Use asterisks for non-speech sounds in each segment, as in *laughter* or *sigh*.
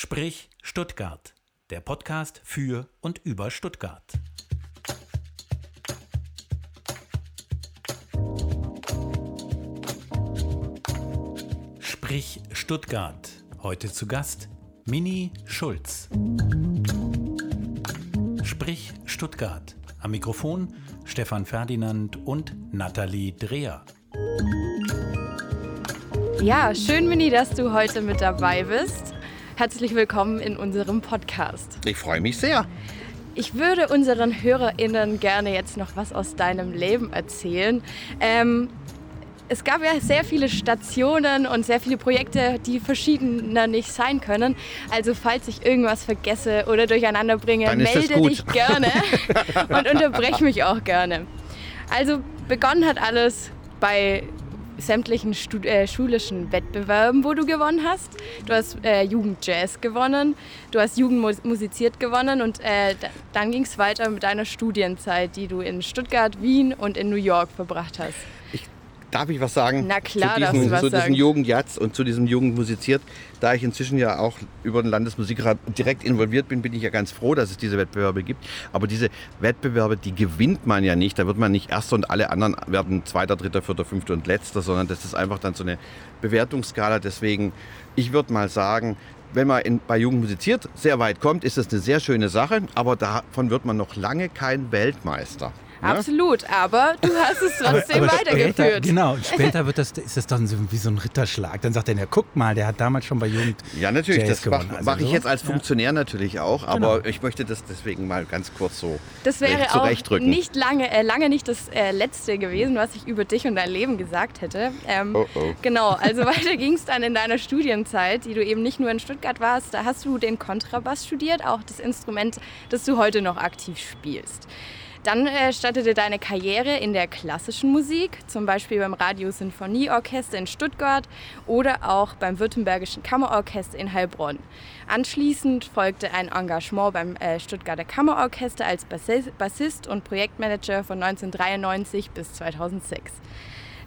Sprich Stuttgart, der Podcast für und über Stuttgart. Sprich Stuttgart. Heute zu Gast Mini Schulz. Sprich Stuttgart. Am Mikrofon Stefan Ferdinand und Nathalie Dreher. Ja, schön, Mini, dass du heute mit dabei bist. Herzlich willkommen in unserem Podcast. Ich freue mich sehr. Ich würde unseren HörerInnen gerne jetzt noch was aus deinem Leben erzählen. Ähm, es gab ja sehr viele Stationen und sehr viele Projekte, die verschiedener nicht sein können. Also falls ich irgendwas vergesse oder durcheinander bringe, melde dich gerne *laughs* und unterbreche mich auch gerne. Also begonnen hat alles bei sämtlichen Stud äh, schulischen Wettbewerben, wo du gewonnen hast. Du hast äh, Jugendjazz gewonnen, du hast Jugendmusiziert gewonnen und äh, dann ging es weiter mit deiner Studienzeit, die du in Stuttgart, Wien und in New York verbracht hast. Darf ich was sagen? Na klar, zu diesem, was zu diesem Jugendjazz und zu diesem Jugendmusiziert. Da ich inzwischen ja auch über den Landesmusikrat direkt involviert bin, bin ich ja ganz froh, dass es diese Wettbewerbe gibt. Aber diese Wettbewerbe, die gewinnt man ja nicht. Da wird man nicht Erster und alle anderen werden Zweiter, Dritter, Vierter, Fünfter und Letzter, sondern das ist einfach dann so eine Bewertungsskala. Deswegen, ich würde mal sagen, wenn man in, bei Jugend musiziert sehr weit kommt, ist das eine sehr schöne Sache, aber davon wird man noch lange kein Weltmeister. Absolut, aber du hast es *laughs* trotzdem aber, aber weitergeführt. Später, genau, später wird das, ist das dann so wie so ein Ritterschlag. Dann sagt er, ja, guck mal, der hat damals schon bei Jugend. Ja, natürlich, Jazz das mache also ich jetzt als Funktionär ja. natürlich auch, aber genau. ich möchte das deswegen mal ganz kurz so Das wäre auch nicht lange, äh, lange nicht das äh, Letzte gewesen, was ich über dich und dein Leben gesagt hätte. Ähm, oh, oh. Genau, also *laughs* weiter ging es dann in deiner Studienzeit, die du eben nicht nur in Stuttgart warst, da hast du den Kontrabass studiert, auch das Instrument, das du heute noch aktiv spielst. Dann äh, startete deine Karriere in der klassischen Musik, zum Beispiel beim Radio Sinfonieorchester in Stuttgart oder auch beim Württembergischen Kammerorchester in Heilbronn. Anschließend folgte ein Engagement beim äh, Stuttgarter Kammerorchester als Bassist und Projektmanager von 1993 bis 2006.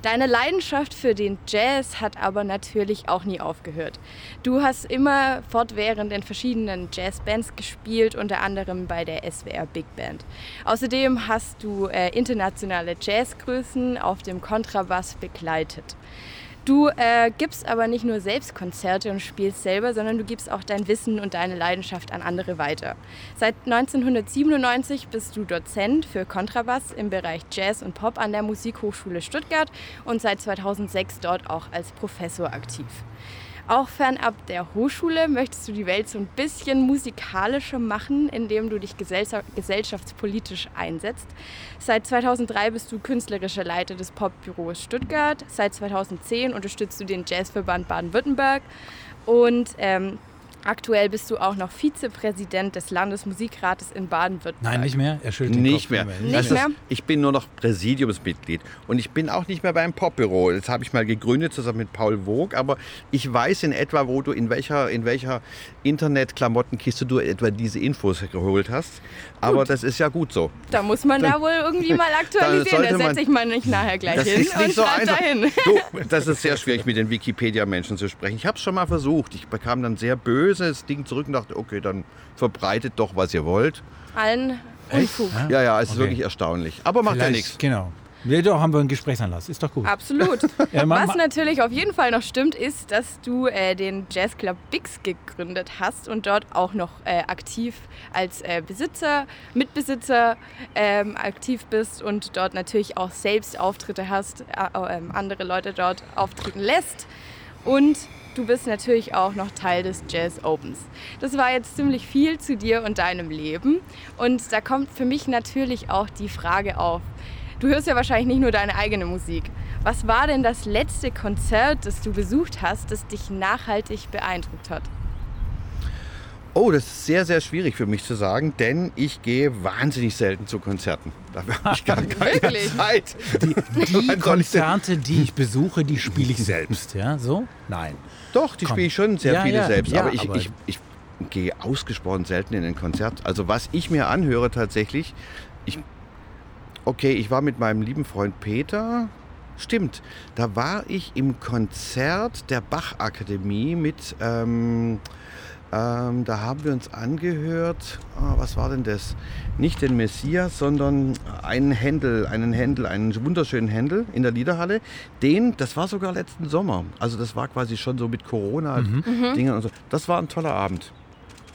Deine Leidenschaft für den Jazz hat aber natürlich auch nie aufgehört. Du hast immer fortwährend in verschiedenen Jazzbands gespielt, unter anderem bei der SWR Big Band. Außerdem hast du äh, internationale Jazzgrößen auf dem Kontrabass begleitet. Du äh, gibst aber nicht nur selbst Konzerte und spielst selber, sondern du gibst auch dein Wissen und deine Leidenschaft an andere weiter. Seit 1997 bist du Dozent für Kontrabass im Bereich Jazz und Pop an der Musikhochschule Stuttgart und seit 2006 dort auch als Professor aktiv. Auch fernab der Hochschule möchtest du die Welt so ein bisschen musikalischer machen, indem du dich gesellschaftspolitisch einsetzt. Seit 2003 bist du künstlerischer Leiter des Popbüros Stuttgart. Seit 2010 unterstützt du den Jazzverband Baden-Württemberg und ähm, Aktuell bist du auch noch Vizepräsident des Landesmusikrates in Baden-Württemberg. Nein, nicht mehr. Er schüttelt Nicht mehr. Nicht mehr? Ich bin nur noch Präsidiumsmitglied und ich bin auch nicht mehr beim Popbüro. Das habe ich mal gegründet zusammen mit Paul Wog, aber ich weiß in etwa, wo du in welcher, in welcher Internet-Klamottenkiste du etwa diese Infos geholt hast. Aber gut. das ist ja gut so. Da muss man da wohl irgendwie mal *laughs* aktualisieren. Da, da setze ich mal nicht nachher gleich das hin ist nicht so einfach. dahin. Du, das ist sehr schwierig, mit den Wikipedia-Menschen zu sprechen. Ich habe es schon mal versucht. Ich bekam dann sehr böse böses Ding zurück und dachte, okay, dann verbreitet doch, was ihr wollt. Allen Unfug. Ja, ja, es ist okay. wirklich erstaunlich. Aber macht Vielleicht, ja nichts. Genau. Ja, doch, haben wir einen Gesprächsanlass. Ist doch gut. Absolut. *laughs* ja, Was natürlich auf jeden Fall noch stimmt, ist, dass du äh, den Jazzclub Bix gegründet hast und dort auch noch äh, aktiv als äh, Besitzer, Mitbesitzer ähm, aktiv bist und dort natürlich auch selbst Auftritte hast, äh, ähm, andere Leute dort auftreten lässt. Und du bist natürlich auch noch Teil des Jazz Opens. Das war jetzt ziemlich viel zu dir und deinem Leben. Und da kommt für mich natürlich auch die Frage auf. Du hörst ja wahrscheinlich nicht nur deine eigene Musik. Was war denn das letzte Konzert, das du besucht hast, das dich nachhaltig beeindruckt hat? Oh, das ist sehr, sehr schwierig für mich zu sagen, denn ich gehe wahnsinnig selten zu Konzerten. *laughs* Dafür habe ich gar keine Wirklich? Zeit. Die, die *laughs* Konzerte, die ich besuche, die spiele ich selbst, ja? So? Nein. Doch, die spiele ich schon sehr ja, viele ja, selbst. Ja, aber, ich, aber ich, ich gehe ausgesprochen selten in ein Konzert. Also was ich mir anhöre tatsächlich, ich, okay, ich war mit meinem lieben Freund Peter, stimmt, da war ich im Konzert der Bach-Akademie mit... Ähm, Ähm, da haben wir uns angehört, oh, was war denn das? Nicht den Messias, sondern einen Händel, einen Händel, einen wunderschönen Händel in der Liederhalle. Den, das war sogar letzten Sommer. Also das war quasi schon so mit Corona-Dingen mhm. und so. Das war ein toller Abend.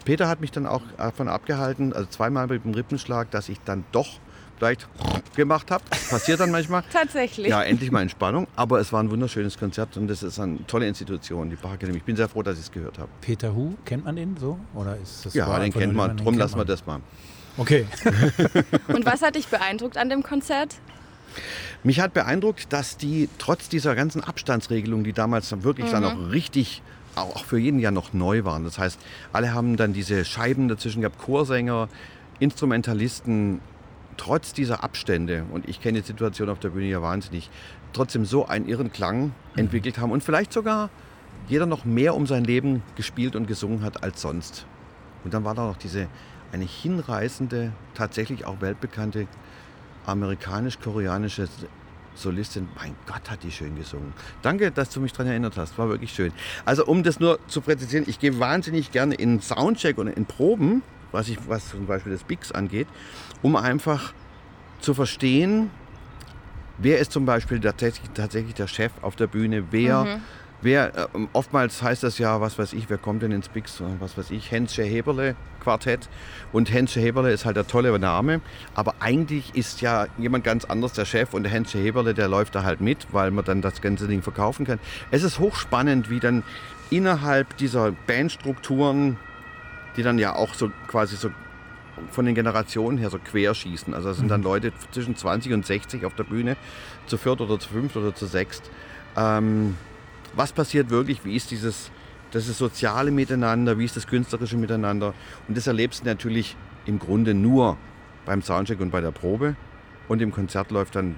Peter hat mich dann auch davon abgehalten, also zweimal mit dem Rippenschlag, dass ich dann doch vielleicht gemacht habe. Passiert dann manchmal. *laughs* Tatsächlich. Ja, endlich mal Entspannung. Aber es war ein wunderschönes Konzert und das ist eine tolle Institution, die Bachakademie. Ich bin sehr froh, dass ich es gehört habe. Peter Hu, kennt man den so? Oder ist das ja, den kennt man. Drum lassen wir das mal. Okay. *laughs* und was hat dich beeindruckt an dem Konzert? Mich hat beeindruckt, dass die trotz dieser ganzen Abstandsregelung, die damals wirklich mhm. dann noch richtig auch für jeden Jahr noch neu waren. Das heißt, alle haben dann diese Scheiben dazwischen gehabt, Chorsänger, Instrumentalisten, trotz dieser Abstände, und ich kenne die Situation auf der Bühne ja wahnsinnig, trotzdem so einen irren Klang mhm. entwickelt haben und vielleicht sogar jeder noch mehr um sein Leben gespielt und gesungen hat als sonst. Und dann war da noch diese eine hinreißende, tatsächlich auch weltbekannte amerikanisch-koreanische Solistin. Mein Gott, hat die schön gesungen. Danke, dass du mich daran erinnert hast. War wirklich schön. Also um das nur zu präzisieren, ich gehe wahnsinnig gerne in Soundcheck und in Proben, was, ich, was zum Beispiel das Bix angeht um einfach zu verstehen, wer ist zum Beispiel tatsächlich, tatsächlich der Chef auf der Bühne, wer, mhm. wer äh, oftmals heißt das ja, was weiß ich, wer kommt denn ins Bix, was weiß ich, Hensche Heberle Quartett und Hensche Heberle ist halt der tolle Name, aber eigentlich ist ja jemand ganz anders der Chef und der Hensche Heberle, der läuft da halt mit, weil man dann das ganze Ding verkaufen kann. Es ist hochspannend, wie dann innerhalb dieser Bandstrukturen, die dann ja auch so quasi so von den Generationen her so querschießen. Also das sind dann mhm. Leute zwischen 20 und 60 auf der Bühne, zu viert oder zu fünft oder zu sechst. Ähm, was passiert wirklich? Wie ist dieses das ist soziale Miteinander, wie ist das künstlerische Miteinander? Und das erlebst du natürlich im Grunde nur beim Soundcheck und bei der Probe. Und im Konzert läuft dann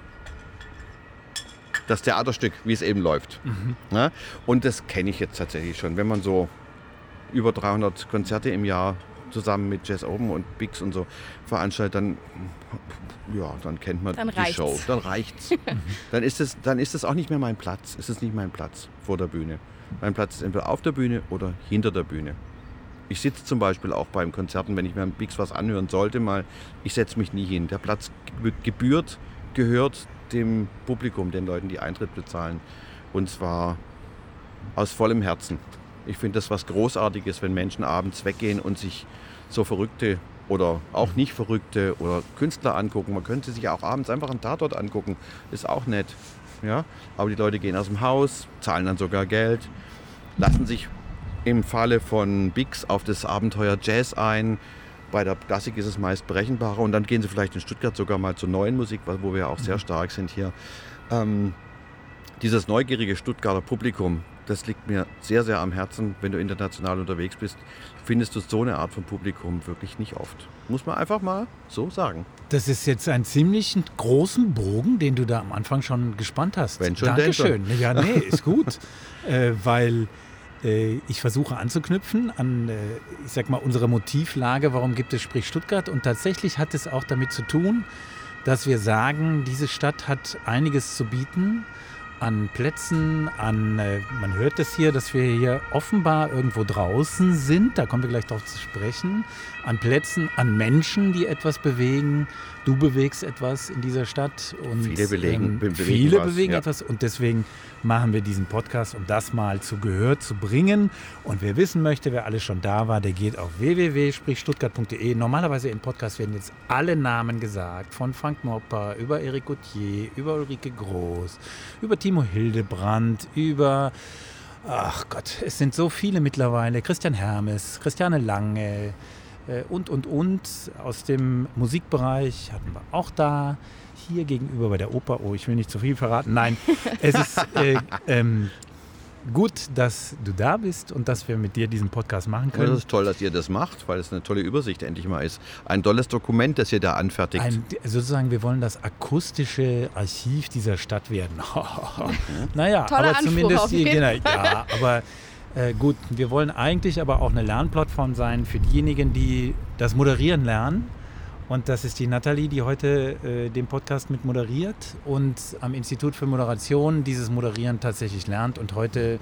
das Theaterstück, wie es eben läuft. Mhm. Ja? Und das kenne ich jetzt tatsächlich schon. Wenn man so über 300 Konzerte im Jahr zusammen mit Jazz Open und Bix und so veranstaltet, dann, ja, dann kennt man dann die reicht's. Show. Dann reicht's. *laughs* dann, ist es, dann ist es auch nicht mehr mein Platz. Es ist nicht mein Platz vor der Bühne. Mein Platz ist entweder auf der Bühne oder hinter der Bühne. Ich sitze zum Beispiel auch beim Konzerten, wenn ich mir am Bix was anhören sollte, mal, ich setze mich nie hin. Der Platz gebührt, gehört dem Publikum, den Leuten, die Eintritt bezahlen. Und zwar aus vollem Herzen. Ich finde das was Großartiges, wenn Menschen abends weggehen und sich so verrückte oder auch nicht verrückte oder Künstler angucken. Man könnte sich auch abends einfach einen Tatort angucken. Ist auch nett. Ja? Aber die Leute gehen aus dem Haus, zahlen dann sogar Geld, lassen sich im Falle von Bix auf das Abenteuer Jazz ein. Bei der Klassik ist es meist berechenbarer und dann gehen sie vielleicht in Stuttgart sogar mal zur neuen Musik, wo wir auch sehr mhm. stark sind hier. Ähm, dieses neugierige Stuttgarter Publikum, das liegt mir sehr, sehr am Herzen. Wenn du international unterwegs bist, findest du so eine Art von Publikum wirklich nicht oft. Muss man einfach mal so sagen. Das ist jetzt ein ziemlich großen Bogen, den du da am Anfang schon gespannt hast. Wenn schon, Dankeschön. Schon. Ja, nee, *laughs* ist gut. äh, weil äh, ich versuche anzuknüpfen an, äh, ich sag mal, unsere Motivlage, warum gibt es Sprich Stuttgart. Und tatsächlich hat es auch damit zu tun, dass wir sagen, diese Stadt hat einiges zu bieten an Plätzen, an, äh, man hört es hier, dass wir hier offenbar irgendwo draußen sind, da kommen wir gleich drauf zu sprechen, an Plätzen, an Menschen, die etwas bewegen. Du bewegst etwas in dieser Stadt und viele, belegen, ähm, bewegen, viele was, bewegen ja. etwas und deswegen machen wir diesen Podcast, um das mal zu Gehör zu bringen. Und wer wissen möchte, wer alles schon da war, der geht auf www.stuttgart.de. Normalerweise im Podcast werden jetzt alle Namen gesagt, von Frank Mopper über Eric Gauthier, über Ulrike Groß, über Timo Hildebrand, über Ach Gott, es sind so viele mittlerweile. Christian Hermes, Christiane Lange, und, und, und. Aus dem Musikbereich hatten wir auch da. Hier gegenüber bei der Oper. Oh, ich will nicht zu viel verraten. Nein, es ist äh, *laughs* ähm, gut, dass du da bist und dass wir mit dir diesen Podcast machen können. Das ist toll, dass ihr das macht, weil es eine tolle Übersicht endlich mal ist. Ein tolles Dokument, das ihr da anfertigt. Ein, sozusagen, wir wollen das akustische Archiv dieser Stadt werden. *laughs* mhm. Naja, Toller aber Anspruch zumindest, genau, ja, aber äh, gut, wir wollen eigentlich aber auch eine Lernplattform sein für diejenigen, die das Moderieren lernen. Und das ist die Nathalie, die heute äh, den Podcast mit moderiert und am Institut für Moderation dieses Moderieren tatsächlich lernt und heute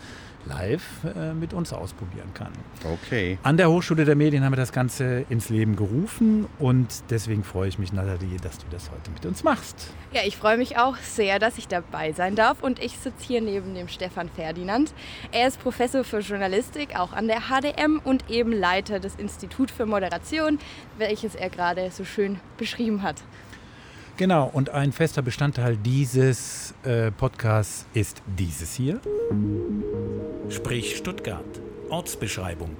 live äh, mit uns ausprobieren kann. Okay. An der Hochschule der Medien haben wir das Ganze ins Leben gerufen und deswegen freue ich mich, Nathalie, dass du das heute mit uns machst. Ja, ich freue mich auch sehr, dass ich dabei sein darf und ich sitze hier neben dem Stefan Ferdinand. Er ist Professor für Journalistik, auch an der HDM und eben Leiter des Instituts für Moderation, welches er gerade so schön beschrieben hat. Genau, und ein fester Bestandteil dieses äh, Podcasts ist dieses hier. Sprich Stuttgart. Ortsbeschreibung.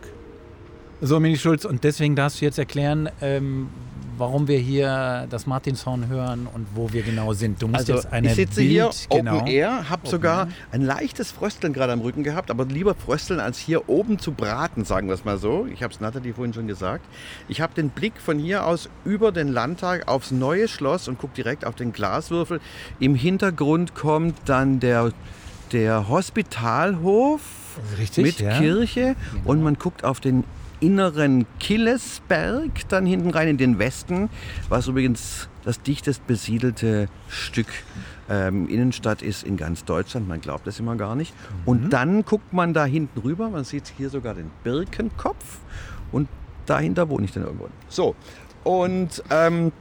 So, Mini Schulz, und deswegen darfst du jetzt erklären, ähm, warum wir hier das Martinshorn hören und wo wir genau sind. Du musst also, jetzt eine ich sitze Bild, hier genau. Open Air, habe sogar ein leichtes Frösteln gerade am Rücken gehabt, aber lieber Frösteln als hier oben zu braten, sagen wir es mal so. Ich habe es Nathalie vorhin schon gesagt. Ich habe den Blick von hier aus über den Landtag aufs neue Schloss und gucke direkt auf den Glaswürfel. Im Hintergrund kommt dann der, der Hospitalhof Richtig, mit ja. Kirche und man guckt auf den inneren Killesberg dann hinten rein in den Westen, was übrigens das dichtest besiedelte Stück ähm, Innenstadt ist in ganz Deutschland. Man glaubt das immer gar nicht. Und dann guckt man da hinten rüber, man sieht hier sogar den Birkenkopf und dahinter wohne ich dann irgendwo. So, und ähm,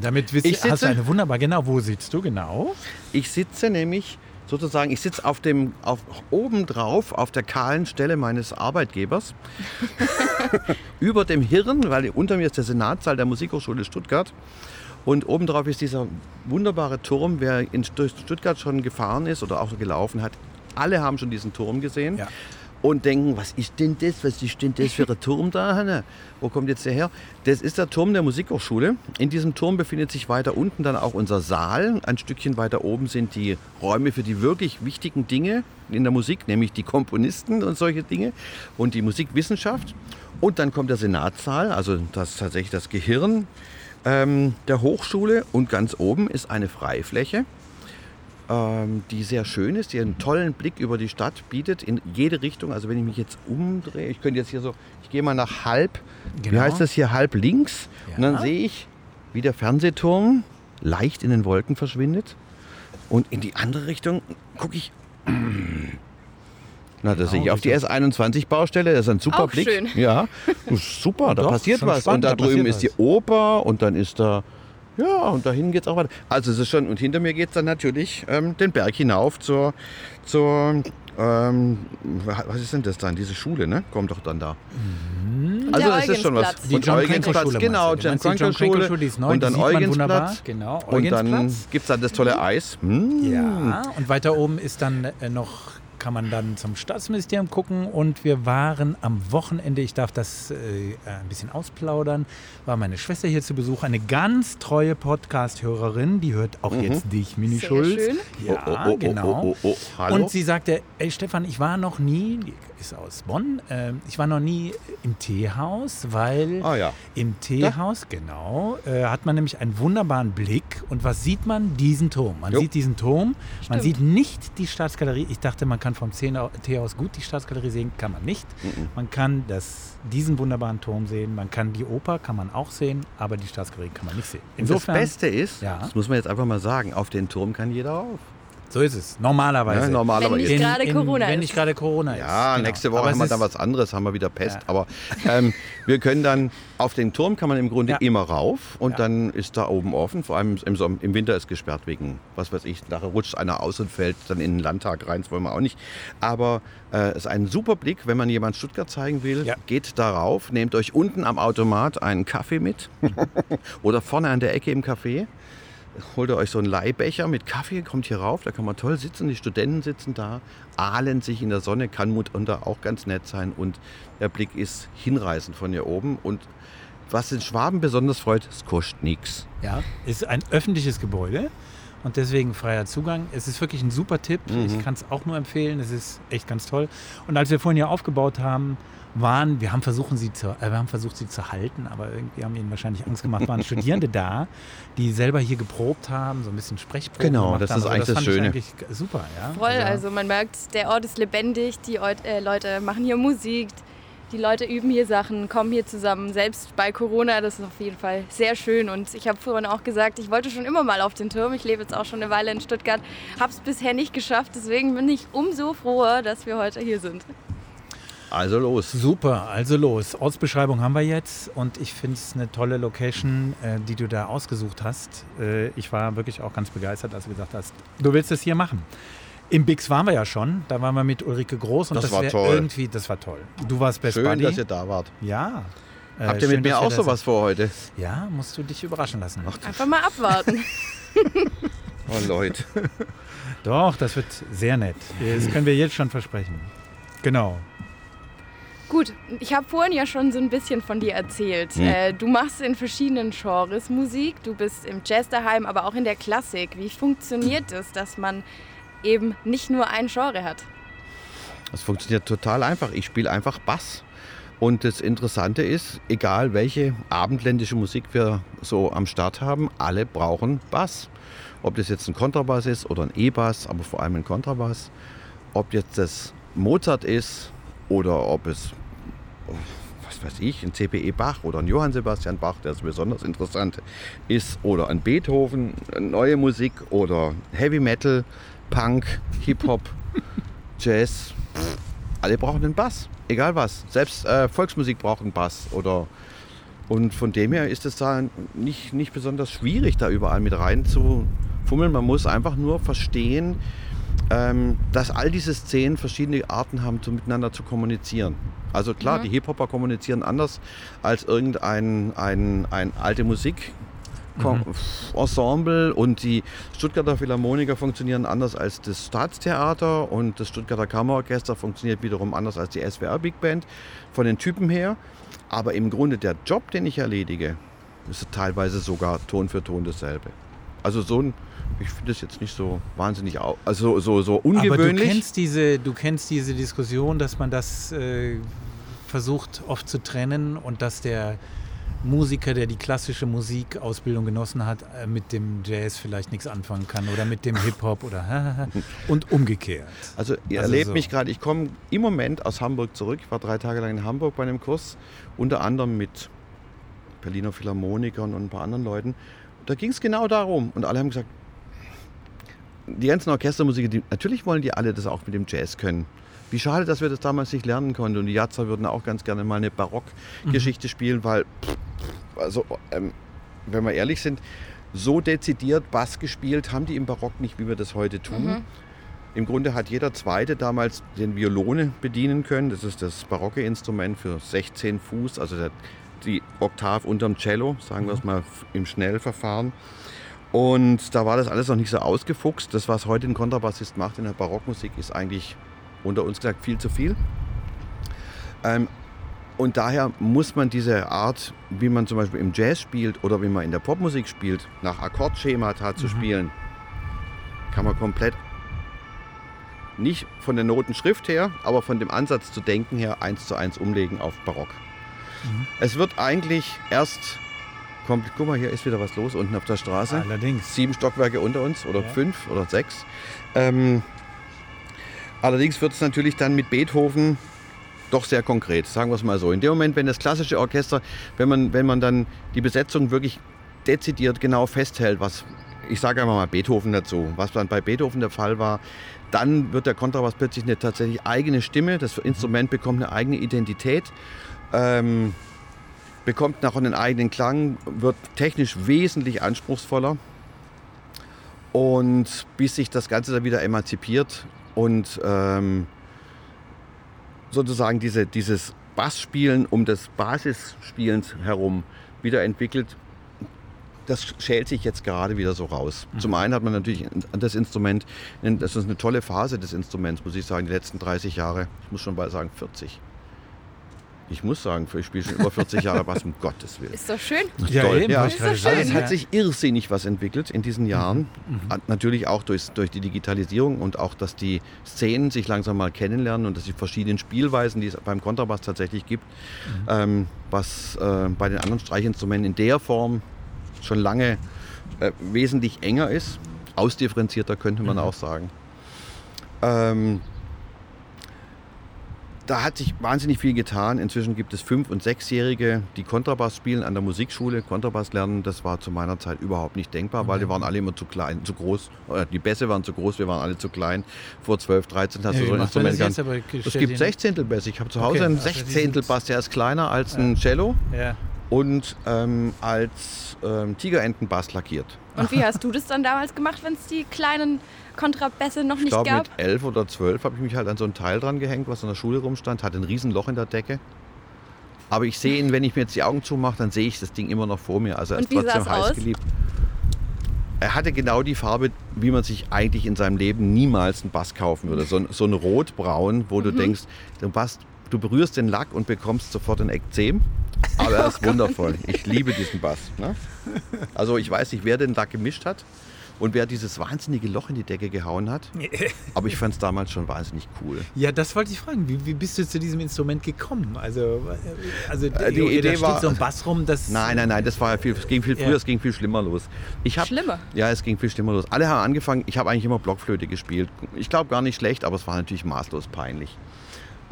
Damit wisst Ich ihr, hast du sitze- eine wunderbar, genau, wo sitzt du genau? ich sitze nämlich sozusagen, ich sitze auf dem, auf, oben drauf auf der kahlen Stelle meines Arbeitgebers *laughs* über dem Hirn, weil unter mir ist der Senatssaal der Musikhochschule Stuttgart. Und obendrauf ist dieser wunderbare Turm, wer in durch Stuttgart schon gefahren ist oder auch gelaufen hat. Alle haben schon diesen Turm gesehen Ja. Und denken, was ist denn das? Was ist denn das für ein Turm da, Hanne? Wo kommt jetzt der her? Das ist der Turm der Musikhochschule. In diesem Turm befindet sich weiter unten dann auch unser Saal. Ein Stückchen weiter oben sind die Räume für die wirklich wichtigen Dinge in der Musik, nämlich die Komponisten und solche Dinge und die Musikwissenschaft. Und dann kommt der Senatssaal, also das tatsächlich das Gehirn ähm, der Hochschule. Und ganz oben ist eine Freifläche ähm, die sehr schön ist, die einen tollen Blick über die Stadt bietet, in jede Richtung. Also wenn ich mich jetzt umdrehe, ich könnte jetzt hier so, ich gehe mal nach halb, wie Genau. heißt das hier, halb links. Und dann Ja. sehe ich, wie der Fernsehturm leicht in den Wolken verschwindet. Und in die andere Richtung gucke ich. *clears throat* Na, da Genau, sehe ich auf die das S21-Baustelle, das ist ein super Auch Blick. schön. Ja, das *laughs* super, da Doch, passiert was. spannend, und da da drüben ist die. Oper und dann ist da, ja, und dahin geht es auch weiter. Also es ist schon, und hinter mir geht es dann natürlich ähm, den Berg hinauf zur, zur ähm, was ist denn das dann? Diese Schule, ne? Kommt doch dann da. Also Der es ist schon was. Eugensplatz. Die Und John Eugensplatz, genau, John Krenkel Schule. Schule, neu, Und dann. Eugensplatz. Genau, Und dann Eugensplatz. gibt es dann das tolle Eis. Hm. Ja, und weiter oben ist dann äh, noch, kann man dann zum Staatsministerium gucken. Und wir waren am Wochenende, ich darf das äh, ein bisschen ausplaudern, war meine Schwester hier zu Besuch, eine ganz treue Podcast-Hörerin, die hört auch jetzt dich, Mini Sehr Schulz. schön. Ja, Oh, oh, oh, genau. oh, oh, oh, hallo? Und sie sagte, ey Stefan, ich war noch nie, ist aus Bonn, ähm, ich war noch nie im Teehaus, weil Ah ja. im Teehaus, genau, äh, hat man nämlich einen wunderbaren Blick. Und was sieht man? Diesen Turm. Man Jo. sieht diesen Turm, man Stimmt. sieht nicht die Staatsgalerie. Ich dachte, man kann vom Teehaus gut die Staatsgalerie sehen, kann man nicht. Man kann das, diesen wunderbaren Turm sehen, man kann die Oper, kann man auch sehen, aber die Staatsgalerie kann man nicht sehen. Und Insofern, das Beste ist, Ja. das muss man jetzt einfach mal sagen, auf den Turm kann jeder rauf. So ist es, normalerweise. Ja, normalerweise. Wenn nicht gerade Corona Wenn ist. nicht gerade Corona ist. Ja, genau. nächste Woche Aber haben wir dann was anderes, haben wir wieder Pest. Ja. Aber ähm, wir können dann, auf den Turm kann man im Grunde Ja. immer rauf und Ja. dann ist da oben offen. Vor allem im, Sommer, im Winter ist gesperrt wegen, was weiß ich, nachher rutscht einer aus und fällt dann in den Landtag rein, das wollen wir auch nicht. Aber äh, es ist ein super Blick, wenn man jemand Stuttgart zeigen will, Ja. geht darauf, nehmt euch unten am Automat einen Kaffee mit *laughs* oder vorne an der Ecke im Café. Holt ihr euch so einen Leihbecher mit Kaffee, kommt hier rauf, da kann man toll sitzen, die Studenten sitzen da, ahlen sich in der Sonne, kann mitunter auch ganz nett sein und der Blick ist hinreißend von hier oben und was den Schwaben besonders freut, es kostet nichts. Ja, ist ein öffentliches Gebäude und deswegen freier Zugang. Es ist wirklich ein super Tipp. Mhm. Ich kann es auch nur empfehlen. Es ist echt ganz toll. Und als wir vorhin hier aufgebaut haben, waren, wir haben, versuchen, sie zu, äh, wir haben versucht, sie zu halten, aber irgendwie haben ihnen wahrscheinlich Angst gemacht, waren Studierende da, die selber hier geprobt haben, so ein bisschen Sprechproben Genau, gemacht das haben. ist eigentlich das fand ich Schöne. eigentlich super, ja. Voll, also man merkt, der Ort ist lebendig, die äh, Leute machen hier Musik, die Leute üben hier Sachen, kommen hier zusammen. Selbst bei Corona, das ist auf jeden Fall sehr schön. Und ich habe vorhin auch gesagt, ich wollte schon immer mal auf den Turm. Ich lebe jetzt auch schon eine Weile in Stuttgart, habe es bisher nicht geschafft. Deswegen bin ich umso froher, dass wir heute hier sind. Also los. Super, also los. Ortsbeschreibung haben wir jetzt und ich finde es eine tolle Location, äh, die du da ausgesucht hast. Äh, ich war wirklich auch ganz begeistert, als du gesagt hast, du willst es hier machen. Im Bix waren wir ja schon. Da waren wir mit Ulrike Groß und das, das war toll. irgendwie, das war toll. Du warst Best Schön, Buddy. dass ihr da wart. Ja. Äh, Habt ihr mit mir auch sowas vor heute? Ja, musst du dich überraschen lassen. Ach, Einfach mal abwarten. *laughs* oh Leute. Doch, das wird sehr nett. Das können wir jetzt schon versprechen. Genau. Gut, ich habe vorhin ja schon so ein bisschen von dir erzählt. Hm. Äh, du machst in verschiedenen Genres Musik, du bist im Jazz daheim, aber auch in der Klassik. Wie funktioniert es, dass man eben nicht nur ein Genre hat? Das funktioniert total einfach. Ich spiele einfach Bass. Und das Interessante ist, egal welche abendländische Musik wir so am Start haben, alle brauchen Bass. Ob das jetzt ein Kontrabass ist oder ein E-Bass, aber vor allem ein Kontrabass. Ob jetzt das Mozart ist oder ob es was weiß ich, ein CPE Bach oder ein Johann Sebastian Bach, der ist besonders interessant ist, oder ein Beethoven, neue Musik oder Heavy Metal, Punk, Hip-Hop, *laughs* Jazz. Alle brauchen einen Bass, egal was. Selbst äh, Volksmusik braucht einen Bass. Oder und von dem her ist es da nicht, nicht besonders schwierig, da überall mit rein zu fummeln. Man muss einfach nur verstehen, dass all diese Szenen verschiedene Arten haben, zu, miteinander zu kommunizieren. Also klar, mhm. die Hip-Hopper kommunizieren anders als irgendein ein, ein alte Musik. Mhm. Ensemble und die Stuttgarter Philharmoniker funktionieren anders als das Staatstheater und das Stuttgarter Kammerorchester funktioniert wiederum anders als die SWR Big Band von den Typen her. Aber im Grunde der Job, den ich erledige, ist teilweise sogar Ton für Ton dasselbe. Also so ein ich finde das jetzt nicht so wahnsinnig, also so, so ungewöhnlich. Aber du kennst diese, du kennst diese Diskussion, dass man das äh, versucht oft zu trennen und dass der Musiker, der die klassische Musikausbildung genossen hat, äh, mit dem Jazz vielleicht nichts anfangen kann oder mit dem Hip-Hop oder und umgekehrt. Also ihr also erlebt so. mich gerade, ich komme im Moment aus Hamburg zurück. Ich war drei Tage lang in Hamburg bei einem Kurs, unter anderem mit Berliner Philharmonikern und ein paar anderen Leuten. Da ging es genau darum und alle haben gesagt, die ganzen Orchestermusiker, die, natürlich wollen die alle das auch mit dem Jazz können. Wie schade, dass wir das damals nicht lernen konnten. Und die Jazzer würden auch ganz gerne mal eine Barockgeschichte mhm. spielen, weil, also, ähm, wenn wir ehrlich sind, so dezidiert Bass gespielt haben die im Barock nicht, wie wir das heute tun. Mhm. Im Grunde hat jeder Zweite damals den Violone bedienen können. Das ist das barocke Instrument für 16 Fuß, also der, die Oktav unterm Cello, sagen wir es mal im Schnellverfahren. Und da war das alles noch nicht so ausgefuchst. Das, was heute ein Kontrabassist macht in der Barockmusik, ist eigentlich unter uns gesagt viel zu viel. Ähm, und daher muss man diese Art, wie man zum Beispiel im Jazz spielt oder wie man in der Popmusik spielt, nach Akkordschemata zu mhm. spielen, kann man komplett nicht von der Notenschrift her, aber von dem Ansatz zu denken her eins zu eins umlegen auf Barock. Mhm. Es wird eigentlich erst kommt, guck mal, hier ist wieder was los unten auf der Straße. Allerdings. Sieben Stockwerke unter uns oder ja. fünf oder sechs. Ähm, allerdings wird es natürlich dann mit Beethoven doch sehr konkret, sagen wir es mal so. In dem Moment, wenn das klassische Orchester, wenn man, wenn man dann die Besetzung wirklich dezidiert genau festhält, was ich sage einfach mal Beethoven dazu, was dann bei Beethoven der Fall war, dann wird der Kontrabass plötzlich eine tatsächlich eigene Stimme, das Instrument bekommt eine eigene Identität. Ähm, bekommt nachher einen eigenen Klang, wird technisch wesentlich anspruchsvoller. Und bis sich das Ganze dann wieder emanzipiert und ähm, sozusagen diese, dieses Bassspielen um des Basisspielens herum wieder entwickelt, das schält sich jetzt gerade wieder so raus. Mhm. Zum einen hat man natürlich das Instrument, das ist eine tolle Phase des Instruments, muss ich sagen, die letzten 30 Jahre, ich muss schon bald sagen 40. Ich muss sagen, ich spiele schon über 40 Jahre Bass, um Gottes Willen. Ist doch schön. Ja, Toll. Eben, ja. Ist doch schön. es hat sich irrsinnig was entwickelt in diesen Jahren. Mhm. mhm. Natürlich auch durch, durch die Digitalisierung und auch, dass die Szenen sich langsam mal kennenlernen und dass die verschiedenen Spielweisen, die es beim Kontrabass tatsächlich gibt, mhm. ähm, was äh, bei den anderen Streichinstrumenten in der Form schon lange äh, wesentlich enger ist. Ausdifferenzierter könnte man mhm. auch sagen. Ähm, da hat sich wahnsinnig viel getan. Inzwischen gibt es Fünf- und Sechsjährige, die Kontrabass spielen an der Musikschule, Kontrabass lernen. Das war zu meiner Zeit überhaupt nicht denkbar, weil die waren alle immer zu klein, zu groß. Die Bässe waren zu groß, wir waren alle zu klein. Vor 12, 13 hast ja, du so ein Instrument gehabt. Es gibt Sechzehntelbässe. Ich habe zu Hause okay, einen also Sechzehntelbass, der ist kleiner als ein Cello. Ja. Und ähm, als ähm, Tigerentenbass lackiert. Und wie hast du das dann damals gemacht, wenn es die kleinen Kontrabässe noch ich nicht glaub, gab? Mit elf oder zwölf habe ich mich halt an so ein Teil dran gehängt, was in der Schule rumstand, hatte ein Riesenloch in der Decke. Aber ich sehe ihn, wenn ich mir jetzt die Augen zumache, dann sehe ich das Ding immer noch vor mir. Also er ist trotzdem heiß aus? geliebt. Er hatte genau die Farbe, wie man sich eigentlich in seinem Leben niemals einen Bass kaufen würde. So ein, so ein rotbraun, wo mhm. du denkst, du, Bass, du berührst den Lack und bekommst sofort ein Ekzem. Aber er ist *laughs* wundervoll. Ich liebe diesen Bass. Ne? Also ich weiß nicht, wer den Lack gemischt hat und wer dieses wahnsinnige Loch in die Decke gehauen hat. Aber ich fand es damals schon wahnsinnig cool. Ja, das wollte ich fragen. Wie, wie, bist du zu diesem Instrument gekommen? Also, also äh, die, die Idee da war so ein Bass rum. Das nein, nein, nein, das war ja viel, es ging viel früher, ja. es ging viel schlimmer los. Ich hab, schlimmer? Ja, es ging viel schlimmer los. Alle haben angefangen, ich habe eigentlich immer Blockflöte gespielt. Ich glaube gar nicht schlecht, aber es war natürlich maßlos peinlich.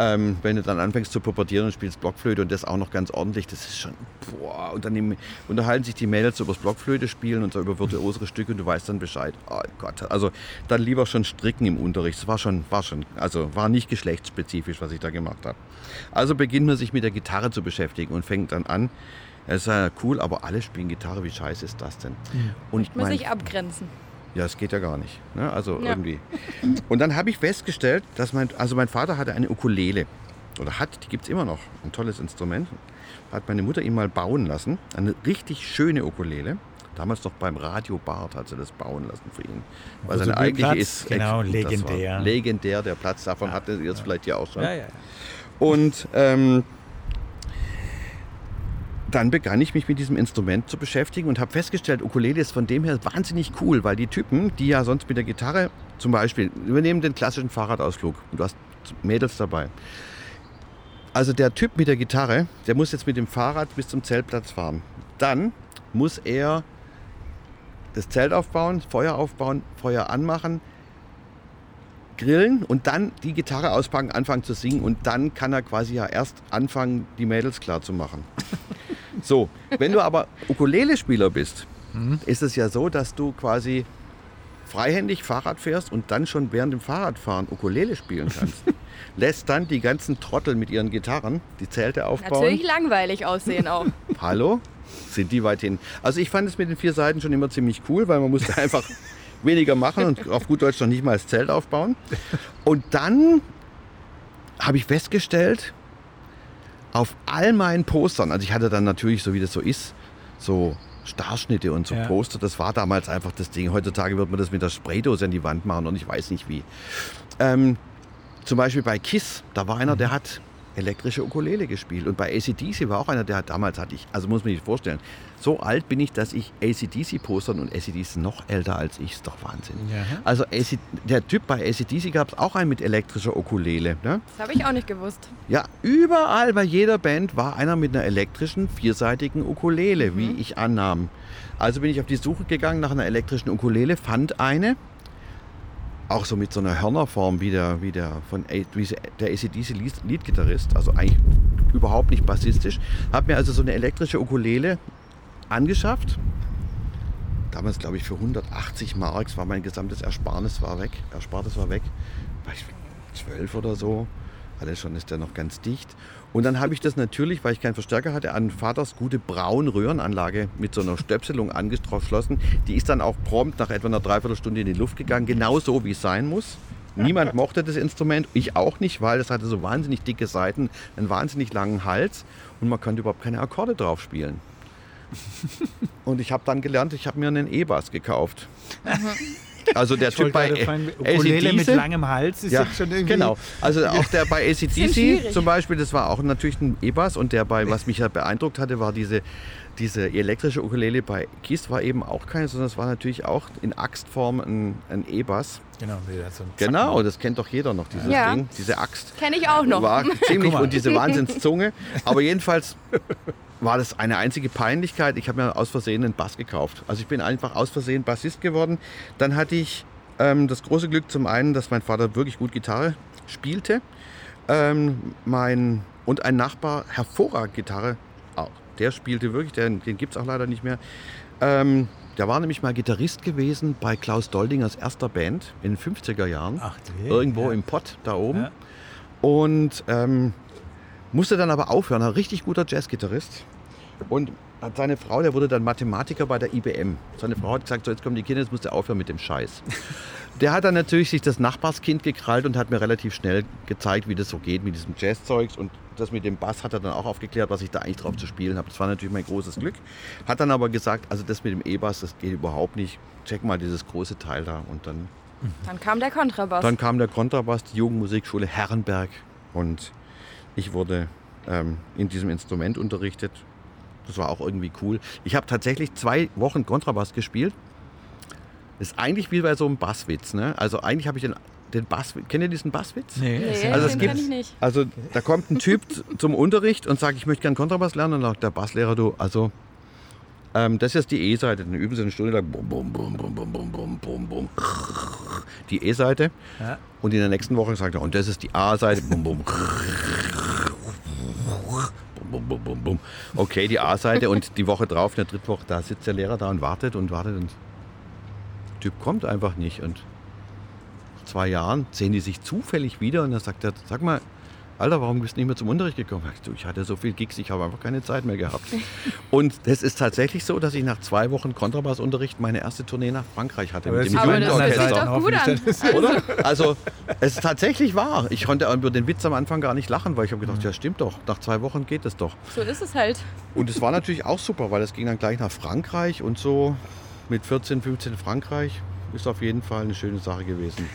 Ähm, wenn du dann anfängst zu pubertieren und spielst Blockflöte und das auch noch ganz ordentlich, das ist schon, boah, und dann unterhalten sich die Mädels über das Blockflöte spielen und so über virtuosere Stücke und du weißt dann Bescheid. Oh Gott, also dann lieber schon stricken im Unterricht. Das war schon, war schon, also war nicht geschlechtsspezifisch, was ich da gemacht habe. Also beginnt man sich mit der Gitarre zu beschäftigen und fängt dann an, es ist ja cool, aber alle spielen Gitarre, wie scheiße ist das denn? Mhm. Und muss sich abgrenzen. Ja, es geht ja gar nicht. Ne? Also ja. irgendwie. Und dann habe ich festgestellt, dass mein, also mein Vater hatte eine Ukulele. Oder hat, die gibt es immer noch. Ein tolles Instrument. Hat meine Mutter ihn mal bauen lassen. Eine richtig schöne Ukulele. Damals noch beim Radio Bart hat sie das bauen lassen für ihn. Weil also seine eigentliche ist. Genau, legendär. Legendär, der Platz. Davon ja, hatte ihr es ja. vielleicht ja auch schon. Ja, ja, ja. Und ähm, dann begann ich mich mit diesem Instrument zu beschäftigen und habe festgestellt, Ukulele ist von dem her wahnsinnig cool, weil die Typen, die ja sonst mit der Gitarre zum Beispiel, übernehmen den klassischen Fahrradausflug du hast Mädels dabei. Also der Typ mit der Gitarre, der muss jetzt mit dem Fahrrad bis zum Zeltplatz fahren. Dann muss er das Zelt aufbauen, Feuer aufbauen, Feuer anmachen, grillen und dann die Gitarre auspacken, anfangen zu singen und dann kann er quasi ja erst anfangen, die Mädels klar zu machen. *laughs* So, wenn du aber Ukulele-Spieler bist, mhm. ist es ja so, dass du quasi freihändig Fahrrad fährst und dann schon während dem Fahrradfahren Ukulele spielen kannst. *laughs* Lässt dann die ganzen Trottel mit ihren Gitarren die Zelte aufbauen. Natürlich langweilig aussehen auch. Hallo? Sind die weit hin? Also ich fand es mit den vier Seiten schon immer ziemlich cool, weil man musste *laughs* einfach weniger machen und auf gut Deutsch noch nicht mal das Zelt aufbauen. Und dann habe ich festgestellt, auf all meinen Postern, also ich hatte dann natürlich, so wie das so ist, so Starschnitte und so ja. Poster, das war damals einfach das Ding. Heutzutage wird man das mit der Spraydose an die Wand machen und ich weiß nicht wie. Ähm, zum Beispiel bei KISS, da war einer, der hat elektrische Ukulele gespielt. Und bei ACDC war auch einer, der damals hatte ich, also muss man sich vorstellen, so alt bin ich, dass ich ACDC postern und ACDC ist noch älter als ich, ist doch Wahnsinn. Ja. Also AC, der Typ bei ACDC gab es auch einen mit elektrischer Ukulele. Ne? Das habe ich auch nicht gewusst. Ja, überall bei jeder Band war einer mit einer elektrischen, vierseitigen Ukulele, mhm. wie ich annahm. Also bin ich auf die Suche gegangen nach einer elektrischen Ukulele, fand eine auch so mit so einer Hörnerform wie der, wie der von wie der ACDC Leadgitarrist, also eigentlich überhaupt nicht bassistisch. Habe mir also so eine elektrische Ukulele angeschafft. Damals glaube ich für 180 Mark war mein gesamtes Ersparnis war weg. Erspartes war weg. War ich zwölf oder so. Alles schon ist der noch ganz dicht. Und dann habe ich das natürlich, weil ich keinen Verstärker hatte, an Vaters gute Braun-Röhrenanlage mit so einer Stöpselung angeschlossen. Die ist dann auch prompt nach etwa einer Dreiviertelstunde in die Luft gegangen, genau so wie es sein muss. Niemand mochte das Instrument, ich auch nicht, weil es hatte so wahnsinnig dicke Seiten, einen wahnsinnig langen Hals und man konnte überhaupt keine Akkorde drauf spielen. Und ich habe dann gelernt, ich habe mir einen E-Bass gekauft. Also der Typ bei Ukulele mit langem Hals ist ja, jetzt schon irgendwie... Genau, also *laughs* auch der bei ACDC zum Beispiel, das war auch natürlich ein E-Bass und der bei, was mich ja beeindruckt hatte, war diese, diese elektrische Ukulele bei Kiss war eben auch keine, sondern es war natürlich auch in Axtform ein, ein E-Bass. Genau, so genau, das kennt doch jeder noch, dieses ja. Ding, diese Axt. Kenne ich auch noch. War ziemlich, und diese *laughs* Wahnsinnszunge. Aber jedenfalls *laughs* war das eine einzige Peinlichkeit. Ich habe mir aus Versehen einen Bass gekauft. Also ich bin einfach aus Versehen Bassist geworden. Dann hatte ich ähm, das große Glück zum einen, dass mein Vater wirklich gut Gitarre spielte. Ähm, mein, und ein Nachbar, hervorragend Gitarre, auch. Der spielte wirklich, den, den gibt es auch leider nicht mehr. Ähm, der war nämlich mal Gitarrist gewesen bei Klaus Doldingers erster Band in den 50er Jahren. Ach, nee, irgendwo ja. im Pott da oben. Ja. Und ähm, musste dann aber aufhören. Ein richtig guter Jazzgitarrist. Und seine Frau, der wurde dann Mathematiker bei der IBM. Seine Frau hat gesagt, so jetzt kommen die Kinder, jetzt musst du aufhören mit dem Scheiß. *laughs* Der hat dann natürlich sich das Nachbarskind gekrallt und hat mir relativ schnell gezeigt, wie das so geht mit diesem Jazzzeugs. Und das mit dem Bass hat er dann auch aufgeklärt, was ich da eigentlich drauf zu spielen habe. Das war natürlich mein großes Glück. Hat dann aber gesagt, also das mit dem E-Bass, das geht überhaupt nicht. Check mal dieses große Teil da. Und dann. Dann kam der Kontrabass. Dann kam der Kontrabass, die Jugendmusikschule Herrenberg. Und ich wurde ähm, in diesem Instrument unterrichtet. Das war auch irgendwie cool. Ich habe tatsächlich zwei Wochen Kontrabass gespielt ist eigentlich wie bei so einem Basswitz. Ne? Also eigentlich habe ich den, den Bass. Kennt ihr diesen Basswitz? Nee, nee also es gibt, ich nicht. Also da kommt ein Typ zum Unterricht und sagt, ich möchte gerne Kontrabass lernen. Und dann sagt der Basslehrer, du, also ähm, das ist die E-Seite. Dann üben sie eine Stunde lang. Bum, bum, bum, bum, bum, bum, bum, bum, bum. Die E-Seite. Ja. Und in der nächsten Woche sagt er, und das ist die A-Seite. Bum, bum. Bum, bum, bum, bum. Okay, die A-Seite und die Woche drauf, in der dritten Woche, da sitzt der Lehrer da und wartet und wartet und Typ kommt einfach nicht. Und nach zwei Jahren sehen die sich zufällig wieder und dann sagt er, sag mal, Alter, warum bist du nicht mehr zum Unterricht gekommen? Ich hatte so viel Gigs, ich habe einfach keine Zeit mehr gehabt. *laughs* Und es ist tatsächlich so, dass ich nach zwei Wochen Kontrabassunterricht meine erste Tournee nach Frankreich hatte aber mit dem Jugendorchester. Doch gut an. *laughs* Oder? Also es ist tatsächlich wahr. Ich konnte über den Witz am Anfang gar nicht lachen, weil ich habe gedacht, ja stimmt doch, nach zwei Wochen geht es doch. So ist es halt. Und es war natürlich auch super, weil es ging dann gleich nach Frankreich und so mit 14, 15 Frankreich ist auf jeden Fall eine schöne Sache gewesen.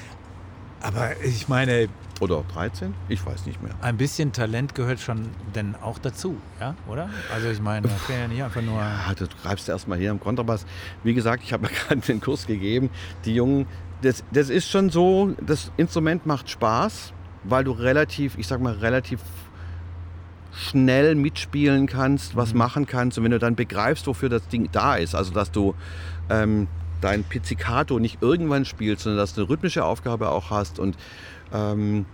Aber ich meine. Oder 13? Ich weiß nicht mehr. Ein bisschen Talent gehört schon denn auch dazu, ja, oder? Also ich meine, das wäre ja nicht einfach nur. Ja, du greifst erstmal hier am Kontrabass. Wie gesagt, ich habe mir *laughs* gerade den Kurs gegeben. Die Jungen, das, das ist schon so, das Instrument macht Spaß, weil du relativ, ich sag mal, relativ schnell mitspielen kannst, was mhm. machen kannst und wenn du dann begreifst, wofür das Ding da ist, also dass du ähm, dein Pizzicato nicht irgendwann spielst, sondern dass du eine rhythmische Aufgabe auch hast und ähm,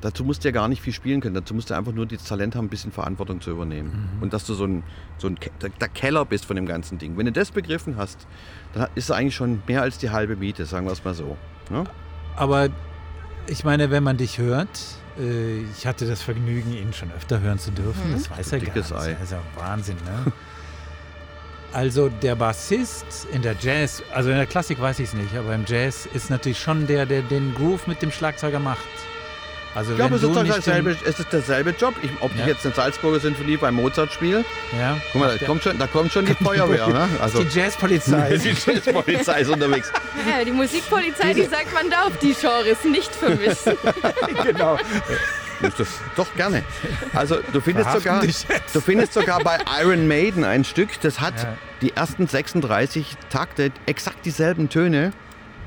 dazu musst du ja gar nicht viel spielen können. Dazu musst du einfach nur das Talent haben, ein bisschen Verantwortung zu übernehmen. Mhm. Und dass du so ein, so ein der Keller bist von dem ganzen Ding. Wenn du das begriffen hast, dann ist es eigentlich schon mehr als die halbe Miete, sagen wir es mal so. Ja? Ne? Aber ich meine, wenn man dich hört, äh, ich hatte das Vergnügen, ihn schon öfter hören zu dürfen. Mhm. Das weiß er gar nicht. Ei. Das ist ja Wahnsinn, ne? *laughs* Also der Bassist in der Jazz, also in der Klassik weiß ich es nicht, aber im Jazz ist natürlich schon der, der den Groove mit dem Schlagzeuger macht. Also ich glaube, es ist, derselbe, es ist derselbe Job. Ich, ob ja. ich jetzt eine Salzburger Sinfonie bei Mozart spiele, ja. guck mal, da kommt, schon, da kommt schon die *laughs* Feuerwehr. Ne? Also, die Jazzpolizei. *laughs* die Jazzpolizei ist unterwegs. Ja, die Musikpolizei, die sagt, man darf die Genres nicht vermissen. *laughs* genau. Doch, gerne. Also du findest, sogar, du findest sogar bei Iron Maiden ein Stück, das hat ja. die ersten 36 Takte exakt dieselben Töne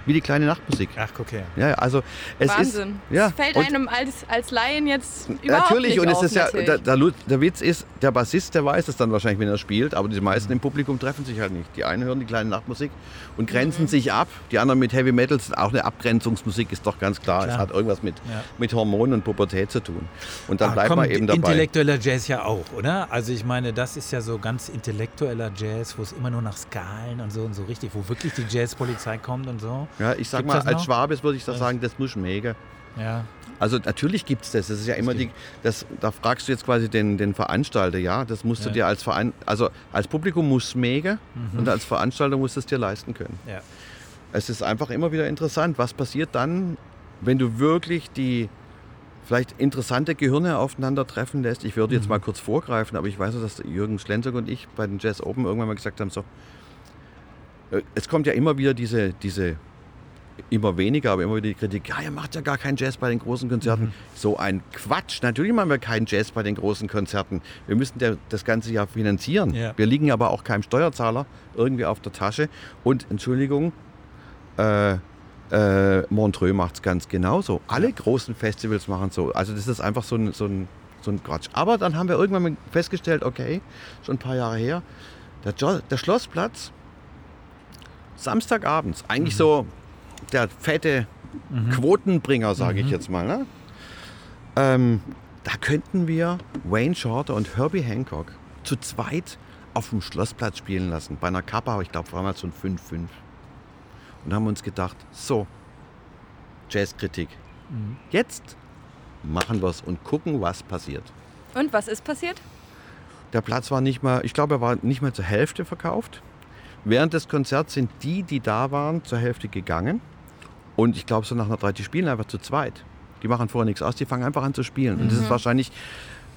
wie die kleine Nachtmusik. Ach, okay. Ja, also es Wahnsinn. Ist, ja, das fällt einem als, als Laien jetzt überhaupt Natürlich, nicht und es auf, ist ja, der, der, der, Witz ist, der Bassist, der weiß es dann wahrscheinlich, wenn er spielt, aber die meisten im Publikum treffen sich halt nicht. Die einen hören die kleine Nachtmusik und grenzen mhm. sich ab, die anderen mit Heavy Metal, auch eine Abgrenzungsmusik ist doch ganz klar. klar. Es hat irgendwas mit, ja. mit Hormonen und Pubertät zu tun. Und dann ah, bleibt man eben dabei. Intellektueller Jazz ja auch, oder? Also ich meine, das ist ja so ganz intellektueller Jazz, wo es immer nur nach Skalen und so und so richtig, wo wirklich die Jazzpolizei kommt und so. Ja, ich sag Gibt's mal, als Schwabes würde ich das sagen, das muss mega. Ja. Also natürlich gibt es das. Das ist ja immer die, das, da fragst du jetzt quasi den, den Veranstalter, ja. Das musst ja. du dir als Verein, also als Publikum muss mega mhm. und als Veranstalter musst du es dir leisten können. Ja. Es ist einfach immer wieder interessant, was passiert dann, wenn du wirklich die vielleicht interessante Gehirne aufeinandertreffen lässt. Ich würde jetzt mhm. mal kurz vorgreifen, aber ich weiß, dass Jürgen Schlenzog und ich bei den Jazz Open irgendwann mal gesagt haben, so, äh, es kommt ja immer wieder diese, diese immer weniger, aber immer wieder die Kritik, ja, ihr macht ja gar keinen Jazz bei den großen Konzerten. Mhm. So ein Quatsch. Natürlich machen wir keinen Jazz bei den großen Konzerten. Wir müssen der, das ganze Jahr finanzieren. Ja. Wir liegen aber auch keinem Steuerzahler irgendwie auf der Tasche. Und Entschuldigung, äh, äh, Montreux macht es ganz genauso. Alle großen Festivals machen so. Also das ist einfach so ein, so, ein, so ein Quatsch. Aber dann haben wir irgendwann festgestellt, okay, schon ein paar Jahre her, der, jo der Schlossplatz, Samstagabends, eigentlich mhm. so der fette mhm. Quotenbringer, sage mhm. ich jetzt mal. Ne? Ähm, da könnten wir Wayne Shorter und Herbie Hancock zu zweit auf dem Schlossplatz spielen lassen. Bei einer Kappa, ich glaube, damals so ein 5-5. Und haben uns gedacht, so, Jazzkritik. Mhm. Jetzt machen wir es und gucken, was passiert. Und was ist passiert? Der Platz war nicht mal, ich glaube, er war nicht mal zur Hälfte verkauft. Während des Konzerts sind die, die da waren, zur Hälfte gegangen. Und ich glaube, so nach einer Zeit, die spielen einfach zu zweit. Die machen vorher nichts aus, die fangen einfach an zu spielen. Mhm. Und das ist mhm. wahrscheinlich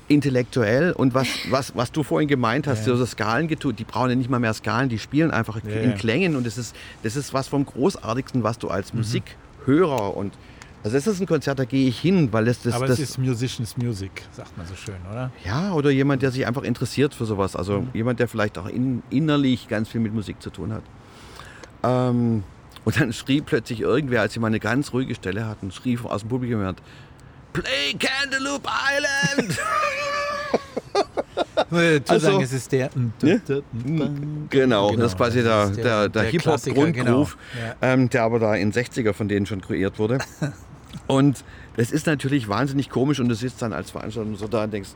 intellektuell. Und was, was, was du vorhin gemeint hast, ja. so Skalengetue, die brauchen ja nicht mal mehr Skalen, die spielen einfach ja, in Klängen. Und das ist, das ist was vom Großartigsten, was du als mhm. Musikhörer und also das ist ein Konzert, da gehe ich hin, weil es das... Aber das, es ist Musicians Music, sagt man so schön, oder? Ja, oder jemand, der sich einfach interessiert für sowas. Also mhm. jemand, der vielleicht auch in, innerlich ganz viel mit Musik zu tun hat. Ähm, und dann schrie plötzlich irgendwer, als sie mal eine ganz ruhige Stelle hatten, schrie aus dem Publikum hat, Play Cantaloupe Island! *laughs* *laughs* zu also, sagen, es ist der. Ja? Genau, genau, das ist quasi der, der, der, der Hip-Hop-Grundgroove, genau. ja. ähm, der aber da in 60er von denen schon kreiert wurde. *laughs* Und das ist natürlich wahnsinnig komisch und du sitzt dann als Veranstalter so da und denkst,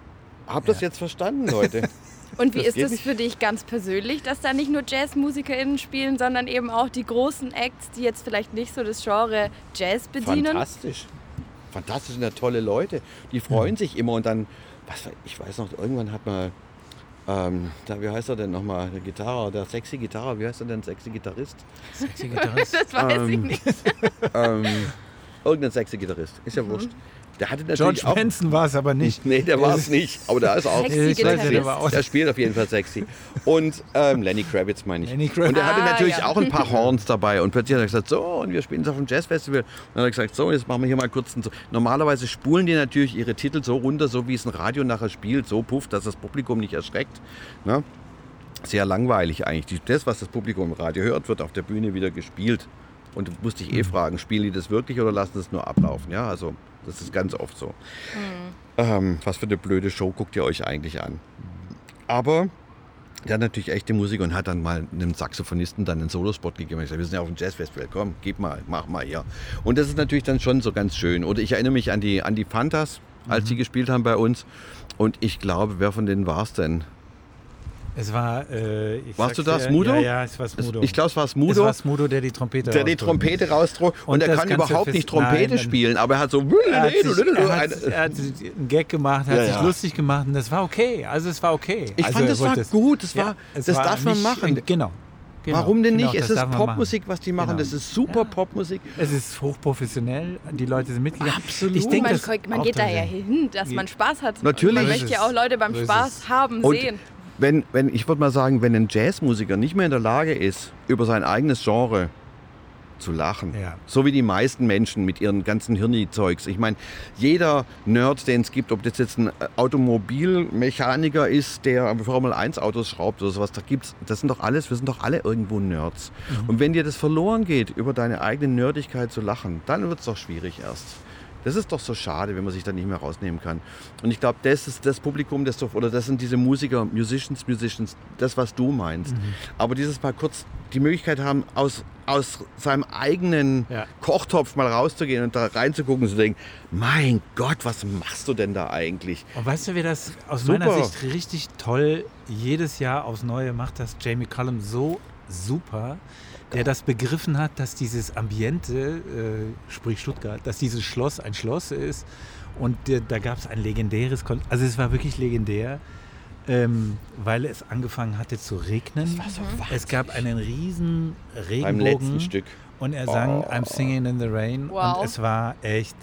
habt ihr das jetzt verstanden, Leute? *laughs* Und wie das ist das für dich ganz persönlich, dass da nicht nur JazzmusikerInnen spielen, sondern eben auch die großen Acts, die jetzt vielleicht nicht so das Genre Jazz bedienen? Fantastisch. Fantastisch sind ja tolle Leute. Die freuen mhm. sich immer und dann, was, ich weiß noch, irgendwann hat man, ähm, da, wie heißt er denn nochmal, der Gitarre, der sexy Gitarre, wie heißt er denn, sexy Gitarrist? Sexy Gitarrist? *laughs* das weiß ähm, ich nicht. *laughs* ähm, irgendein sexy Gitarrist, ist ja mhm. wurscht. Der hatte natürlich George Benson war es aber nicht. *laughs* Nee, der war es nicht. Aber da ist auch. Sexy der, der spielt auf jeden Fall sexy. Und ähm, Lenny Kravitz meine ich. Lenny Kravitz. Und er hatte ah, natürlich ja. auch ein paar *laughs* Horns dabei. Und plötzlich hat er gesagt, so, und wir spielen es auf dem Jazzfestival. Und dann hat er gesagt, so, jetzt machen wir hier mal kurz. So. Normalerweise spulen die natürlich ihre Titel so runter, so wie es ein Radio nachher spielt, so puff, dass das Publikum nicht erschreckt. Ne? Sehr langweilig eigentlich. Das, was das Publikum im Radio hört, wird auf der Bühne wieder gespielt. Und du musst dich eh mhm. fragen, spielen die das wirklich oder lassen es nur ablaufen? Ja, also das ist ganz oft so. Mhm. Ähm, was für eine blöde Show guckt ihr euch eigentlich an? Aber der hat natürlich echte Musik und hat dann mal einem Saxophonisten dann einen Solospot gegeben. Ich sage, wir sind ja auf dem Jazzfestival, komm, gib mal, mach mal hier. Und das ist natürlich dann schon so ganz schön. Oder ich erinnere mich an die, an die Fantas, als mhm. die gespielt haben bei uns. Und ich glaube, wer von denen war es denn? Es war. Äh, Warst du das, ja, Smudo? Ja, ja, es war Smudo. Ich glaube, es war Smudo. Es war Smudo, der die Trompete Der die Trompete rausdrückt. Und, und er kann überhaupt nicht Trompete nein, spielen, aber er hat so. Er hat, *laughs* sich, er hat, er hat einen Gag gemacht, hat ja, sich lustig gemacht und das war okay. Also, es war okay. Ich also, fand, das war das, gut. Das, war, das war darf man machen. Genau. Genau, Warum denn genau, nicht? es ist Popmusik, was die machen. Genau. Das ist super ja. Popmusik. Es ist hochprofessionell. Die Leute sind mitgegangen. Absolut. Ich denke, man, man geht da ja hin, dass man Spaß hat. Natürlich. Man möchte ja auch Leute beim Spaß haben, sehen wenn, wenn, ich würde mal sagen, wenn ein Jazzmusiker nicht mehr in der Lage ist, über sein eigenes Genre zu lachen. Ja. So wie die meisten Menschen mit ihren ganzen Hirni-Zeugs. Ich meine, jeder Nerd, den es gibt, ob das jetzt ein Automobilmechaniker ist, der Formel 1 Autos schraubt oder sowas, da gibt's, das sind doch alles, wir sind doch alle irgendwo Nerds. Mhm. Und wenn dir das verloren geht, über deine eigene Nerdigkeit zu lachen, dann wird es doch schwierig erst. Das ist doch so schade, wenn man sich da nicht mehr rausnehmen kann. Und ich glaube, das ist das Publikum, das doch, oder das sind diese Musiker, Musicians, Musicians, das, was du meinst. Mhm. Aber dieses Mal kurz die Möglichkeit haben, aus, aus seinem eigenen ja. Kochtopf mal rauszugehen und da reinzugucken und zu denken, mein Gott, was machst du denn da eigentlich? Und weißt du, wer das aus Super. meiner Sicht richtig toll jedes Jahr aufs Neue macht, das Jamie Cullum so super der das begriffen hat, dass dieses Ambiente, äh, sprich Stuttgart, dass dieses Schloss ein Schloss ist. Und der, da gab es ein legendäres, Kon also es war wirklich legendär, ähm, weil es angefangen hatte zu regnen. So es gab einen riesen Regenbogen. Beim letzten Stück. Und er sang oh. I'm Singing in the Rain. Wow. Und es war echt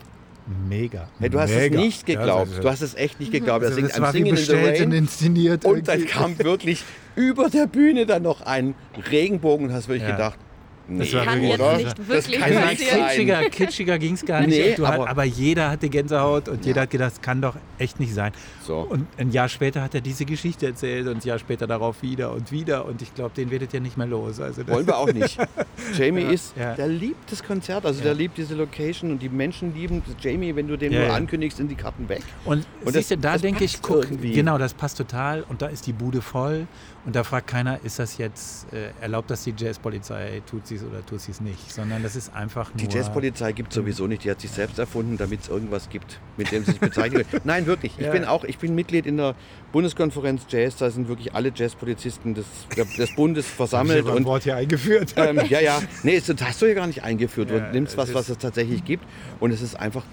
mega. Hey, du hast mega. es nicht geglaubt. Ja, du hast es echt nicht geglaubt. Er singt das I'm Singing in the Rain. Und inszeniert. Und dann kam *laughs* wirklich über der Bühne dann noch ein Regenbogen und hast wirklich ja. gedacht, Nee, das war kann wirklich, jetzt nicht wirklich das kann nicht kitschiger, kitschiger ging es gar nicht. Nee, aber, hat, aber, jeder hatte Gänsehaut und ja. jeder hat gedacht, das kann doch echt nicht sein. So. Und ein Jahr später hat er diese Geschichte erzählt und ein Jahr später darauf wieder und wieder. Und ich glaube, den werdet ihr nicht mehr los. Also Wollen wir auch nicht. *laughs* Jamie ja, ist, ja. der liebt das Konzert, also der liebt diese Location und die Menschen lieben Jamie, wenn du den nur ankündigst, sind die Karten weg. Und, und siehst du, da denke ich, guck, irgendwie. genau, das passt total und da ist die Bude voll und da fragt keiner, ist das jetzt, äh, erlaubt das die Jazzpolizei, tut sie es oder tut sie es nicht, sondern das ist einfach nur... Die Jazzpolizei gibt es sowieso nicht, die hat sich selbst erfunden, damit es irgendwas gibt, mit dem sie sich bezeichnen will. *laughs* Nein, wirklich. Ich ja. bin auch, ich bin Mitglied in der Bundeskonferenz Jazz, da sind wirklich alle Jazzpolizisten des, des Bundes *laughs* versammelt. und Wort hier eingeführt. *laughs* Ähm, ja, ja. Nee, das hast du ja gar nicht eingeführt. Ja, du nimmst was, was es tatsächlich gibt und es ist einfach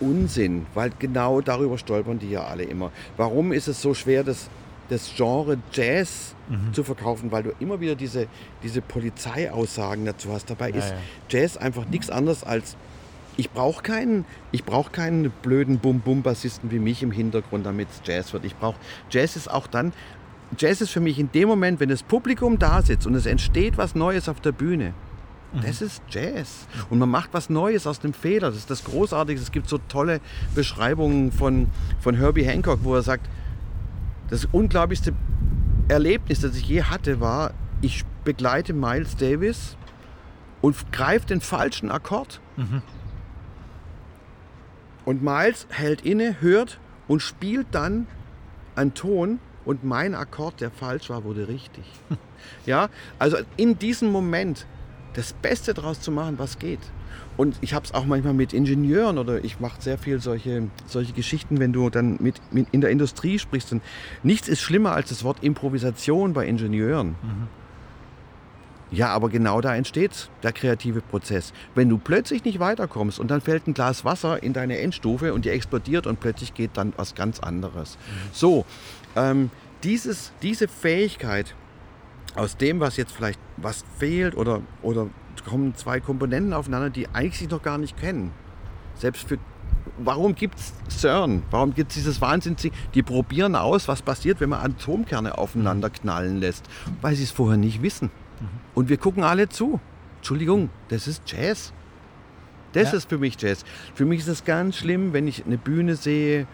Unsinn, weil genau darüber stolpern die ja alle immer. Warum ist es so schwer, das, das Genre Jazz mhm. zu verkaufen? Weil du immer wieder diese, diese Polizeiaussagen dazu hast. Dabei ja, ist ja. Jazz einfach nichts anderes als ich brauche keinen, ich brauche keinen blöden Bum-Bum-Bassisten wie mich im Hintergrund, damit es Jazz wird. Ich brauche Jazz ist auch dann Jazz ist für mich in dem Moment, wenn das Publikum da sitzt und es entsteht was Neues auf der Bühne. Mhm. Das ist Jazz. Und man macht was Neues aus dem Fehler. Das ist das Großartige. Es gibt so tolle Beschreibungen von, von Herbie Hancock, wo er sagt, das unglaublichste Erlebnis, das ich je hatte, war, ich begleite Miles Davis und greife den falschen Akkord. Mhm. Und Miles hält inne, hört und spielt dann einen Ton und mein Akkord, der falsch war, wurde richtig. *laughs* ja, also in diesem Moment das Beste daraus zu machen, was geht. Und ich habe es auch manchmal mit Ingenieuren oder ich mache sehr viel solche, solche Geschichten, wenn du dann mit, mit, in der Industrie sprichst. Und nichts ist schlimmer als das Wort Improvisation bei Ingenieuren. Mhm. Ja, aber genau da entsteht der kreative Prozess. Wenn du plötzlich nicht weiterkommst und dann fällt ein Glas Wasser in deine Endstufe und die explodiert und plötzlich geht dann was ganz anderes. Mhm. So, ähm, dieses, diese Fähigkeit, aus dem, was jetzt vielleicht was fehlt oder, oder kommen zwei Komponenten aufeinander, die eigentlich sich noch gar nicht kennen. Selbst für warum gibt es CERN? Warum gibt es dieses Wahnsinn? Die probieren aus, was passiert, wenn man Atomkerne aufeinander knallen lässt, weil sie es vorher nicht wissen. Mhm. Und wir gucken alle zu. Entschuldigung, das ist Jazz. Das ja. ist für mich Jazz. Für mich ist es ganz schlimm, wenn ich eine Bühne sehe,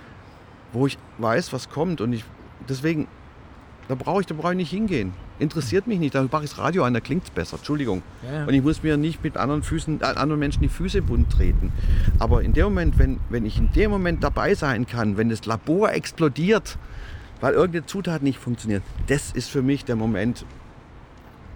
wo ich weiß, was kommt. Und ich deswegen, da brauche ich, da brauche ich nicht hingehen. Interessiert mich nicht. Dann mache ich das Radio an, da klingt es besser. Entschuldigung. Ja. Und ich muss mir nicht mit anderen Füßen, äh, anderen Menschen die Füße bunt treten. Aber in dem Moment, wenn, wenn ich in dem Moment dabei sein kann, wenn das Labor explodiert, weil irgendeine Zutat nicht funktioniert, das ist für mich der Moment,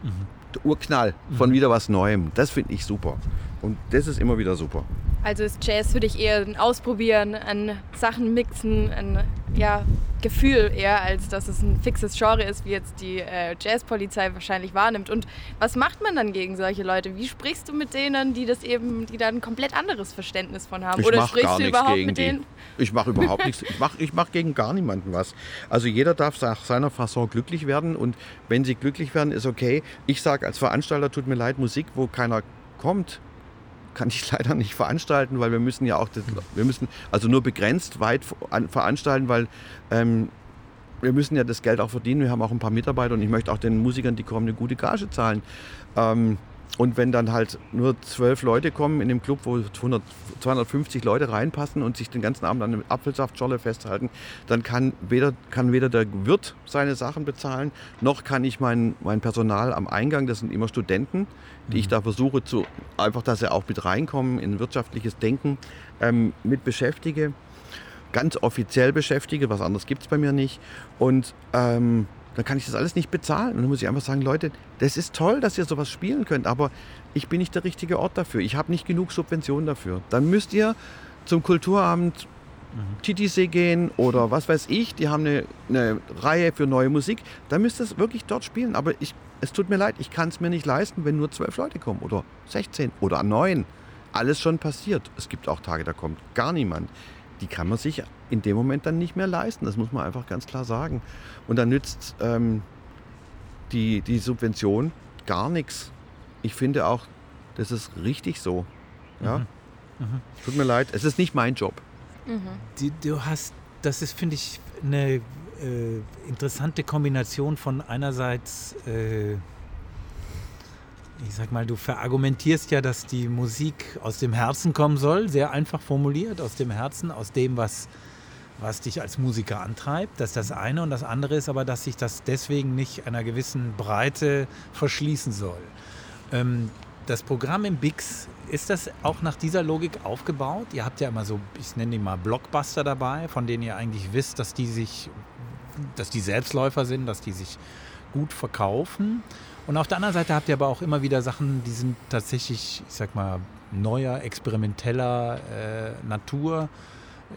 mhm. der Urknall von mhm. wieder was Neuem. Das finde ich super. Und das ist immer wieder super. Also ist Jazz für dich eher ein Ausprobieren, ein Sachen mixen, ein ja, Gefühl eher, als dass es ein fixes Genre ist, wie jetzt die äh, Jazzpolizei wahrscheinlich wahrnimmt. Und was macht man dann gegen solche Leute? Wie sprichst du mit denen, die das eben, die da ein komplett anderes Verständnis von haben? Ich Oder sprichst du überhaupt mit die. denen? Ich mache *laughs* überhaupt nichts. Ich mache ich mach gegen gar niemanden was. Also jeder darf nach seiner Fasson glücklich werden und wenn sie glücklich werden, ist okay. Ich sage als Veranstalter, tut mir leid, Musik, wo keiner kommt, kann ich *laughs* leider nicht veranstalten, weil wir müssen ja auch, das, wir müssen also nur begrenzt weit veranstalten, weil ähm, wir müssen ja das Geld auch verdienen. Wir haben auch ein paar Mitarbeiter und ich möchte auch den Musikern, die kommen, eine gute Gage zahlen. Ähm, und wenn dann halt nur zwölf Leute kommen in dem Club, wo 100, 250 Leute reinpassen und sich den ganzen Abend an einer Apfelsaftscholle festhalten, dann kann weder, kann weder der Wirt seine Sachen bezahlen, noch kann ich mein, mein Personal am Eingang, das sind immer Studenten, die mhm. ich da versuche zu, einfach, dass sie auch mit reinkommen in wirtschaftliches Denken, ähm, mit beschäftige. Ganz offiziell beschäftige, was anderes gibt es bei mir nicht. Und ähm, dann kann ich das alles nicht bezahlen. Und dann muss ich einfach sagen, Leute, das ist toll, dass ihr sowas spielen könnt, aber ich bin nicht der richtige Ort dafür. Ich habe nicht genug Subventionen dafür. Dann müsst ihr zum Kulturabend mhm. Titisee gehen oder was weiß ich, die haben eine, eine Reihe für neue Musik. Dann müsst ihr es wirklich dort spielen. Aber ich, es tut mir leid, ich kann es mir nicht leisten, wenn nur zwölf Leute kommen oder 16 oder neun. Alles schon passiert. Es gibt auch Tage, da kommt gar niemand die kann man sich in dem Moment dann nicht mehr leisten. Das muss man einfach ganz klar sagen. Und dann nützt ähm, die, die Subvention gar nichts. Ich finde auch, das ist richtig so. Ja? Mhm. Mhm. Tut mir leid, es ist nicht mein Job. Mhm. Die, du hast, das ist, finde ich, eine äh, interessante Kombination von einerseits äh, ich sag mal, du verargumentierst ja, dass die Musik aus dem Herzen kommen soll, sehr einfach formuliert, aus dem Herzen, aus dem, was, was dich als Musiker antreibt. Das ist das eine. Und das andere ist aber, dass sich das deswegen nicht einer gewissen Breite verschließen soll. Ähm, das Programm im Bix, ist das auch nach dieser Logik aufgebaut? Ihr habt ja immer so, ich nenne die mal Blockbuster dabei, von denen ihr eigentlich wisst, dass die sich, dass die Selbstläufer sind, dass die sich gut verkaufen. Und auf der anderen Seite habt ihr aber auch immer wieder Sachen, die sind tatsächlich, ich sag mal, neuer, experimenteller äh, Natur.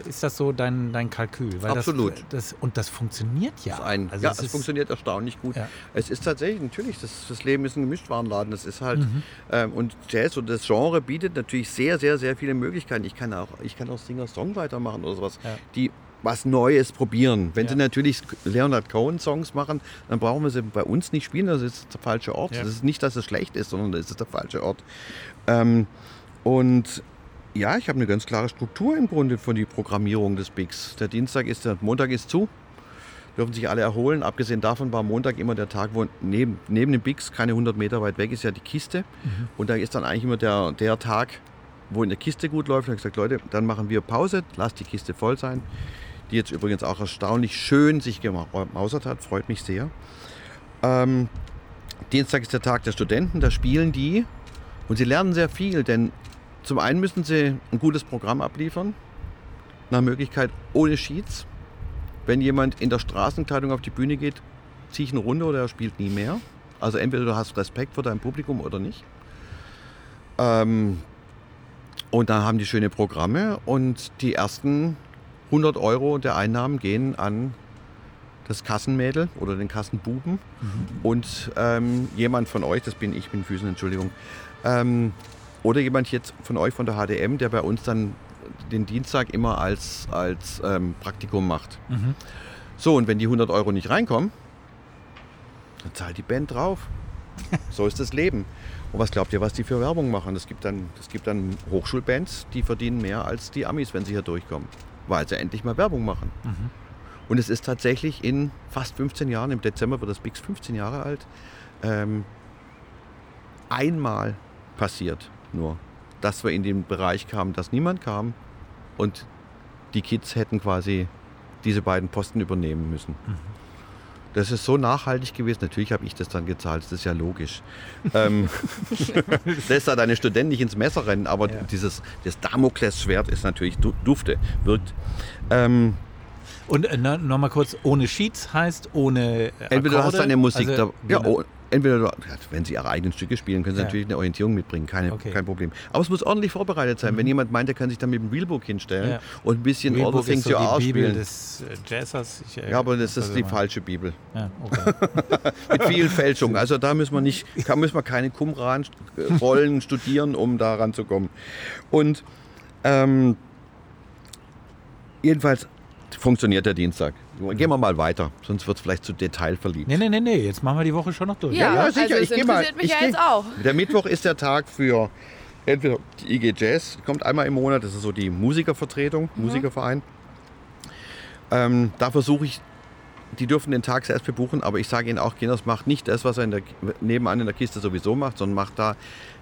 Ist das so dein, dein Kalkül? Weil Absolut. Das, das, und das funktioniert ja. Das ein, also ja, es, es funktioniert erstaunlich gut. Ja. Es ist tatsächlich, natürlich, das, das Leben ist ein Gemischtwarenladen. Das ist halt, mhm. ähm, und Jazz und das Genre bietet natürlich sehr, sehr, sehr viele Möglichkeiten. Ich kann auch, ich kann auch Singer-Songwriter machen oder sowas, ja. die was Neues probieren. Wenn ja. sie natürlich Leonard Cohen-Songs machen, dann brauchen wir sie bei uns nicht spielen, das ist der falsche Ort. Das ist nicht, dass es schlecht ist, sondern das ist der falsche Ort. Ähm, und ja, ich habe eine ganz klare Struktur im Grunde von die Programmierung des Bigs. Der Dienstag ist, der Montag ist zu, dürfen sich alle erholen. Abgesehen davon war Montag immer der Tag, wo neben, neben dem Bigs, keine 100 Meter weit weg, ist ja die Kiste. Mhm. Und da ist dann eigentlich immer der, der Tag, wo in der Kiste gut läuft. Da habe ich gesagt, Leute, dann machen wir Pause, lasst die Kiste voll sein. Die jetzt übrigens auch erstaunlich schön sich gemausert hat, freut mich sehr. Ähm, Dienstag ist der Tag der Studenten, da spielen die und sie lernen sehr viel, denn zum einen müssen sie ein gutes Programm abliefern, nach Möglichkeit ohne Sheets. Wenn jemand in der Straßenkleidung auf die Bühne geht, ziehe ich eine Runde oder er spielt nie mehr. Also entweder du hast Respekt vor deinem Publikum oder nicht. Ähm, und dann haben die schöne Programme und die ersten 100 Euro der Einnahmen gehen an das Kassenmädel oder den Kassenbuben. Mhm. Und ähm, jemand von euch, das bin ich, bin Füßen, Entschuldigung, ähm, oder jemand jetzt von euch von der HDM, der bei uns dann den Dienstag immer als, als ähm, Praktikum macht. Mhm. So, und wenn die 100 Euro nicht reinkommen, dann zahlt die Band drauf. *laughs* so ist das Leben. Und was glaubt ihr, was die für Werbung machen? Es gibt dann, es gibt dann Hochschulbands, die verdienen mehr als die Amis, wenn sie hier durchkommen, weil sie endlich mal Werbung machen. Mhm. Und es ist tatsächlich in fast 15 Jahren, im Dezember wird das Bix 15 Jahre alt, ähm, einmal passiert nur, dass wir in den Bereich kamen, dass niemand kam und die Kids hätten quasi diese beiden Posten übernehmen müssen. Mhm. Das ist so nachhaltig gewesen. Natürlich habe ich das dann gezahlt, das ist ja logisch. *laughs* ähm, lässt da deine Studenten nicht ins Messer rennen, aber ja. dieses das Damoklesschwert ist natürlich dufte, wirkt. Ähm, und äh, nochmal kurz, ohne Sheets heißt ohne Akkorde? Entweder du hast deine Musik also, da, ja, genau entweder, wenn sie ihre eigenen Stücke spielen, können sie ja. natürlich eine Orientierung mitbringen, keine, okay. kein Problem. Aber es muss ordentlich vorbereitet sein. Mhm. Wenn jemand meint, der kann sich dann mit dem Realbook hinstellen ja. und ein bisschen All the Things so You Are spielen. des äh, Jazzers. Ich, äh, ja, aber das ist also die mal. falsche Bibel. Ja, *laughs* okay. mit vielen Fälschungen. Also da müssen wir nicht, *laughs* kann, müssen wir keine Qumran-Rollen studieren, um da ranzukommen. Und ähm, jedenfalls funktioniert der Dienstag. Gehen wir mal weiter, sonst wird es vielleicht zu detailverliebt. Nee, nee, nee, nee, jetzt machen wir die Woche schon noch durch. Ja, ja sicher. Also ich gehe mal. Mich ich ja jetzt auch. Der Mittwoch ist der Tag für entweder die IG Jazz, kommt einmal im Monat, das ist so die Musikervertretung, mhm. Musikerverein. Ähm, da versuche ich, die dürfen den Tag selbst bebuchen, aber ich sage ihnen auch, Kinders macht nicht das, was er in der, nebenan in der Kiste sowieso macht, sondern macht da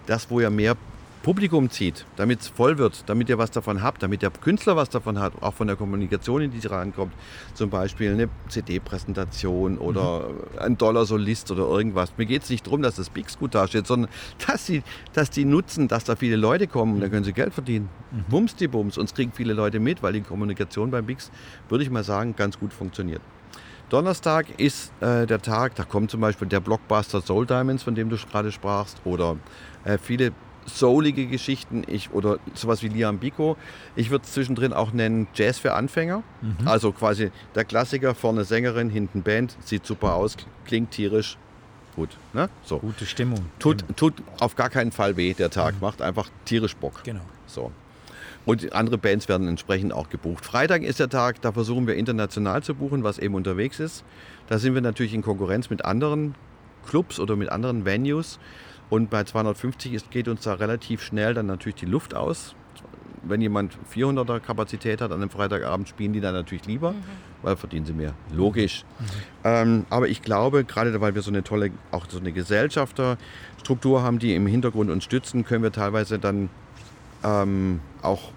das, wo er mehr Publikum zieht, damit es voll wird, damit ihr was davon habt, damit der Künstler was davon hat, auch von der Kommunikation, in die sie rankommt. Zum Beispiel eine CD-Präsentation oder mhm. ein Dollar-Solist oder irgendwas. Mir geht es nicht darum, dass das Bix gut dasteht, sondern dass sie, dass die nutzen, dass da viele Leute kommen und dann können sie Geld verdienen. Mhm. Bums die Bums. Uns kriegen viele Leute mit, weil die Kommunikation beim Bix, würde ich mal sagen, ganz gut funktioniert. Donnerstag ist äh, der Tag, da kommt zum Beispiel der Blockbuster Soul Diamonds, von dem du gerade sprachst, oder äh, viele soulige Geschichten ich, oder sowas wie Liam Biko. Ich würde es zwischendrin auch nennen Jazz für Anfänger. Mhm. Also quasi der Klassiker, vorne Sängerin, hinten Band, sieht super aus, klingt tierisch. Gut, ne? So. Gute Stimmung. Tut, tut auf gar keinen Fall weh, der Tag. Mhm. Macht einfach tierisch Bock. Genau. So. Und andere Bands werden entsprechend auch gebucht. Freitag ist der Tag, da versuchen wir international zu buchen, was eben unterwegs ist. Da sind wir natürlich in Konkurrenz mit anderen Clubs oder mit anderen Venues. Und bei 250 ist, geht uns da relativ schnell dann natürlich die Luft aus. Wenn jemand 400er Kapazität hat an einem Freitagabend, spielen die dann natürlich lieber, mhm. weil verdienen sie mehr. Logisch. Mhm. Ähm, aber ich glaube, gerade weil wir so eine tolle, auch so eine Gesellschafterstruktur haben, die im Hintergrund uns stützen, können wir teilweise dann ähm, auch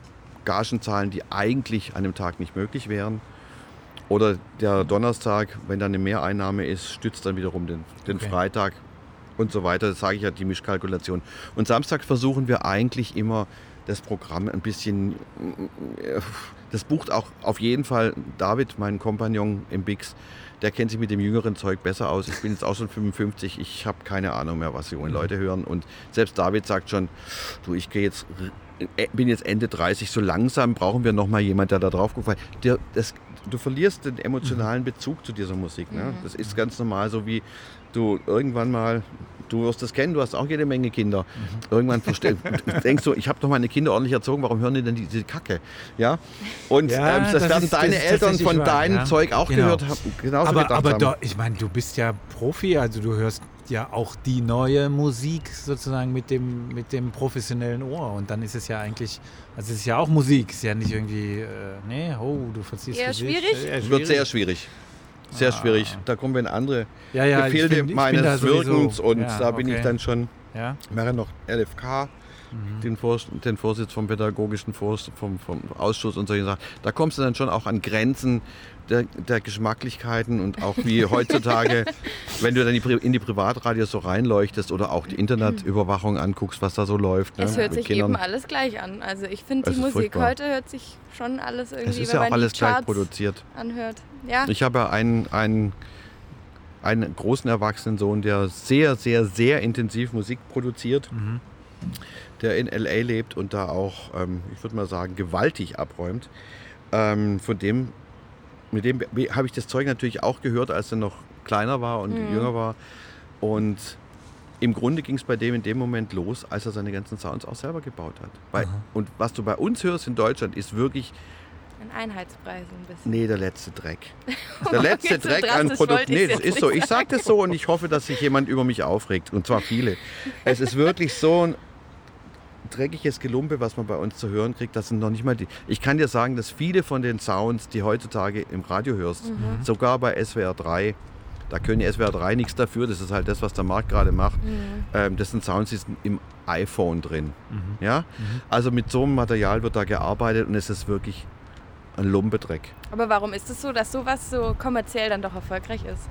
Gagen zahlen, die eigentlich an dem Tag nicht möglich wären. Oder der Donnerstag, wenn da eine Mehreinnahme ist, stützt dann wiederum den, den okay. Freitag und so weiter. Das sage ich ja, die Mischkalkulation. Und samstags versuchen wir eigentlich immer das Programm ein bisschen, das bucht auch auf jeden Fall David, mein Kompagnon im Bix, der kennt sich mit dem jüngeren Zeug besser aus. Ich bin jetzt auch schon 55, ich habe keine Ahnung mehr, was die jungen Leute hören. Und selbst David sagt schon, du, ich gehe jetzt, äh, bin jetzt Ende 30, so langsam brauchen wir noch mal jemand, der da drauf guckt. Weil das, du verlierst den emotionalen Bezug zu dieser Musik. Ne? Das ist ganz normal, so wie du irgendwann mal, du wirst das kennen, du hast auch jede Menge Kinder. Mhm. Irgendwann denkst du, *laughs* ich habe doch meine Kinder ordentlich erzogen, warum hören die denn diese Kacke? Ja? Und ja, ähm, das, das, werden ist, deine das Eltern von wahr, deinem ja. Zeug auch genau. gehört haben. Aber aber doch, ich meine, du bist ja Profi, also du hörst ja auch die neue Musik sozusagen mit dem, mit dem professionellen Ohr. Und dann ist es ja eigentlich, also es ist ja auch Musik, ist ja nicht irgendwie, äh, nee, oh, du verziehst Eher schwierig? Es wird sehr schwierig. Sehr ah. schwierig. Da kommen wir in andere ja, ja, Gefilde bin, meines Wirkens und ja, da bin okay. ich dann schon, ja. mache noch LFK, mhm. den, Vors den Vorsitz vom pädagogischen Vors vom, vom Ausschuss und solche Sachen. Da kommst du dann schon auch an Grenzen der, der Geschmacklichkeiten und auch wie *laughs* heutzutage, wenn du dann in die Privatradios so reinleuchtest oder auch die Internetüberwachung anguckst, was da so läuft. Ne? Es hört sich Kindern. eben alles gleich an. Also ich finde die Musik furchtbar. heute hört sich schon alles irgendwie, es ist ja auch alles gleich produziert. anhört. Ja. Ich habe einen, einen, einen großen erwachsenen Sohn, der sehr, sehr, sehr intensiv Musik produziert. Mhm der in LA lebt und da auch, ähm, ich würde mal sagen, gewaltig abräumt. Ähm, von dem mit dem habe ich das Zeug natürlich auch gehört, als er noch kleiner war und mhm. jünger war. Und im Grunde ging es bei dem in dem Moment los, als er seine ganzen Sounds auch selber gebaut hat. Weil, und was du bei uns hörst in Deutschland, ist wirklich. Ein Einheitspreis ein bisschen. Nee, der letzte Dreck. *laughs* Der letzte Dreck so an Produkten. Nee, das ist so. Ich sage das so und ich hoffe, dass sich jemand über mich aufregt. Und zwar viele. Es ist wirklich so ein dreckiges Gelumpe, was man bei uns zu hören kriegt, das sind noch nicht mal die. Ich kann dir sagen, dass viele von den Sounds, die heutzutage im Radio hörst, mhm. sogar bei SWR 3, da können die SWR 3 nichts dafür, das ist halt das, was der Markt gerade macht. Mhm. Ähm, das sind Sounds, die sind im iPhone drin. Mhm. Ja? Mhm. Also mit so einem Material wird da gearbeitet und es ist wirklich ein Lumpedreck. Aber warum ist es so, dass sowas so kommerziell dann doch erfolgreich ist?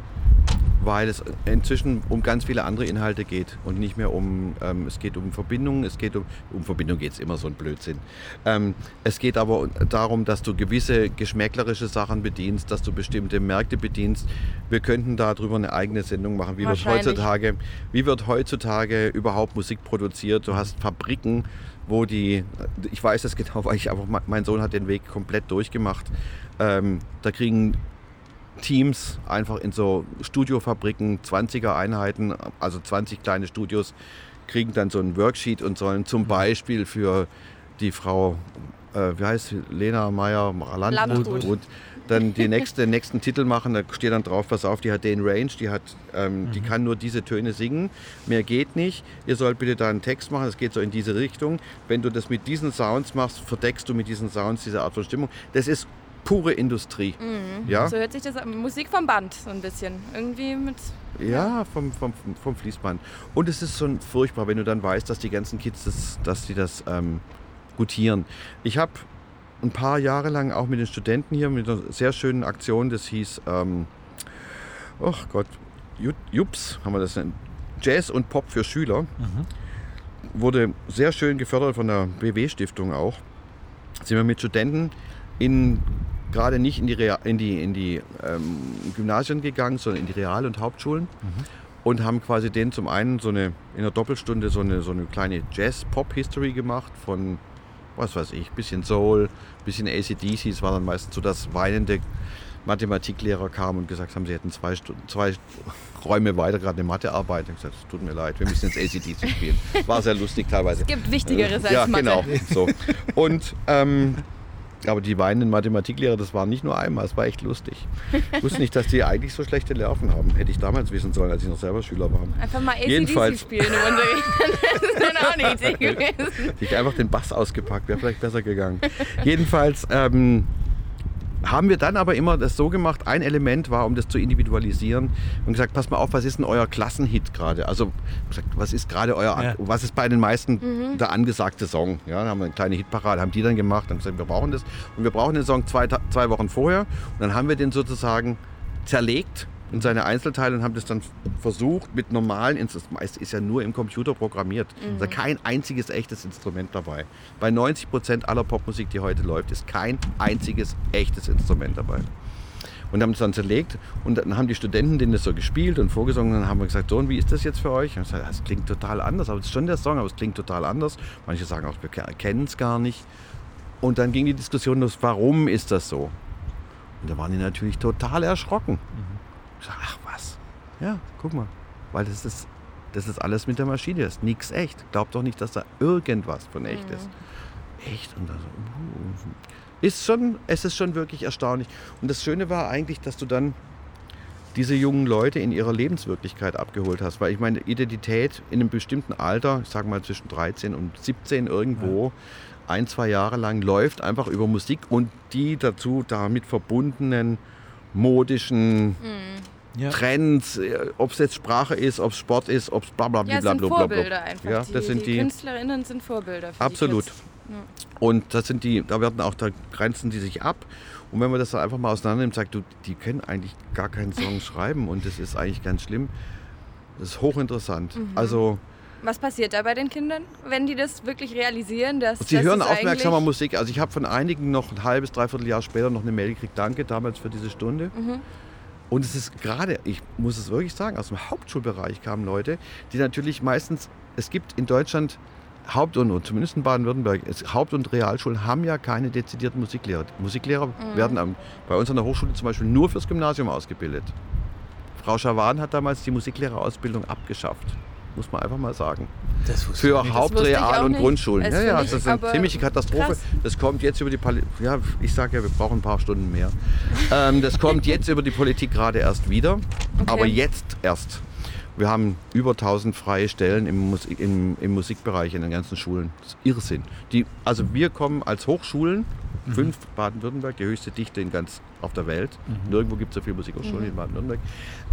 Weil es inzwischen um ganz viele andere Inhalte geht und nicht mehr um, ähm, es geht um Verbindungen, es geht um, um Verbindung geht es immer so ein Blödsinn. Ähm, es geht aber darum, dass du gewisse geschmäcklerische Sachen bedienst, dass du bestimmte Märkte bedienst. Wir könnten darüber eine eigene Sendung machen. Wie wird heutzutage, wie wird heutzutage überhaupt Musik produziert? Du hast Fabriken, wo die, ich weiß das genau, weil ich einfach, mein Sohn hat den Weg komplett durchgemacht. Ähm, da kriegen Teams einfach in so Studiofabriken, 20er Einheiten, also 20 kleine Studios, kriegen dann so ein Worksheet und sollen zum mhm. Beispiel für die Frau, äh, wie heißt sie, Lena Meyer Landrut, dann die nächste, nächsten Titel machen. Da steht dann drauf, pass auf, die hat den Range, die, hat, ähm, mhm. die kann nur diese Töne singen, mehr geht nicht. Ihr sollt bitte da einen Text machen, das geht so in diese Richtung. Wenn du das mit diesen Sounds machst, verdeckst du mit diesen Sounds diese Art von Stimmung. Das ist pure Industrie. Mhm. Ja? So hört sich das an. Musik vom Band so ein bisschen. Irgendwie mit. Ja, ja, Vom, vom, vom Fließband. Und es ist so furchtbar, wenn du dann weißt, dass die ganzen Kids das, dass die das ähm, gutieren. Ich habe ein paar Jahre lang auch mit den Studenten hier mit einer sehr schönen Aktion, das hieß, ähm, oh Gott, Jups haben wir das nennt. Jazz und Pop für Schüler. Mhm. Wurde sehr schön gefördert von der BW-Stiftung auch. Sind wir mit Studenten in gerade nicht in die, Real, in die, in die ähm, Gymnasien gegangen, sondern in die Real- und Hauptschulen mhm. und haben quasi denen zum einen so eine, in einer Doppelstunde so eine, so eine kleine Jazz-Pop-History gemacht von, was weiß ich, bisschen Soul, bisschen ACDC. Es war dann meistens so, dass weinende Mathematiklehrer kamen und gesagt haben, sie hätten zwei, Stunden, zwei Räume weiter gerade eine Mathearbeit. Ich gesagt, es tut mir leid, wir müssen jetzt ACDC spielen. War sehr lustig teilweise. Es gibt Wichtigeres als ja, Mathe. Ja, genau. So. Und ähm, aber die weinenden Mathematiklehrer, das war nicht nur einmal, es war echt lustig. Ich wusste nicht, dass die eigentlich so schlechte Nerven haben. Hätte ich damals wissen sollen, als ich noch selber Schüler war. Einfach mal ACDC spielen im Unterricht. *laughs* Das ist dann auch eine Idee gewesen. Ich einfach den Bass ausgepackt, wäre vielleicht besser gegangen. Jedenfalls ähm, haben wir dann aber immer das so gemacht, ein Element war, um das zu individualisieren und gesagt, pass mal auf, was ist denn euer Klassenhit gerade? Also gesagt, was ist gerade euer, ja. was ist bei den meisten mhm. der angesagte Song? Ja, dann haben wir eine kleine Hitparade, haben die dann gemacht, dann gesagt, wir brauchen das und wir brauchen den Song zwei, zwei Wochen vorher und dann haben wir den sozusagen zerlegt in seine Einzelteile und haben das dann versucht mit normalen Instrumenten. Das ist ja nur im Computer programmiert. Mhm. Da ist kein einziges echtes Instrument dabei. Bei 90 Prozent aller Popmusik, die heute läuft, ist kein einziges echtes Instrument dabei. und haben es dann zerlegt und dann haben die Studenten denen das so gespielt und vorgesungen und dann haben wir gesagt, so und wie ist das jetzt für euch? Und ich gesagt, das klingt total anders, aber es ist schon der Song, aber es klingt total anders. Manche sagen auch, wir kennen es gar nicht. Und dann ging die Diskussion los, warum ist das so? Und da waren die natürlich total erschrocken. Mhm. Ich sag, ach was, ja, guck mal, weil das ist, das ist alles mit der Maschine, das ist nichts echt. Glaubt doch nicht, dass da irgendwas von echt mhm. ist. Echt? Und dann so, uh, ist schon, es ist schon wirklich erstaunlich. Und das Schöne war eigentlich, dass du dann diese jungen Leute in ihrer Lebenswirklichkeit abgeholt hast. Weil ich meine, Identität in einem bestimmten Alter, ich sage mal zwischen 13 und 17 irgendwo, ja. ein, zwei Jahre lang läuft einfach über Musik und die dazu damit verbundenen modischen mhm. ja. Trends, äh, ob es jetzt Sprache ist, ob es Sport ist, ob es bla bla bla ja, bla bla. Vorbilder einfach. Ja, das die, sind die, die Künstlerinnen sind Vorbilder. absolut. Und das sind die, da werden auch, da grenzen die sich ab. Und wenn man das dann einfach mal auseinander nimmt, sagt du, die können eigentlich gar keinen Song *laughs* schreiben und das ist eigentlich ganz schlimm. Das ist hochinteressant. Mhm. Also was passiert da bei den Kindern, wenn die das wirklich realisieren? Dass, sie hören aufmerksamer Musik. Also ich habe von einigen noch ein halbes, dreiviertel Jahr später noch eine Mail gekriegt. Danke damals für diese Stunde. Mhm. Und es ist gerade, ich muss es wirklich sagen, aus dem Hauptschulbereich kamen Leute, die natürlich meistens, es gibt in Deutschland Haupt- und, zumindest in Baden-Württemberg, Haupt- und Realschulen haben ja keine dezidierten Musiklehrer. Musiklehrer mhm. werden am, bei uns an der Hochschule zum Beispiel nur fürs Gymnasium ausgebildet. Frau Schawan hat damals die Musiklehrerausbildung abgeschafft. Muss man einfach mal sagen. Für Haupt-, Real- und. Grundschulen. Das ja, ja, das ist eine ziemliche Katastrophe. Krass. Das kommt jetzt über die Poli Ja, ich sage ja, wir brauchen ein paar Stunden mehr. ähm, das kommt jetzt über die Politik gerade erst wieder. Okay. Aber jetzt erst. Wir haben über 1000 freie Stellen im, Musik, im, im Musikbereich in den ganzen Schulen. Das ist Irrsinn. Die, also wir kommen als Hochschulen, mhm. fünf Baden-Württemberg, die höchste Dichte in ganz auf der Welt. Mhm. Nirgendwo gibt es so viele Musikhochschulen mhm. in Baden-Württemberg.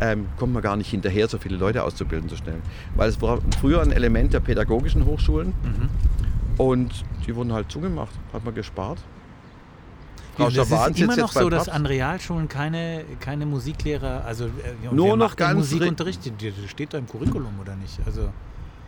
Ähm, kommt man gar nicht hinterher, so viele Leute auszubilden so schnell. Weil es war früher ein Element der pädagogischen Hochschulen mhm. und die wurden halt zugemacht, hat man gespart. Frau das ist immer noch so, dass an Realschulen keine, keine Musiklehrer, also äh, nur noch ganz Musik unterrichtet. Das steht da im Curriculum oder nicht? Also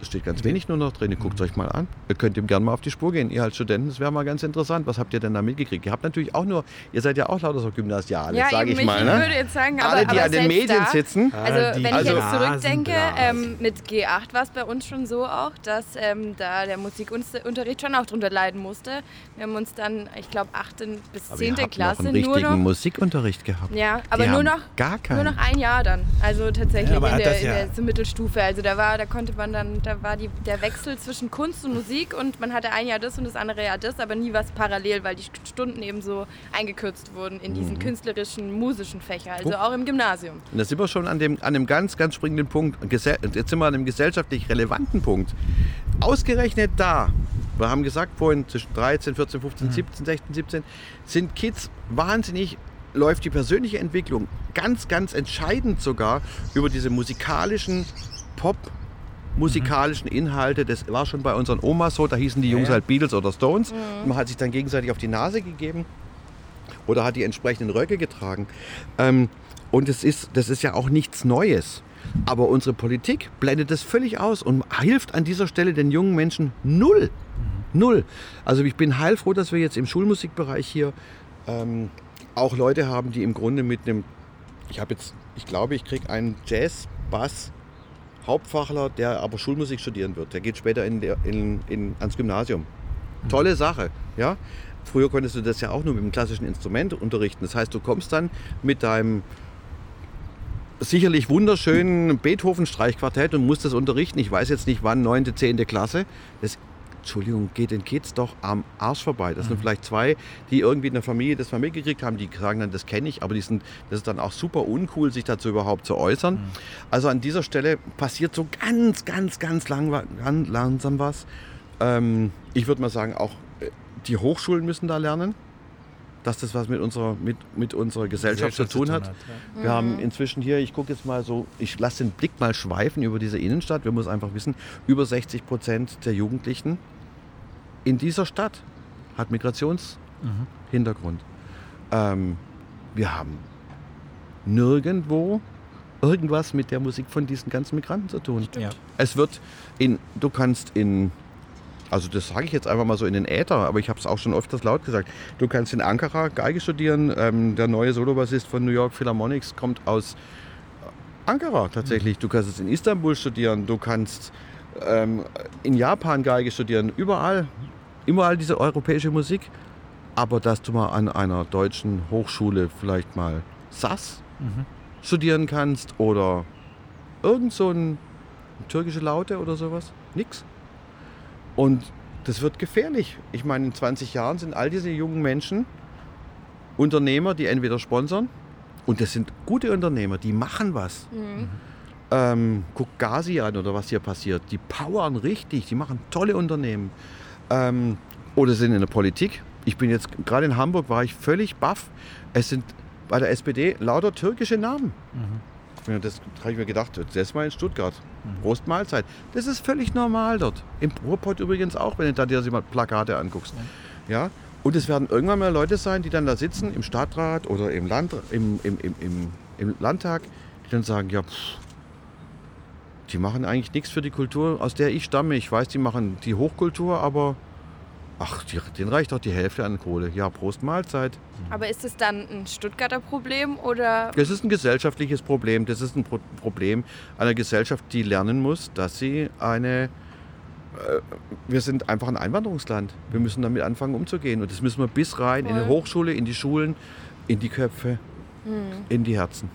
steht ganz wenig nur noch drin. Guckt es euch mal an. Ihr könnt ihm gerne mal auf die Spur gehen. Ihr als Studenten, das wäre mal ganz interessant. Was habt ihr denn da mitgekriegt? Ihr habt natürlich auch nur, ihr seid ja auch lauter so Gymnasiale, ja, sage ich mal. Ne? Ich würde jetzt sagen, aber, Alle, die aber an den Medien da, sitzen. Also, wenn also, ich jetzt zurückdenke, ähm, mit G8 war es bei uns schon so auch, dass ähm, da der Musikunterricht schon auch drunter leiden musste. Wir haben uns dann, ich glaube, 8. bis 10. Aber Klasse noch einen nur noch. Musikunterricht gehabt. Ja, aber die nur noch, gar nur noch ein Jahr dann. Also tatsächlich ja, in, der, in der Mittelstufe. Also da war, da konnte man dann, da war die, der Wechsel zwischen Kunst und Musik und man hatte ein Jahr das und das andere Jahr das, aber nie was parallel, weil die Stunden eben so eingekürzt wurden in diesen mhm. künstlerischen, musischen Fächer, also auch im Gymnasium. Und da sind wir schon an dem, an dem ganz, ganz springenden Punkt, jetzt sind wir an einem gesellschaftlich relevanten Punkt. Ausgerechnet da, wir haben gesagt vorhin zwischen 13, 14, 15, mhm. 17, 16, 17, sind Kids wahnsinnig läuft die persönliche Entwicklung ganz, ganz entscheidend sogar über diese musikalischen Pop- musikalischen Inhalte. Das war schon bei unseren Omas so, da hießen die Jungs halt Beatles oder Stones. Mhm. Man hat sich dann gegenseitig auf die Nase gegeben oder hat die entsprechenden Röcke getragen. Ähm, und es ist, das ist ja auch nichts Neues. Aber unsere Politik blendet das völlig aus und hilft an dieser Stelle den jungen Menschen null. Mhm. Null. Also ich bin heilfroh, dass wir jetzt im Schulmusikbereich hier ähm, auch Leute haben, die im Grunde mit einem, ich habe jetzt, ich glaube, ich kriege einen Jazz, Bass, Hauptfachler, der aber Schulmusik studieren wird. Der geht später in in, in, ans Gymnasium. Tolle Sache. Ja? Früher konntest du das ja auch nur mit dem klassischen Instrument unterrichten. Das heißt, du kommst dann mit deinem sicherlich wunderschönen Beethoven-Streichquartett und musst das unterrichten. Ich weiß jetzt nicht wann, 9., 10. Klasse. Das Entschuldigung, geht den Kids doch am Arsch vorbei. Das mhm. sind vielleicht zwei, die irgendwie in der Familie das mal mitgekriegt haben, die sagen dann, das kenne ich, aber die sind, das ist dann auch super uncool, sich dazu überhaupt zu äußern. Mhm. Also an dieser Stelle passiert so ganz, ganz, ganz, lang, ganz langsam was. Ähm, ich würde mal sagen, auch äh, die Hochschulen müssen da lernen dass das was mit unserer, mit, mit unserer Gesellschaft, Gesellschaft zu tun hat. hat ja. Wir mhm. haben inzwischen hier, ich gucke jetzt mal so, ich lasse den Blick mal schweifen über diese Innenstadt. Wir müssen einfach wissen, über 60 Prozent der Jugendlichen in dieser Stadt hat Migrationshintergrund. Mhm. Ähm, wir haben nirgendwo irgendwas mit der Musik von diesen ganzen Migranten zu tun. Ja. Es wird in, du kannst in Also das sage ich jetzt einfach mal so in den Äther, aber ich habe es auch schon öfters laut gesagt. Du kannst in Ankara Geige studieren. Ähm, der neue Solobassist von New York Philharmonics kommt aus Ankara tatsächlich. Du kannst es in Istanbul studieren. Du kannst ähm, in Japan Geige studieren. Überall. Überall diese europäische Musik. Aber dass du mal an einer deutschen Hochschule vielleicht mal SAS mhm. studieren kannst oder irgend so ein türkische Laute oder sowas. Nix. Und das wird gefährlich. Ich meine, in 20 Jahren sind all diese jungen Menschen Unternehmer, die entweder sponsern, und das sind gute Unternehmer, die machen was. Mhm. Ähm, guck Gazi an oder was hier passiert. Die powern richtig, die machen tolle Unternehmen. Ähm, oder sind in der Politik. Ich bin jetzt, gerade in Hamburg war ich völlig baff. Es sind bei der SPD lauter türkische Namen. Mhm. Das habe ich mir gedacht, das mal in Stuttgart. Mhm. Prost Mahlzeit. Das ist völlig normal dort. Im Ruhrpott übrigens auch, wenn du da dir mal Plakate anguckst. Ja. ja? Und es werden irgendwann mal Leute sein, die dann da sitzen im Stadtrat oder im, Land, im, im, im, im, im Landtag, die dann sagen, ja, pff, die machen eigentlich nichts für die Kultur, aus der ich stamme. Ich weiß, die machen die Hochkultur, aber Ach, die, denen reicht doch die Hälfte an Kohle. Ja, Prost Mahlzeit. Aber ist es dann ein Stuttgarter Problem oder? Es ist ein gesellschaftliches Problem. Das ist ein Pro Problem einer Gesellschaft, die lernen muss, dass sie eine. Äh, wir sind einfach ein Einwanderungsland. Wir müssen damit anfangen umzugehen. Und das müssen wir bis rein Voll. in die Hochschule, in die Schulen, in die Köpfe, hm. in die Herzen.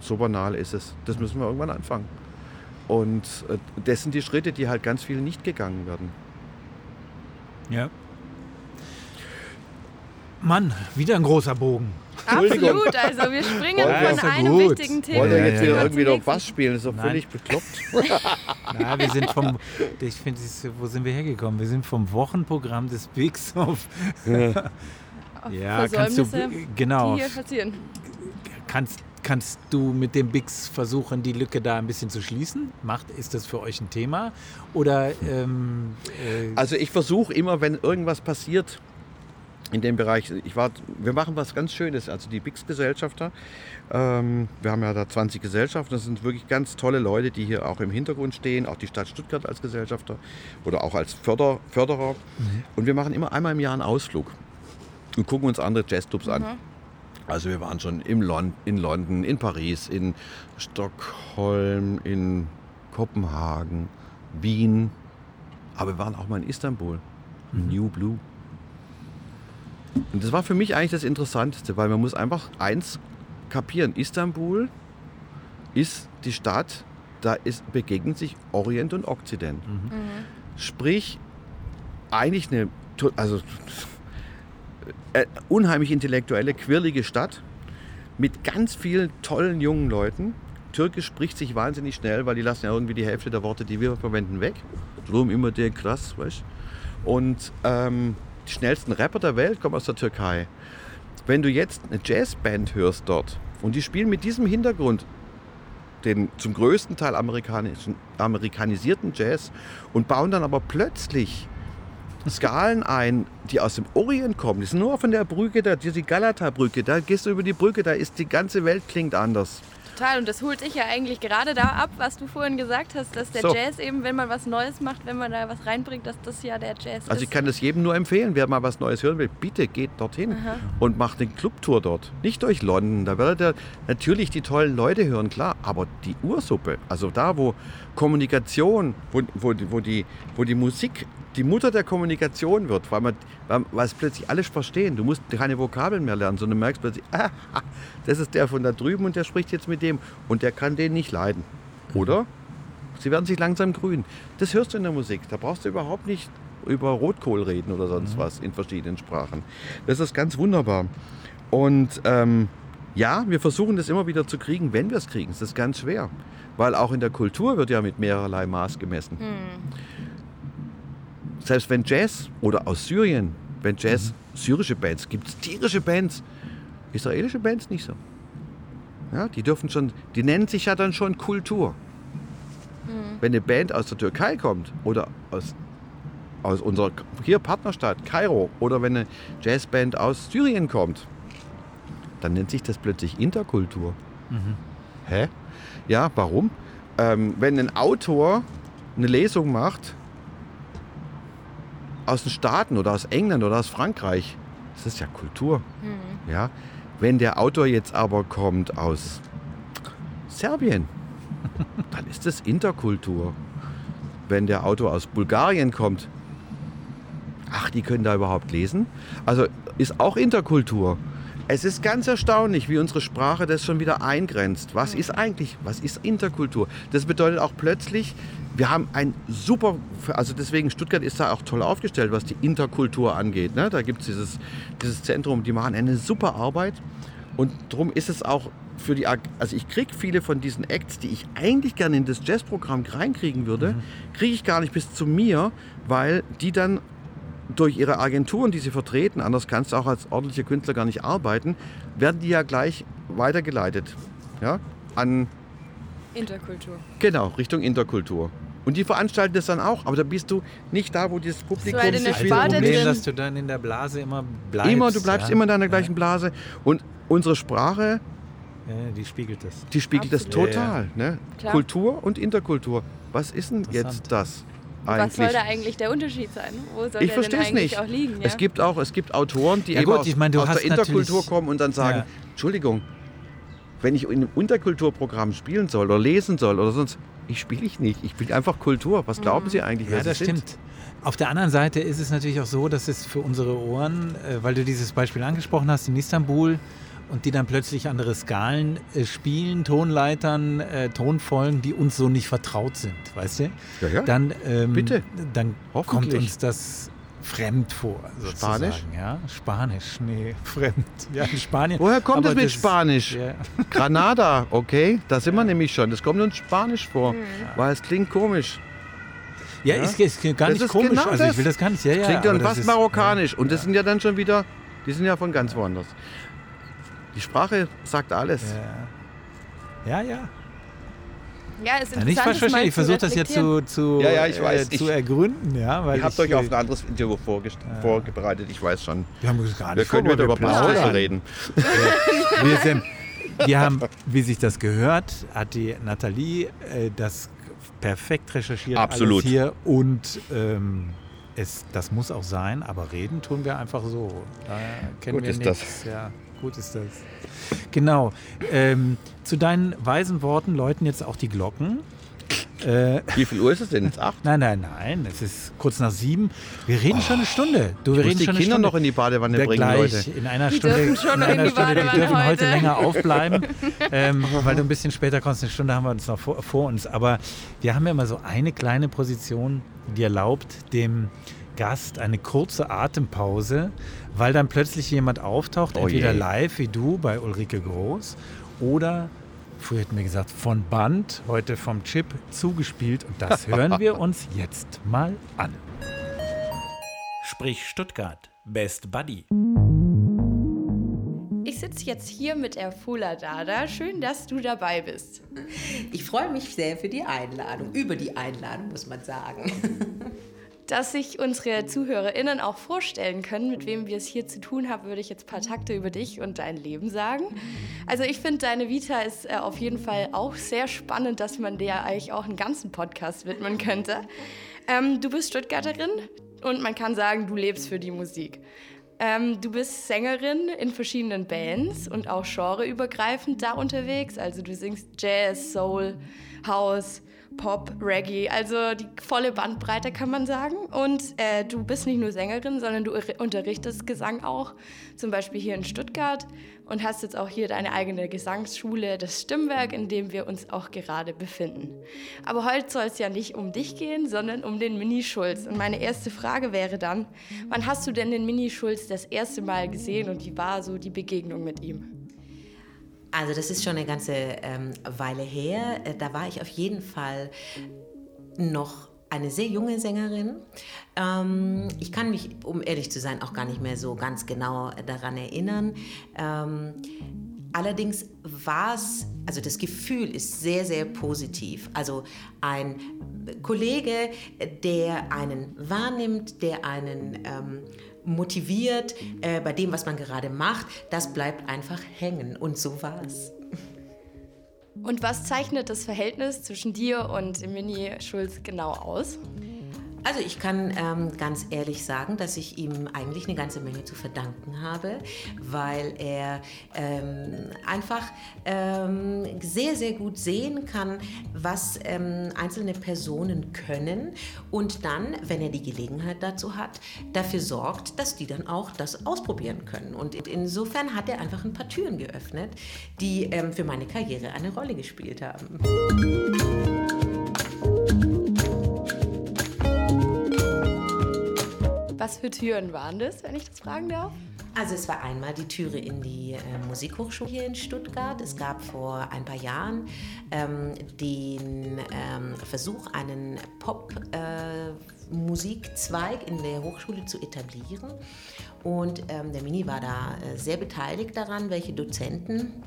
So banal ist es. Das müssen wir irgendwann anfangen. Und äh, das sind die Schritte, die halt ganz viel nicht gegangen werden. Ja. Mann, wieder ein großer Bogen. Absolut, also wir springen von ja einem gut. wichtigen Thema. Wollt ihr jetzt wieder irgendwie noch Bass spielen? Das ist doch völlig bekloppt. *laughs* *laughs* Na, wir sind vom, ich finde, wo sind wir hergekommen? Wir sind vom Wochenprogramm des Bigs auf. Ja, *laughs* ja kannst du, genau. Die hier passieren. Kannst, Kannst du mit dem Bix versuchen, die Lücke da ein bisschen zu schließen? Macht, ist das für euch ein Thema? Oder, ähm, äh also ich versuche immer, wenn irgendwas passiert in dem Bereich, ich war, wir machen was ganz Schönes, also die Bix-Gesellschafter. Ähm, wir haben ja da 20 Gesellschaften, das sind wirklich ganz tolle Leute, die hier auch im Hintergrund stehen, auch die Stadt Stuttgart als Gesellschafter oder auch als Förder, Förderer. Mhm. Und wir machen immer einmal im Jahr einen Ausflug und gucken uns andere Jazzclubs mhm. an. Also wir waren schon im Lon in London, in Paris, in Stockholm, in Kopenhagen, Wien. Aber wir waren auch mal in Istanbul, mhm. New Blue. Und das war für mich eigentlich das Interessanteste, weil man muss einfach eins kapieren. Istanbul ist die Stadt, da ist, begegnen sich Orient und Okzident. Mhm. Mhm. Sprich, eigentlich eine, also äh, unheimlich intellektuelle, quirlige Stadt mit ganz vielen tollen jungen Leuten. Türkisch spricht sich wahnsinnig schnell, weil die lassen ja irgendwie die Hälfte der Worte, die wir verwenden, weg. Drum immer der krass, weißt Und ähm, die schnellsten Rapper der Welt kommen aus der Türkei. Wenn du jetzt eine Jazzband hörst dort und die spielen mit diesem Hintergrund den zum größten Teil amerikanisierten Jazz und bauen dann aber plötzlich Skalen ein, die aus dem Orient kommen. Die sind nur von der Brücke, da, die Galata-Brücke. Da gehst du über die Brücke, da ist die ganze Welt klingt anders. Total, und das holt sich ja eigentlich gerade da ab, was du vorhin gesagt hast, dass der so. Jazz eben, wenn man was Neues macht, wenn man da was reinbringt, dass das ja der Jazz ist. Also ich kann das jedem nur empfehlen, wer mal was Neues hören will, bitte geht dorthin Aha. und macht eine Clubtour dort. Nicht durch London, da werdet ihr natürlich die tollen Leute hören, klar, aber die Ursuppe, also da, wo Kommunikation, wo, wo, wo, die, wo die Musik die Mutter der Kommunikation wird, weil, man, weil es plötzlich alles verstehen. Du musst keine Vokabeln mehr lernen, sondern merkst plötzlich, ah, das ist der von da drüben und der spricht jetzt mit dem und der kann den nicht leiden. Oder? Sie werden sich langsam grün. Das hörst du in der Musik. Da brauchst du überhaupt nicht über Rotkohl reden oder sonst mhm. was in verschiedenen Sprachen. Das ist ganz wunderbar. Und ähm, ja, wir versuchen das immer wieder zu kriegen, wenn wir es kriegen. Das ist ganz schwer. Weil auch in der Kultur wird ja mit mehrerlei Maß gemessen. Mhm selbst wenn Jazz oder aus Syrien, wenn Jazz mhm. syrische Bands, gibt es tierische Bands, israelische Bands nicht so. Ja, die dürfen schon, die nennen sich ja dann schon Kultur. Mhm. Wenn eine Band aus der Türkei kommt oder aus, aus unserer hier Partnerstadt Kairo oder wenn eine Jazzband aus Syrien kommt, dann nennt sich das plötzlich Interkultur. Mhm. Hä? Ja, warum? Ähm, wenn ein Autor eine Lesung macht aus den Staaten oder aus England oder aus Frankreich, das ist ja Kultur. Mhm. Ja? Wenn der Autor jetzt aber kommt aus Serbien, *laughs* dann ist das Interkultur. Wenn der Autor aus Bulgarien kommt, ach, die können da überhaupt lesen. Also ist auch Interkultur. Es ist ganz erstaunlich, wie unsere Sprache das schon wieder eingrenzt. Was ist eigentlich, was ist Interkultur? Das bedeutet auch plötzlich, wir haben ein super, also deswegen Stuttgart ist da auch toll aufgestellt, was die Interkultur angeht. Ne? Da gibt es dieses, dieses Zentrum, die machen eine super Arbeit. Und darum ist es auch für die, also ich kriege viele von diesen Acts, die ich eigentlich gerne in das Jazzprogramm reinkriegen würde, mhm. kriege ich gar nicht bis zu mir, weil die dann durch ihre Agenturen, die sie vertreten, anders kannst du auch als ordentlicher Künstler gar nicht arbeiten, werden die ja gleich weitergeleitet. Ja, an Interkultur. Genau, Richtung Interkultur. Und die veranstalten das dann auch, aber da bist du nicht da, wo dieses Publikum so sich wieder Problem, dass du dann in der Blase immer bleibst. Immer, du bleibst ja? immer in deiner gleichen ja. Blase. Und unsere Sprache, ja, die spiegelt das. Die spiegelt Absolut. das total. Ne? Kultur und Interkultur. Was ist denn jetzt das? Eigentlich. Was soll da eigentlich der Unterschied sein? Wo soll ich verstehe es nicht. Auch liegen, ja? Es gibt auch es gibt Autoren, die ja, gut, aus, ich mein, aus der Interkultur kommen und dann sagen, ja. Entschuldigung, wenn ich in einem Unterkulturprogramm spielen soll oder lesen soll oder sonst, ich spiele ich nicht. Ich spiele einfach Kultur. Was glauben mhm. Sie eigentlich? Ja, das stimmt. Sind? Auf der anderen Seite ist es natürlich auch so, dass es für unsere Ohren, äh, weil du dieses Beispiel angesprochen hast, in Istanbul, und die dann plötzlich andere Skalen äh, spielen, Tonleitern, äh, Tonfolgen, die uns so nicht vertraut sind, weißt du? Ja, ja. Dann, ähm, Bitte. Dann kommt uns das fremd vor. Sozusagen. Spanisch? Ja, Spanisch, nee, *laughs* fremd. Ja, in Spanien. Woher kommt es mit das, Spanisch? Ja. Granada, okay, da sind wir nämlich schon. Das kommt uns Spanisch vor, mhm. weil es klingt komisch. Ja, ja? Ist, ist gar das nicht komisch. Genau also ich will das gar nicht. Ja, ja, klingt dann fast marokkanisch. Und das sind ja dann schon wieder, die sind ja von ganz woanders. Die Sprache sagt alles. Ja, ja. ja. Ja, ist interessant. Nicht falsch verstehen, ich versuche das jetzt zu, zu, ja, ja, ich weiß, äh, zu ergründen. Ja, weil ihr habt euch auf ein anderes Interview äh, vorbereitet, ich weiß schon. Wir haben uns gar nicht Wir können wieder über Blaue reden. wir, sind, wir haben, wie sich das gehört, hat die Nathalie äh, das perfekt recherchiert Absolut. hier und ähm, es, das muss auch sein, aber reden tun wir einfach so. Da kennen Gut wir ist nichts. Das. Ja gut ist das. Genau. Ähm, zu deinen weisen Worten läuten jetzt auch die Glocken. Äh, Wie viel Uhr ist es denn? Jetzt acht? Nein, nein, nein. Es ist kurz nach sieben. Wir reden oh, schon eine Stunde. Du, wir reden die schon Kinder Stunde. noch in die Badewanne wir bringen, gleich Leute. In einer die Stunde. Dürfen schon in einer in die Stunde. Die dürfen heute. heute länger aufbleiben, *laughs* ähm, weil du ein bisschen später kommst. Eine Stunde haben wir uns noch vor, vor uns. Aber wir haben ja mal so eine kleine Position, die erlaubt dem Gast eine kurze Atempause, weil dann plötzlich jemand auftaucht, oh entweder je. live wie du bei Ulrike Groß oder, früher hätten wir gesagt, von Band, heute vom Chip zugespielt. Und das *laughs* hören wir uns jetzt mal an. Sprich Stuttgart, Best Buddy. Ich sitze jetzt hier mit Erfula Dada. Schön, dass du dabei bist. Ich freue mich sehr für die Einladung, über die Einladung muss man sagen. *laughs* dass sich unsere ZuhörerInnen auch vorstellen können, mit wem wir es hier zu tun haben, würde ich jetzt ein paar Takte über dich und dein Leben sagen. Also ich finde, deine Vita ist äh, auf jeden Fall auch sehr spannend, dass man der eigentlich auch einen ganzen Podcast widmen könnte. Ähm, du bist Stuttgarterin und man kann sagen, du lebst für die Musik. Ähm, du bist Sängerin in verschiedenen Bands und auch genreübergreifend da unterwegs. Also du singst Jazz, Soul, House, Pop, Reggae, also die volle Bandbreite kann man sagen. Und äh, du bist nicht nur Sängerin, sondern du unterrichtest Gesang auch, zum Beispiel hier in Stuttgart und hast jetzt auch hier deine eigene Gesangsschule, das Stimmwerk, in dem wir uns auch gerade befinden. Aber heute soll es ja nicht um dich gehen, sondern um den Mini-Schulz. Und meine erste Frage wäre dann, wann hast du denn den Mini-Schulz das erste Mal gesehen und wie war so die Begegnung mit ihm? Also das ist schon eine ganze ähm, Weile her. Äh, da war ich auf jeden Fall noch eine sehr junge Sängerin. Ähm, ich kann mich, um ehrlich zu sein, auch gar nicht mehr so ganz genau daran erinnern. Ähm, allerdings war es, also das Gefühl ist sehr, sehr positiv. Also ein Kollege, der einen wahrnimmt, der einen ähm, motiviert äh, bei dem, was man gerade macht, das bleibt einfach hängen. Und so war es. Und was zeichnet das Verhältnis zwischen dir und Mini Schulz genau aus? Also ich kann ähm, ganz ehrlich sagen, dass ich ihm eigentlich eine ganze Menge zu verdanken habe, weil er ähm, einfach ähm, sehr, sehr gut sehen kann, was ähm, einzelne Personen können und dann, wenn er die Gelegenheit dazu hat, dafür sorgt, dass die dann auch das ausprobieren können. Und insofern hat er einfach ein paar Türen geöffnet, die ähm, für meine Karriere eine Rolle gespielt haben. Was für Türen waren das, wenn ich das fragen darf? Also es war einmal die Türe in die äh, Musikhochschule hier in Stuttgart. Es gab vor ein paar Jahren ähm, den ähm, Versuch, einen Pop-Musikzweig äh, in der Hochschule zu etablieren. Und ähm, der Mini war da äh, sehr beteiligt daran, welche Dozenten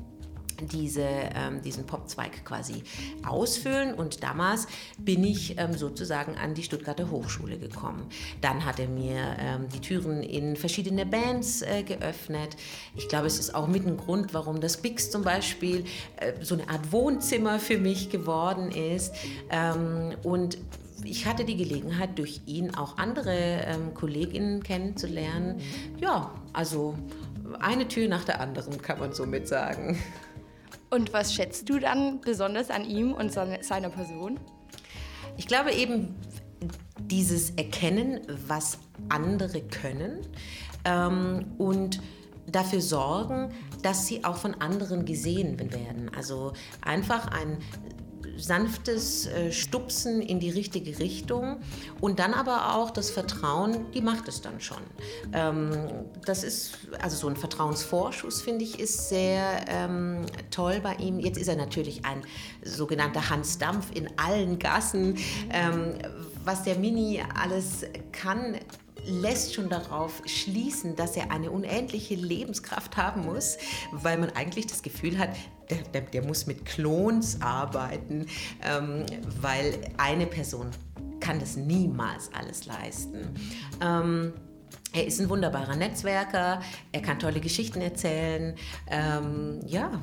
diese, ähm, diesen Popzweig quasi ausfüllen. Und damals bin ich ähm, sozusagen an die Stuttgarter Hochschule gekommen. Dann hat er mir ähm, die Türen in verschiedene Bands äh, geöffnet. Ich glaube, es ist auch mit ein Grund, warum das Bix zum Beispiel äh, so eine Art Wohnzimmer für mich geworden ist. Ähm, und ich hatte die Gelegenheit, durch ihn auch andere ähm, Kolleginnen kennenzulernen. Ja, also eine Tür nach der anderen, kann man somit sagen. Und was schätzt du dann besonders an ihm und seiner Person? Ich glaube eben dieses Erkennen, was andere können ähm, und dafür sorgen, dass sie auch von anderen gesehen werden. Also einfach ein sanftes äh, Stupsen in die richtige Richtung und dann aber auch das Vertrauen, die macht es dann schon. Ähm, das ist, also so ein Vertrauensvorschuss, finde ich, ist sehr ähm, toll bei ihm. Jetzt ist er natürlich ein sogenannter Hans Dampf in allen Gassen. Ähm, was der Mini alles kann, lässt schon darauf schließen, dass er eine unendliche Lebenskraft haben muss, weil man eigentlich das Gefühl hat, der, der, der muss mit Klons arbeiten, ähm, weil eine Person kann das niemals alles leisten. Ähm, er ist ein wunderbarer Netzwerker, er kann tolle Geschichten erzählen, ähm, ja,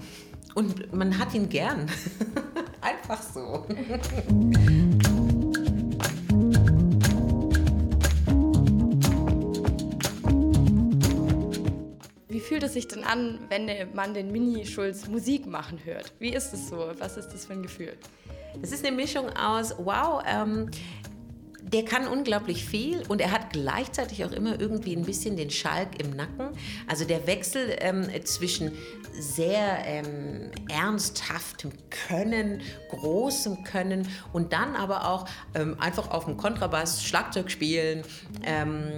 und man hat ihn gern. *laughs* Einfach so. *laughs* fühlt es sich denn an, wenn man den Mini-Schulz Musik machen hört? Wie ist es so? Was ist das für ein Gefühl? Es ist eine Mischung aus, wow, ähm, der kann unglaublich viel und er hat gleichzeitig auch immer irgendwie ein bisschen den Schalk im Nacken. Also der Wechsel ähm, zwischen sehr ähm, ernsthaftem Können, großem Können und dann aber auch ähm, einfach auf dem Kontrabass Schlagzeug spielen, ähm,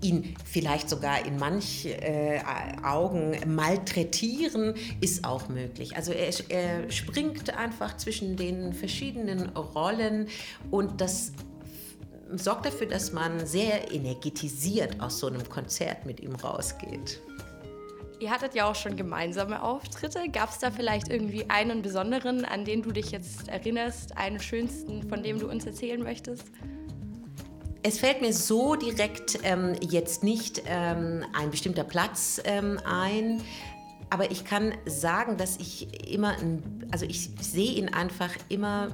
ihn vielleicht sogar in manch äh, Augen malträtieren, ist auch möglich. Also er, er springt einfach zwischen den verschiedenen Rollen und das sorgt dafür, dass man sehr energetisiert aus so einem Konzert mit ihm rausgeht. Ihr hattet ja auch schon gemeinsame Auftritte. Gab es da vielleicht irgendwie einen besonderen, an den du dich jetzt erinnerst, einen schönsten, von dem du uns erzählen möchtest? Es fällt mir so direkt ähm, jetzt nicht ähm, ein bestimmter Platz ähm, ein, aber ich kann sagen, dass ich immer, also ich sehe ihn einfach immer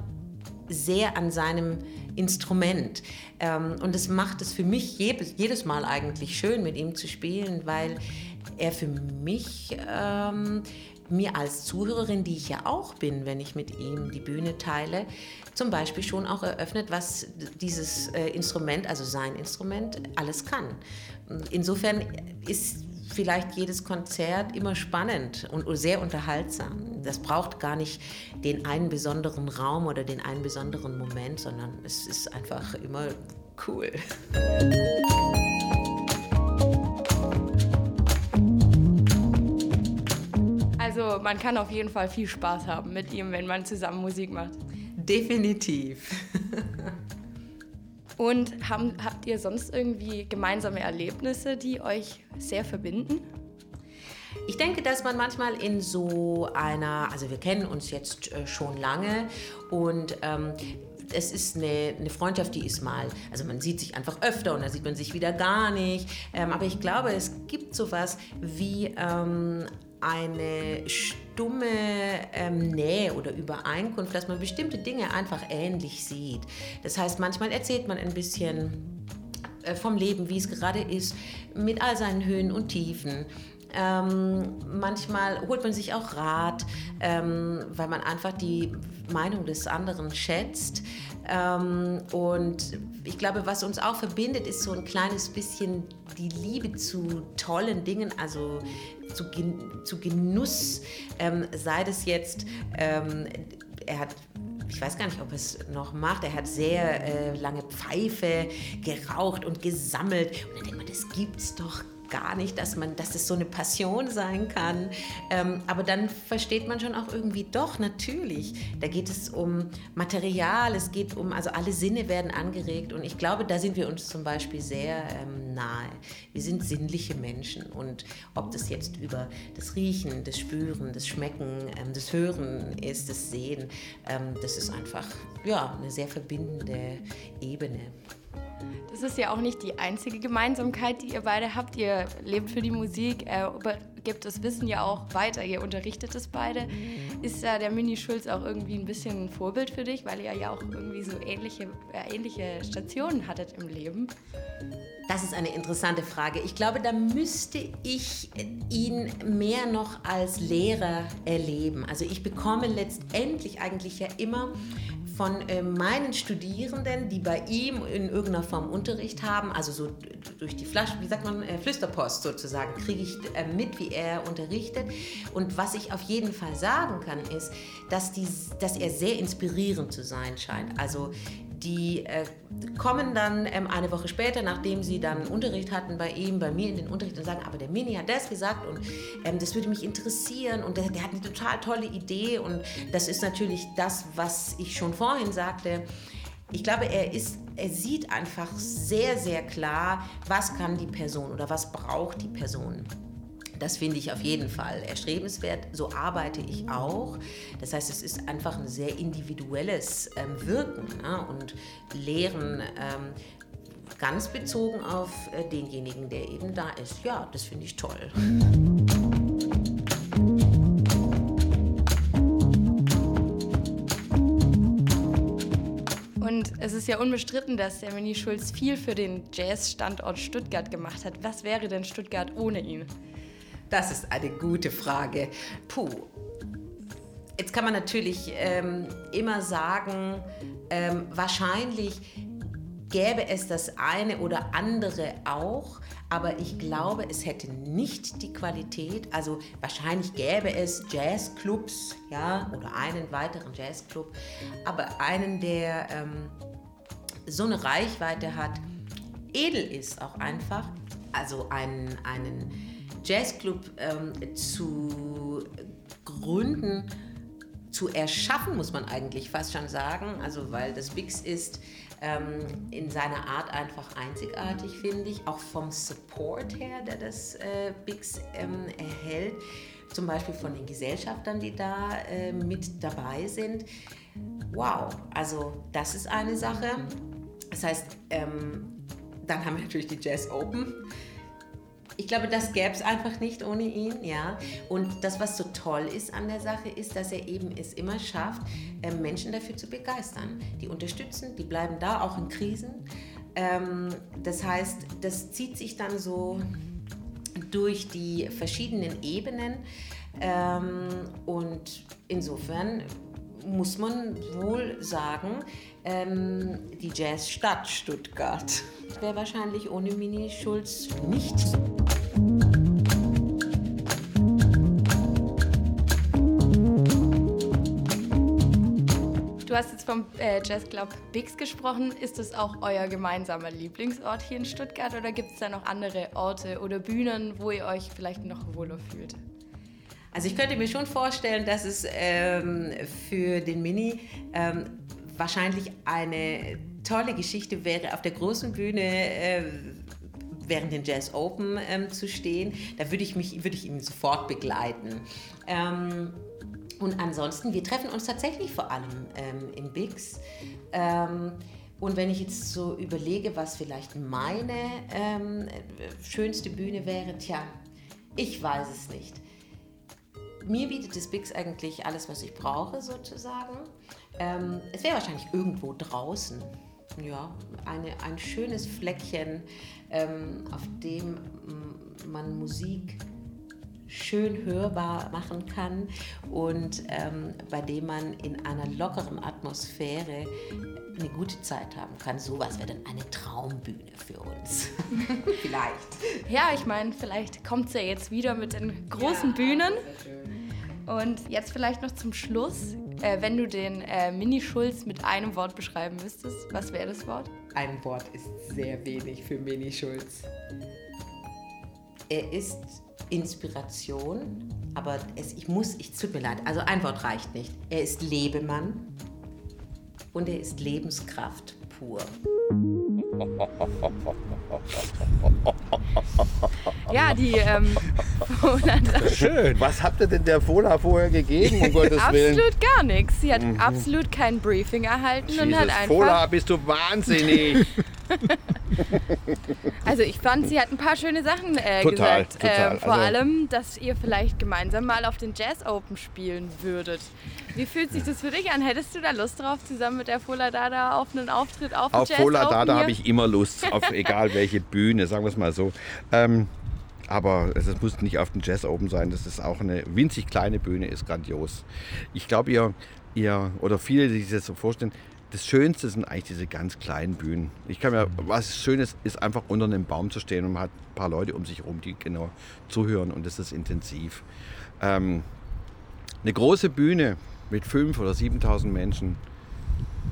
sehr an seinem Instrument. Ähm, und es macht es für mich jedes, Mal eigentlich schön, mit ihm zu spielen, weil er für mich ähm, mir als Zuhörerin, die ich ja auch bin, wenn ich mit ihm die Bühne teile, zum Beispiel schon auch eröffnet, was dieses äh, Instrument, also sein Instrument, alles kann. Insofern ist vielleicht jedes Konzert immer spannend und sehr unterhaltsam. Das braucht gar nicht den einen besonderen Raum oder den einen besonderen Moment, sondern es ist einfach immer cool. Also man kann auf jeden Fall viel Spaß haben mit ihm, wenn man zusammen Musik macht. Definitiv. Und haben, habt ihr sonst irgendwie gemeinsame Erlebnisse, die euch sehr verbinden? Ich denke, dass man manchmal in so einer, also wir kennen uns jetzt äh, schon lange und ähm, es ist eine, eine, Freundschaft, die ist mal, also man sieht sich einfach öfter und dann sieht man sich wieder gar nicht. Ähm, aber ich glaube, es gibt sowas wie ähm, eine stumme ähm, Nähe oder Übereinkunft, dass man bestimmte Dinge einfach ähnlich sieht. Das heißt, manchmal erzählt man ein bisschen äh, vom Leben, wie es gerade ist, mit all seinen Höhen und Tiefen. Ähm, manchmal holt man sich auch Rat, ähm, weil man einfach die Meinung des anderen schätzt. Ähm, und ich glaube, was uns auch verbindet, ist so ein kleines bisschen die Liebe zu tollen Dingen, also zu, zu Genuss, ähm, sei das jetzt, ähm, er hat ich weiß gar nicht, ob er es noch macht. Er hat sehr äh, lange Pfeife geraucht und gesammelt. Und dann denkt man, das gibt's doch gar nicht, dass man, dass es so eine Passion sein kann. Ähm, aber dann versteht man schon auch irgendwie doch natürlich. Da geht es um Material, es geht um, also alle Sinne werden angeregt und ich glaube, da sind wir uns zum Beispiel sehr ähm, nahe. Wir sind sinnliche Menschen und ob das jetzt über das Riechen, das Spüren, das Schmecken, ähm, das Hören ist, das Sehen, ähm, das ist einfach ja eine sehr verbindende Ebene. Das ist ja auch nicht die einzige Gemeinsamkeit, die ihr beide habt. Ihr lebt für die Musik, äh, gebt das Wissen ja auch weiter, ihr unterrichtet es beide. Ist da der Mini Schulz auch irgendwie ein bisschen ein Vorbild für dich, weil ihr ja auch irgendwie so ähnliche, äh, ähnliche Stationen hattet im Leben? Das ist eine interessante Frage. Ich glaube, da müsste ich ihn mehr noch als Lehrer erleben. Also ich bekomme letztendlich eigentlich ja immer von äh, meinen Studierenden, die bei ihm in irgendeiner Form Unterricht haben, also so durch die Flasche, wie sagt man, äh, Flüsterpost sozusagen, kriege ich äh, mit, wie er unterrichtet. Und was ich auf jeden Fall sagen kann, ist, dass, die, dass er sehr inspirierend zu sein scheint. Also die äh, kommen dann ähm, eine Woche später, nachdem sie dann Unterricht hatten bei ihm, bei mir in den Unterricht und sagen, aber der Mini hat das gesagt und ähm, das würde mich interessieren und der, der, hat eine total tolle Idee und das ist natürlich das, was ich schon vorhin sagte. Ich glaube, er, ist, er sieht einfach sehr, sehr klar, was kann die Person oder was braucht die Person. Das finde ich auf jeden Fall erstrebenswert. So arbeite ich auch. Das heißt, es ist einfach ein sehr individuelles ähm, Wirken ne? und Lehren ähm, ganz bezogen auf äh, denjenigen, der eben da ist. Ja, das finde ich toll. Und es ist ja unbestritten, dass der Mini Schulz viel für den Jazz-Standort Stuttgart gemacht hat. Was wäre denn Stuttgart ohne ihn? Das ist eine gute Frage. Puh. Jetzt kann man natürlich ähm, immer sagen, ähm, wahrscheinlich gäbe es das eine oder andere auch, aber ich glaube, es hätte nicht die Qualität. Also wahrscheinlich gäbe es Jazzclubs, ja, oder einen weiteren Jazzclub, aber einen, der ähm, so eine Reichweite hat, edel ist auch einfach, also einen, einen Jazzclub ähm, zu gründen, zu erschaffen, muss man eigentlich fast schon sagen. Also, weil das Bix ist ähm, in seiner Art einfach einzigartig, finde ich. Auch vom Support her, der das äh, Bix ähm, erhält. Zum Beispiel von den Gesellschaftern, die da äh, mit dabei sind. Wow, also das ist eine Sache. Das heißt, ähm, dann haben wir natürlich die Jazz Open ich glaube, das gäbe es einfach nicht ohne ihn, ja. Und das, was so toll ist an der Sache, ist, dass er eben es immer schafft, ähm, Menschen dafür zu begeistern. Die unterstützen, die bleiben da, auch in Krisen. Ähm, das heißt, das zieht sich dann so durch die verschiedenen Ebenen. Ähm, und insofern muss man wohl sagen, die Jazzstadt Stuttgart wäre wahrscheinlich ohne Mini Schulz nicht Du hast jetzt vom äh, Jazzclub Bix gesprochen. Ist das auch euer gemeinsamer Lieblingsort hier in Stuttgart oder gibt es da noch andere Orte oder Bühnen, wo ihr euch vielleicht noch wohler fühlt? Also ich könnte mir schon vorstellen, dass es ähm, für den Mini ähm, wahrscheinlich eine tolle Geschichte wäre, auf der großen Bühne äh, während den Jazz Open ähm, zu stehen. Da würde ich, mich, würde ich ihn sofort begleiten. Ähm, und ansonsten, wir treffen uns tatsächlich vor allem ähm, in Bigs. Ähm, und wenn ich jetzt so überlege, was vielleicht meine ähm, schönste Bühne wäre, tja, ich weiß es nicht. mir bietet das Bix eigentlich alles, was ich brauche, sozusagen. Ähm, es wäre wahrscheinlich irgendwo draußen. Ja, eine, ein schönes Fleckchen, ähm, auf dem man Musik schön hörbar machen kann und ähm, bei dem man in einer lockeren Atmosphäre eine gute Zeit haben kann. Sowas wäre dann eine Traumbühne für uns. *laughs* vielleicht. Ja, ich meine, vielleicht kommt es ja jetzt wieder mit den großen ja, Bühnen. Und jetzt vielleicht noch zum Schluss, äh, wenn du den äh, Mini-Schulz mit einem Wort beschreiben müsstest, was wäre das Wort? Ein Wort ist sehr wenig für Mini-Schulz. Er ist Inspiration, aber es, ich muss, ich tut mir leid, also ein Wort reicht nicht. Er ist Lebemann und er ist Lebenskraft pur. Ja, die ähm, Schön. Was habt ihr denn der Fola vorher gegeben, um Gottes Willen? Absolut gar nichts. Sie hat mhm. absolut kein Briefing erhalten Jesus, und hat einfach... Fola, bist du wahnsinnig. *laughs* also ich fand, sie hat ein paar schöne Sachen äh, total, gesagt. Total. Ähm, vor also allem, dass ihr vielleicht gemeinsam mal auf den Jazz Open spielen würdet. Wie fühlt sich das für dich an? Hättest du da Lust drauf, zusammen mit der Fola Dada auf einen Auftritt auf, auf Jazz Fola Dada habe ich immer Lust, auf *laughs* egal welche Bühne, sagen wir es mal so. Ähm, aber es muss nicht auf den Jazz Open sein. Das ist auch eine winzig kleine Bühne, ist grandios. Ich glaube, ihr, ihr oder viele, die sich das so vorstellen, das Schönste sind eigentlich diese ganz kleinen Bühnen. Ich kann mir, was Schönes ist, einfach unter einem Baum zu stehen und man hat ein paar Leute um sich herum, die genau zuhören und das ist intensiv. Ähm, eine große Bühne mit 5.000 oder 7.000 Menschen,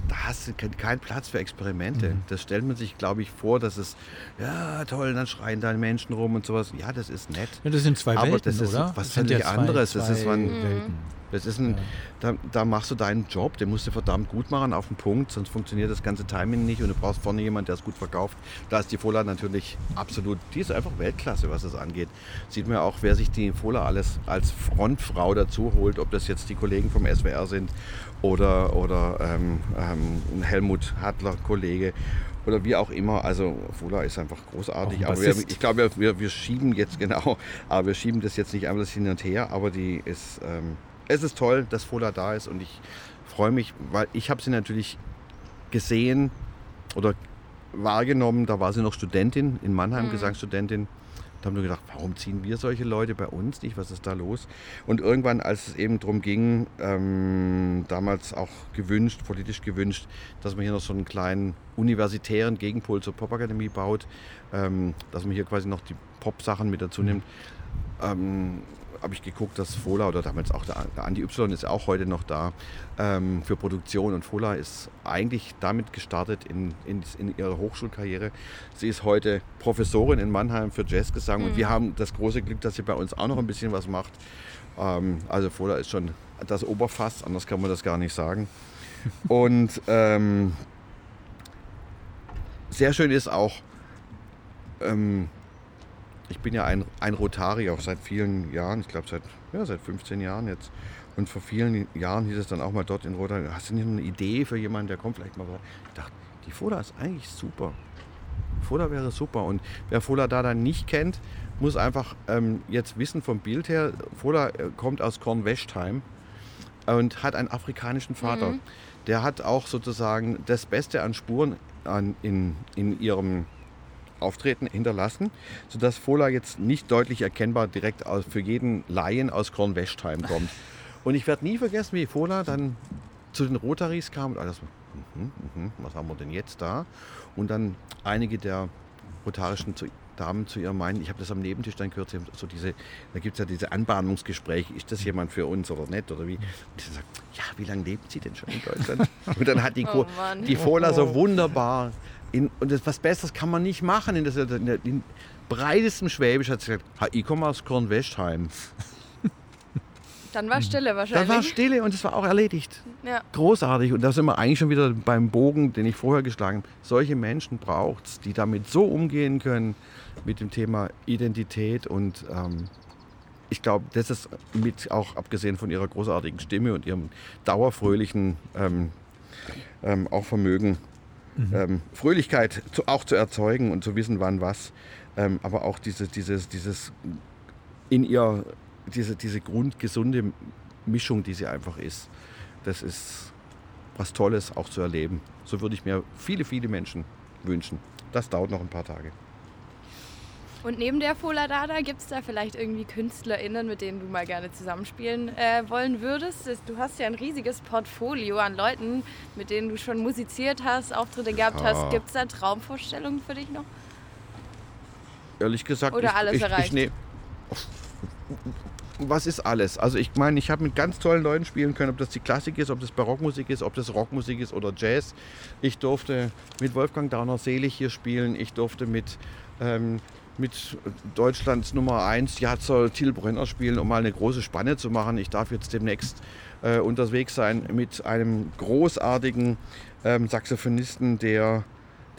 da hast du keinen Platz für Experimente. Mhm. Das stellt man sich, glaube ich, vor, dass es, ja toll, dann schreien da Menschen rum und sowas. Ja, das ist nett. Ja, das sind zwei Aber Welten, das ist oder? was völlig ja anderes. Zwei das ist man, Welten. Das ist ein, ja. da, da, machst du deinen Job, den musst du verdammt gut machen auf den Punkt, sonst funktioniert das ganze Timing nicht und du brauchst vorne jemanden, der es gut verkauft. Da ist die Fola natürlich absolut, die ist einfach Weltklasse, was das angeht. Sieht man auch, wer sich die Fola alles als Frontfrau dazu holt, ob das jetzt die Kollegen vom SWR sind oder, oder ähm, ähm, Helmut Hadler, Kollege oder wie auch immer. Also Fola ist einfach großartig. Aber wir, ich glaube, wir, wir schieben jetzt *laughs* genau, aber wir schieben das jetzt nicht einfach hin und her, aber die ist ähm, es ist toll, dass Fola da ist und ich freue mich, weil ich habe sie natürlich gesehen oder wahrgenommen, da war sie noch Studentin in Mannheim, mhm. Gesangsstudentin. Da haben wir gedacht, warum ziehen wir solche Leute bei uns nicht? Was ist da los? Und irgendwann, als es eben darum ging, ähm, damals auch gewünscht, politisch gewünscht, dass man hier noch so einen kleinen universitären Gegenpol zur Popakademie baut, ähm, dass man hier quasi noch die Pop-Sachen mit dazu nimmt. Ähm, habe ich geguckt, dass Fola oder damals auch der, Andi Y ist auch heute noch da ähm, für Produktion und Fola ist eigentlich damit gestartet in, in, in, ihrer Hochschulkarriere. Sie ist heute Professorin in Mannheim für Jazzgesang mhm. und wir haben das große Glück, dass sie bei uns auch noch ein bisschen was macht. Ähm, also Fola ist schon das Oberfass, anders kann man das gar nicht sagen. *laughs* Und ähm, sehr schön ist auch, ähm, ich bin ja ein, ein Rotarier seit vielen Jahren, ich glaube seit, ja, seit 15 Jahren jetzt. Und vor vielen Jahren hieß es dann auch mal dort in Rotary, hast du nicht eine Idee für jemanden, der kommt vielleicht mal? Ich dachte, die Foda ist eigentlich super. Foda wäre super. Und wer Foda da dann nicht kennt, muss einfach ähm, jetzt wissen vom Bild her, Foda äh, kommt aus Kornwestheim und hat einen afrikanischen Vater. Mhm. Der hat auch sozusagen das Beste an Spuren an, in, in ihrem Auftreten hinterlassen, sodass Fola jetzt nicht deutlich erkennbar direkt für jeden Laien aus Kornwestheim kommt. Und ich werde nie vergessen, wie Fola dann zu den Rotaries kam und alles, mhm, mhm, was haben wir denn jetzt da? Und dann einige der rotarischen Damen zu ihr meinen, ich habe das am Nebentisch dann gehört, so diese, da gibt es ja diese Anbahnungsgespräche, ist das jemand für uns oder nicht oder wie? Und sie sagt, ja, wie lange leben Sie denn schon in Deutschland? *laughs* Und dann hat die, oh die Fola so wunderbar in, und das, was Besseres kann man nicht machen. In, das, in, der, in breitestem Schwäbisch hat sie gesagt, ich komme aus Kornwestheim. *laughs* Dann war Stille wahrscheinlich. Dann war Stille und es war auch erledigt. Ja. Großartig. Und da sind wir eigentlich schon wieder beim Bogen, den ich vorher geschlagen habe. Solche Menschen braucht es, die damit so umgehen können mit dem Thema Identität. Und ähm, ich glaube, das ist mit, auch abgesehen von ihrer großartigen Stimme und ihrem dauerfröhlichen ähm, ähm, auch Vermögen, mhm. ähm, Fröhlichkeit zu, auch zu erzeugen und zu wissen, wann was. Ähm, aber auch diese, dieses, dieses in ihr diese, diese grundgesunde Mischung, die sie einfach ist, das ist was Tolles auch zu erleben. So würde ich mir viele, viele Menschen wünschen. Das dauert noch ein paar Tage. Und neben der Fola Dada gibt es da vielleicht irgendwie KünstlerInnen, mit denen du mal gerne zusammenspielen äh, wollen würdest? Du hast ja ein riesiges Portfolio an Leuten, mit denen du schon musiziert hast, Auftritte gehabt ah. hast. Gibt es da Traumvorstellungen für dich noch? Ehrlich gesagt, Oder ich, alles ich, erreicht? Ich, nee. Was ist alles? Also ich meine, ich habe mit ganz tollen Leuten spielen können, ob das die Klassik ist, ob das Barockmusik ist, ob das Rockmusik ist oder Jazz. Ich durfte mit Wolfgang Dauner Selig hier spielen. Ich durfte mit ähm, mit Deutschlands Nummer 1 Jatzer Till Brenner spielen, um mal eine große Spanne zu machen. Ich darf jetzt demnächst äh, unterwegs sein mit einem großartigen ähm, Saxophonisten, der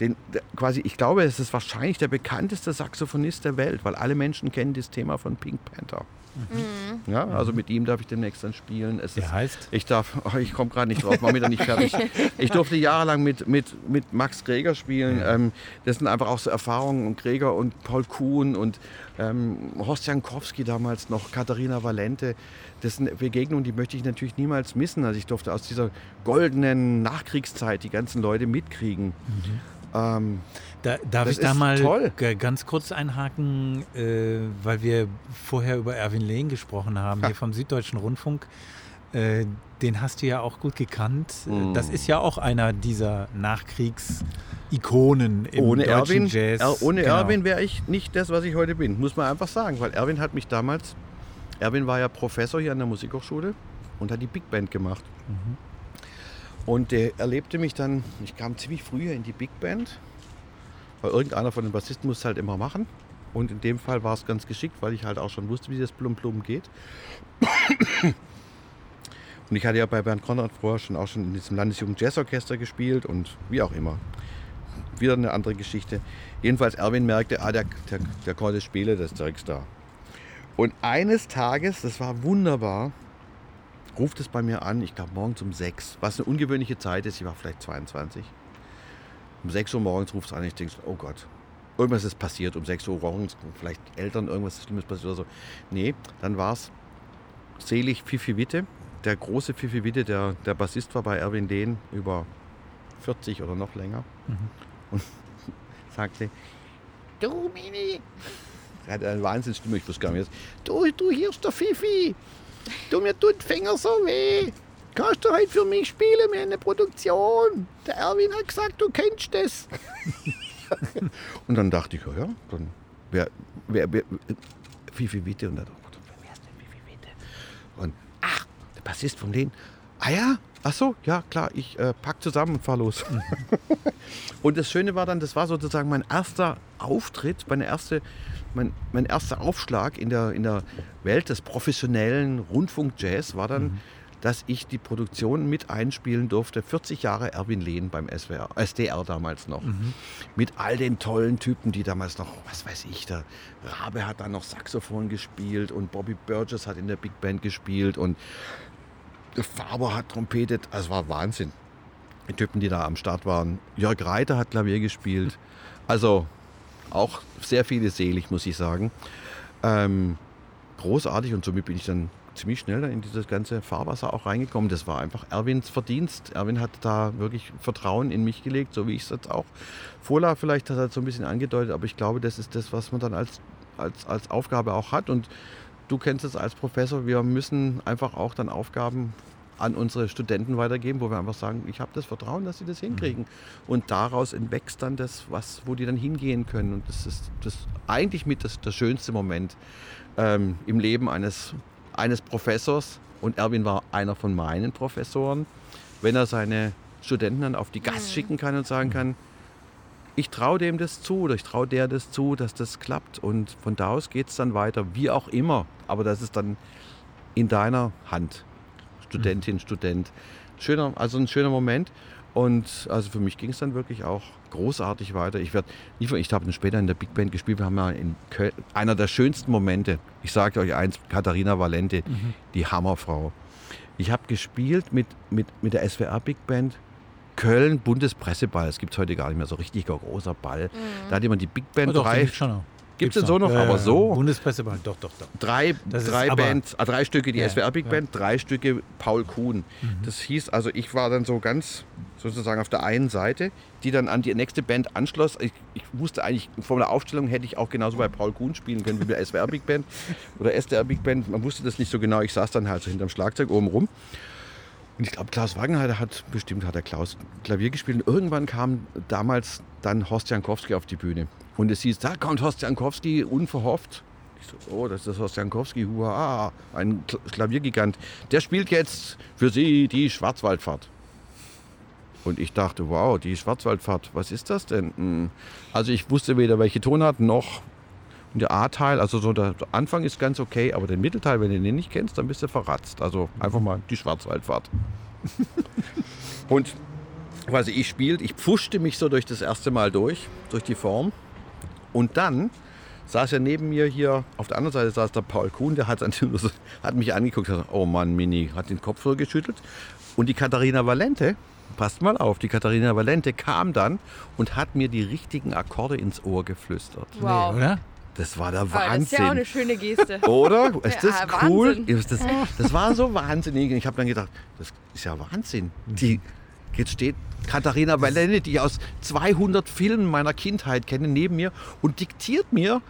den, der, quasi, ich glaube, es ist wahrscheinlich der bekannteste Saxophonist der Welt, weil alle Menschen kennen das Thema von Pink Panther. Mhm. Ja, also mit ihm darf ich demnächst dann spielen. Es ist, heißt? Ich darf, oh, ich komme gerade nicht drauf, war mir da nicht fertig. *laughs* Ich durfte jahrelang mit, mit, mit Max Greger spielen. Ähm, das sind einfach auch so Erfahrungen und Greger und Paul Kuhn und ähm, Horst Jankowski damals noch, Katharina Valente. Das sind Begegnungen, die möchte ich natürlich niemals missen. Also ich durfte aus dieser goldenen Nachkriegszeit die ganzen Leute mitkriegen. Mhm. Ähm, da, darf ich da mal toll. ganz kurz einhaken, äh, weil wir vorher über Erwin Lehn gesprochen haben, hier vom Süddeutschen Rundfunk. Äh, den hast du ja auch gut gekannt. Mm. Das ist ja auch einer dieser Nachkriegs-Ikonen im ohne deutschen Erwin, Jazz. Er, ohne genau. Erwin wäre ich nicht das, was ich heute bin, muss man einfach sagen. Weil Erwin hat mich damals, Erwin war ja Professor hier an der Musikhochschule und hat die Big Band gemacht. Mhm. Und der erlebte mich dann, ich kam ziemlich früh in die Big Band, weil irgendeiner von den Bassisten muss es halt immer machen. Und in dem Fall war es ganz geschickt, weil ich halt auch schon wusste, wie das Plum Plum geht. Und ich hatte ja bei Bernd Konrad vorher schon auch schon in diesem Landesjugend Jazzorchester gespielt und wie auch immer. Wieder eine andere Geschichte. Jedenfalls Erwin merkte, ah, der, der, der konnte spielen, das Zeugs da. Und eines Tages, das war wunderbar, ruft es bei mir an, ich glaube morgens um 6, was eine ungewöhnliche Zeit ist, ich war vielleicht 22. Um 6 Uhr morgens ruft es an, ich denke, oh Gott, irgendwas ist passiert, um 6 Uhr morgens, vielleicht Eltern, irgendwas Schlimmes passiert oder so. Nee, dann war es selig Fifi Witte, der große Fifi Witte, der, der Bassist war bei Erwin Dehn über 40 oder noch länger mhm. und *laughs* sagte, du Mini, er hat eine Wahnsinnsstimme, ich wusste gar nicht, du, du, hier ist der Fifi, Du, mir tut Finger so weh. Kannst du heute für mich spielen? Wir haben eine Produktion. Der Erwin hat gesagt, du kennst das. *laughs* und dann dachte ich, ja, dann wer, wer, wer Fifi Witte. Und dann ich, wer ist denn Fifi Witte? Und ach, der Bassist von denen. Ah ja, ach so, ja klar, ich äh, pack zusammen und fahr los. *laughs* und das Schöne war dann, das war sozusagen mein erster Auftritt, meine erste mein, mein erster Aufschlag in der, in der Welt des professionellen Rundfunk-Jazz war dann, mhm. dass ich die Produktion mit einspielen durfte. 40 Jahre Erwin Lehn beim SWR, SDR damals noch. Mhm. Mit all den tollen Typen, die damals noch, was weiß ich, der Rabe hat dann noch Saxophon gespielt und Bobby Burgess hat in der Big Band gespielt und Faber hat trompetet. Also war Wahnsinn. Die Typen, die da am Start waren. Jörg Reiter hat Klavier gespielt. Also auch sehr viele selig, muss ich sagen. Ähm, großartig und somit bin ich dann ziemlich schnell in dieses ganze Fahrwasser auch reingekommen. Das war einfach Erwins Verdienst. Erwin hat da wirklich Vertrauen in mich gelegt, so wie ich es jetzt auch. Fola vielleicht hat er so ein bisschen angedeutet, aber ich glaube, das ist das, was man dann als, als, als Aufgabe auch hat. Und du kennst es als Professor, wir müssen einfach auch dann Aufgaben an unsere Studenten weitergeben, wo wir einfach sagen, ich habe das Vertrauen, dass sie das hinkriegen. Mhm. Und daraus entwächst dann das, was, wo die dann hingehen können. Und das ist das eigentlich mit das, der schönste Moment ähm, im Leben eines, eines Professors. Und Erwin war einer von meinen Professoren, wenn er seine Studenten dann auf die Gas mhm. schicken kann und sagen kann, ich traue dem das zu oder ich traue der das zu, dass das klappt. Und von da aus geht es dann weiter, wie auch immer. Aber das ist dann in deiner Hand. Studentin, Student. Schöner, also ein schöner Moment. Und also für mich ging es dann wirklich auch großartig weiter. Ich werde ich habe dann später in der Big Band gespielt. Wir haben ja in Köln, einer der schönsten Momente. Ich sage euch eins, Katharina Valente, mhm. die Hammerfrau. Ich habe gespielt mit, mit, mit der SWR Big Band. Köln Bundespresseball. Es gibt heute gar nicht mehr so richtig großer Ball. Mhm. Da hat jemand die Big Band oh, doch, drei. Schon Gibt es denn so noch? Ja, aber so. Bundespresseband, doch, doch, doch. Drei, drei Bands, äh, drei Stücke die ja, SWR Big Band, drei Stücke Paul Kuhn. Mhm. Das hieß, also ich war dann so ganz sozusagen auf der einen Seite, die dann an die nächste Band anschloss. Ich, ich wusste eigentlich, vor der Aufstellung hätte ich auch genauso bei Paul Kuhn spielen können wie bei SWR Big Band *laughs* oder SDR Big Band. Man wusste das nicht so genau. Ich saß dann halt so hinterm Schlagzeug oben rum. Und ich glaube, Klaus Wagenheiter hat, bestimmt hat er Klaus Klavier gespielt. Und irgendwann kam damals dann Horst Jankowski auf die Bühne. Und es hieß, da kommt Horst Jankowski unverhofft. Ich so, oh, das ist Horst Jankowski, hua, ein Klaviergigant. Der spielt jetzt für Sie die Schwarzwaldfahrt. Und ich dachte, wow, die Schwarzwaldfahrt, was ist das denn? Hm. Also ich wusste weder welche Tonart noch der A-Teil, also so der Anfang ist ganz okay, aber den Mittelteil, wenn du den nicht kennst, dann bist du verratzt. Also einfach mal die Schwarzwaldfahrt. *laughs* und was ich spielt, ich pfuschte mich so durch das erste Mal durch, durch die Form. Und dann saß ja neben mir hier, auf der anderen Seite saß der Paul Kuhn, der hat, hat mich angeguckt und gesagt, oh Mann, Mini, hat den Kopf so geschüttelt. Und die Katharina Valente, passt mal auf, die Katharina Valente kam dann und hat mir die richtigen Akkorde ins Ohr geflüstert. Wow. Nee, oder? Das war der Wahnsinn. das ist ja auch eine schöne Geste. *laughs* Oder? Ist das ja, cool? Das, das, war so wahnsinnig. Ich habe dann gedacht, das ist ja Wahnsinn. Die, jetzt steht Katharina Valente, die ich aus 200 Filmen meiner Kindheit kenne, neben mir und diktiert mir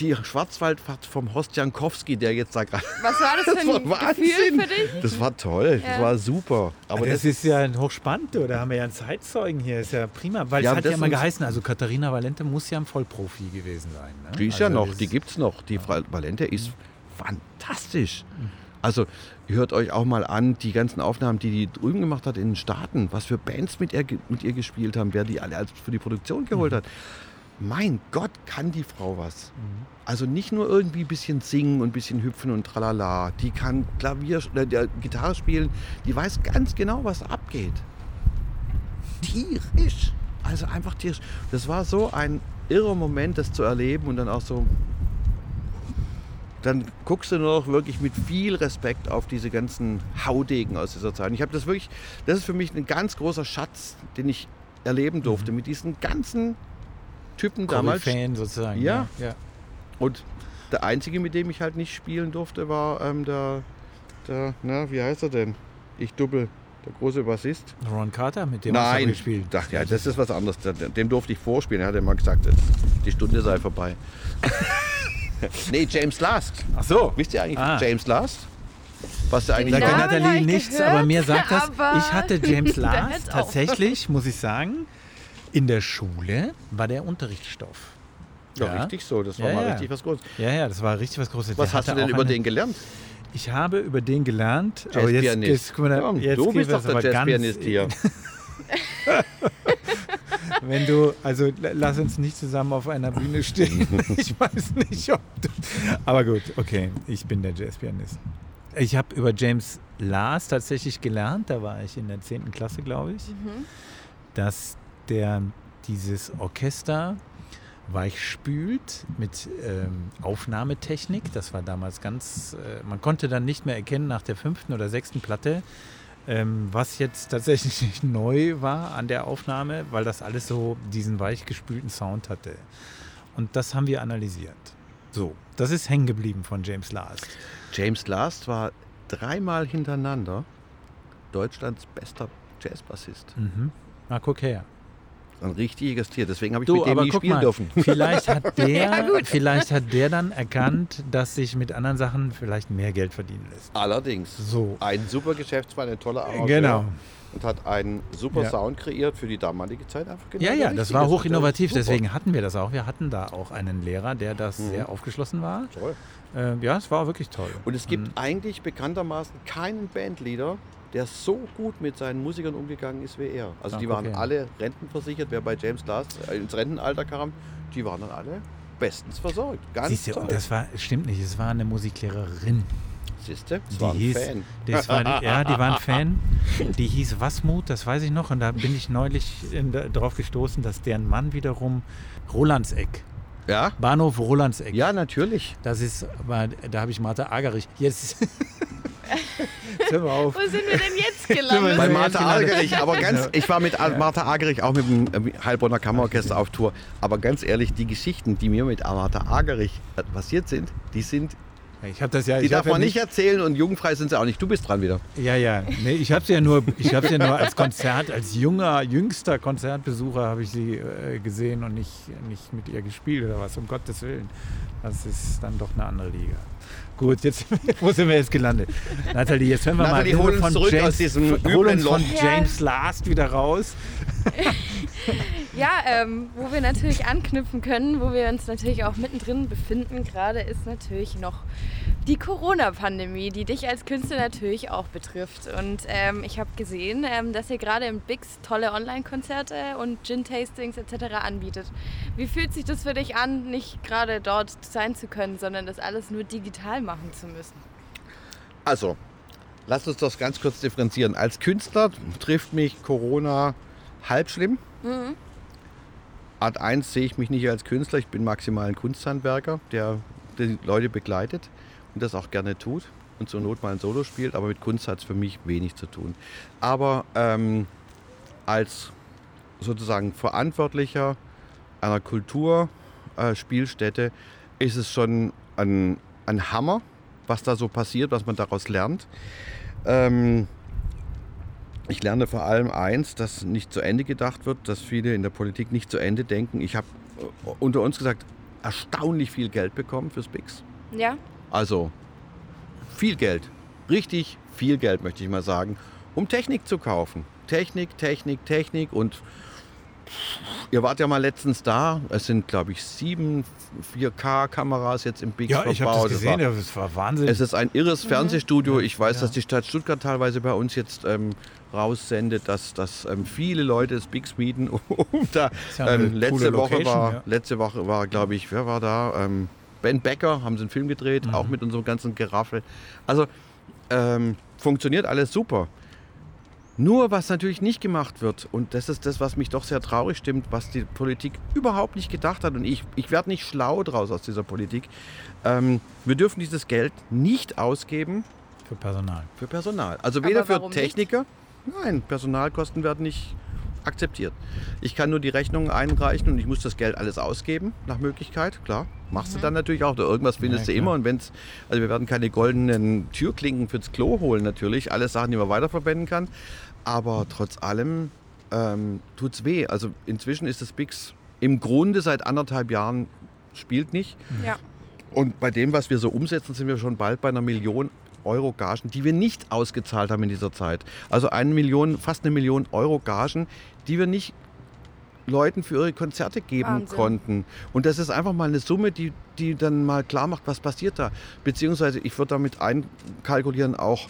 die Schwarzwaldfahrt vom Horst Jankowski, der jetzt da gerade. Was war das, *laughs* das für ein war Gefühl für dich? Das war toll, ja. das war super. Aber das, das, ist ja ein hochspannend, da haben wir ja einen Zeitzeugen hier, ist ja prima. Weil ja, es hat ja immer geheißen, also Katharina Valente muss ja ein Vollprofi gewesen sein. Ne? Die ist also ja noch, die gibt es noch. Die Frau Valente ist fantastisch. Also hört euch auch mal an, die ganzen Aufnahmen, die die drüben gemacht hat in den Staaten, was für Bands mit ihr, mit ihr gespielt haben, wer die alle für die Produktion geholt mhm. hat mein Gott, kann die Frau was. Mhm. Also nicht nur irgendwie ein bisschen singen und ein bisschen hüpfen und tralala. Die kann Klavier, äh, Gitarre spielen. Die weiß ganz genau, was abgeht. Tierisch. Also einfach tierisch. Das war so ein irrer Moment, das zu erleben und dann auch so. Dann guckst du nur noch wirklich mit viel Respekt auf diese ganzen Haudegen aus dieser Zeit. Und ich habe das wirklich, das ist für mich ein ganz großer Schatz, den ich erleben durfte, mhm. mit diesen ganzen Typen damals. Fan sozusagen. Ja. ja. Und der einzige, mit dem ich halt nicht spielen durfte, war ähm, der, der, na, wie heißt er denn? Ich Doppel, der große Bassist. Ron Carter, mit dem Nein, hast du gespielt. Nein, ja, das ist was anderes. Dem durfte ich vorspielen. Er hat immer gesagt, die Stunde sei vorbei. *laughs* *laughs* nee, James Last. Ach so. Wisst ihr eigentlich ah. James Last? Was der eigentlich Da kennt Nathalie nichts, gehört, aber mir *laughs* sagt das, ich hatte James *laughs* Last tatsächlich, muss ich sagen, in der Schule war der Unterrichtsstoff. Ja, ja. richtig so. Das war ja, mal ja. richtig was Großes. Ja, ja, das war richtig was Großes. Was der hast du denn über eine... den gelernt? Ich habe über den gelernt. Aber jetzt, jetzt, guck mal, jetzt du bist doch der Jazzpianist hier. Wenn du, also lass uns nicht zusammen auf einer Bühne stehen. *laughs* ich weiß nicht, ob du. Aber gut, okay, ich bin der Jazzpianist. Ich habe über James Lars tatsächlich gelernt, da war ich in der 10. Klasse, glaube ich, mhm. dass der dieses Orchester weichspült mit ähm, Aufnahmetechnik. Das war damals ganz, äh, man konnte dann nicht mehr erkennen nach der fünften oder sechsten Platte, ähm, was jetzt tatsächlich *laughs* neu war an der Aufnahme, weil das alles so diesen weichgespülten Sound hatte. Und das haben wir analysiert. So, das ist hängen geblieben von James Last. James Last war dreimal hintereinander Deutschlands bester Jazzbassist. Mhm. Na, guck her. Ein richtiges Tier. Deswegen habe ich du, mit dem nie spielen mal, dürfen. *laughs* Vielleicht hat, *laughs* der, ja, vielleicht hat der dann erkannt, dass sich mit anderen Sachen vielleicht mehr Geld verdienen lässt. Allerdings. So. Ein super Geschäftsmann, ein toller Arrangeur. Genau. Und hat einen super ja. Sound kreiert für die damalige Zeit. Einfach genau ja, ja, das war hochinnovativ. Deswegen hatten wir das auch. Wir hatten da auch einen Lehrer, der das mhm. sehr aufgeschlossen war. Toll. Äh, ja, es war wirklich toll. Und es gibt mhm. eigentlich bekanntermaßen keinen Bandleader, der so gut mit seinen Musikern umgegangen ist wie er. Also Ach, die waren okay. alle rentenversichert. Wer bei James Last äh, ins Rentenalter kam, die waren dann alle bestens versorgt. Ganz Siehst du, und das war, stimmt nicht, es war eine Musiklehrerin. Siehst du? Das die war hieß, Fan. Das war *laughs* ja, die war ein Fan. Die hieß Wasmut, das weiß ich noch. Und da bin ich neulich darauf gestoßen, dass deren Mann wiederum Rolandseck. Ja? Bahnhof Rolandseck. Ja, natürlich. Das ist, da habe ich Martha Agerich. Jetzt *laughs* Wo sind wir denn jetzt gelandet? Bei Martha Argerich. Aber ganz, ich war mit Martha Argerich auch mit dem Heilbronner Kammerorchester auf Tour. Aber ganz ehrlich, die Geschichten, die mir mit Martha Argerich passiert sind, die sind ich habe das ja. Die darf man ja nicht erzählen und jugendfrei sind sie auch nicht. Du bist dran wieder. Ja, ja. Nee, ich habe sie ja nur, ich habe ja nur als Konzert, als junger, jüngster Konzertbesucher habe ich sie äh, gesehen und nicht, nicht mit ihr gespielt oder was. Um Gottes Willen. Das ist dann doch eine andere Liga. Gut, jetzt *laughs* wo sind wir jetzt gelandet? Nathalie, jetzt hören wir Nathalie, mal hol von zurück James, aus diesem hol uns von James Last wieder raus. *laughs* ja, ähm, wo wir natürlich anknüpfen können, wo wir uns natürlich auch mittendrin befinden, gerade ist natürlich noch die Corona-Pandemie, die dich als Künstler natürlich auch betrifft. Und ähm, ich habe gesehen, ähm, dass ihr gerade im Bix tolle Online-Konzerte und Gin-Tastings etc. anbietet. Wie fühlt sich das für dich an, nicht gerade dort sein zu können, sondern das alles nur digital machen zu müssen? Also, lass uns das ganz kurz differenzieren. Als Künstler trifft mich Corona halb schlimm. Mhm. Art 1 sehe ich mich nicht als Künstler, ich bin maximal ein Kunsthandwerker, der die Leute begleitet und das auch gerne tut und zur Not mal ein Solo spielt, aber mit Kunst hat es für mich wenig zu tun. Aber ähm, als sozusagen Verantwortlicher einer Kulturspielstätte äh, ist es schon ein, ein Hammer, was da so passiert, was man daraus lernt. Ähm, ich lerne vor allem eins, dass nicht zu Ende gedacht wird, dass viele in der Politik nicht zu Ende denken. Ich habe äh, unter uns gesagt erstaunlich viel Geld bekommen fürs Bix. Ja. Also viel Geld, richtig viel Geld möchte ich mal sagen, um Technik zu kaufen. Technik, Technik, Technik und Ihr wart ja mal letztens da. Es sind, glaube ich, sieben 4K-Kameras jetzt im Big ja, verbaut. Ja, ich habe das gesehen. Das war, das war, Wahnsinn. Es ist ein irres mhm. Fernsehstudio. Ich weiß, ja. dass die Stadt Stuttgart teilweise bei uns jetzt ähm, raussendet, dass, dass ähm, viele Leute das Bigs mieten. *laughs* um da, ähm, letzte, Woche war, ja. letzte Woche war, glaube ich, wer war da? Ähm, ben Becker haben sie einen Film gedreht, mhm. auch mit unserem ganzen Geraffel. Also ähm, funktioniert alles super. Nur was natürlich nicht gemacht wird, und das ist das, was mich doch sehr traurig stimmt, was die Politik überhaupt nicht gedacht hat, und ich, ich werde nicht schlau draus aus dieser Politik, ähm, wir dürfen dieses Geld nicht ausgeben. Für Personal. Für Personal. Also weder für Techniker, nicht? nein, Personalkosten werden nicht akzeptiert. Ich kann nur die Rechnungen einreichen und ich muss das Geld alles ausgeben, nach Möglichkeit, klar. Machst mhm. du dann natürlich auch. Oder irgendwas findest ja, du immer. Und wenn es, also wir werden keine goldenen Türklinken fürs Klo holen, natürlich. Alles Sachen, die man weiterverwenden kann. Aber trotz allem ähm, tut es weh. Also inzwischen ist das Bix im Grunde seit anderthalb Jahren spielt nicht. Ja. Und bei dem, was wir so umsetzen, sind wir schon bald bei einer Million Euro Gagen, die wir nicht ausgezahlt haben in dieser Zeit. Also eine Million, fast eine Million Euro Gagen, die wir nicht Leuten für ihre Konzerte geben Wahnsinn. konnten. Und das ist einfach mal eine Summe, die, die dann mal klar macht, was passiert da. Beziehungsweise ich würde damit einkalkulieren, auch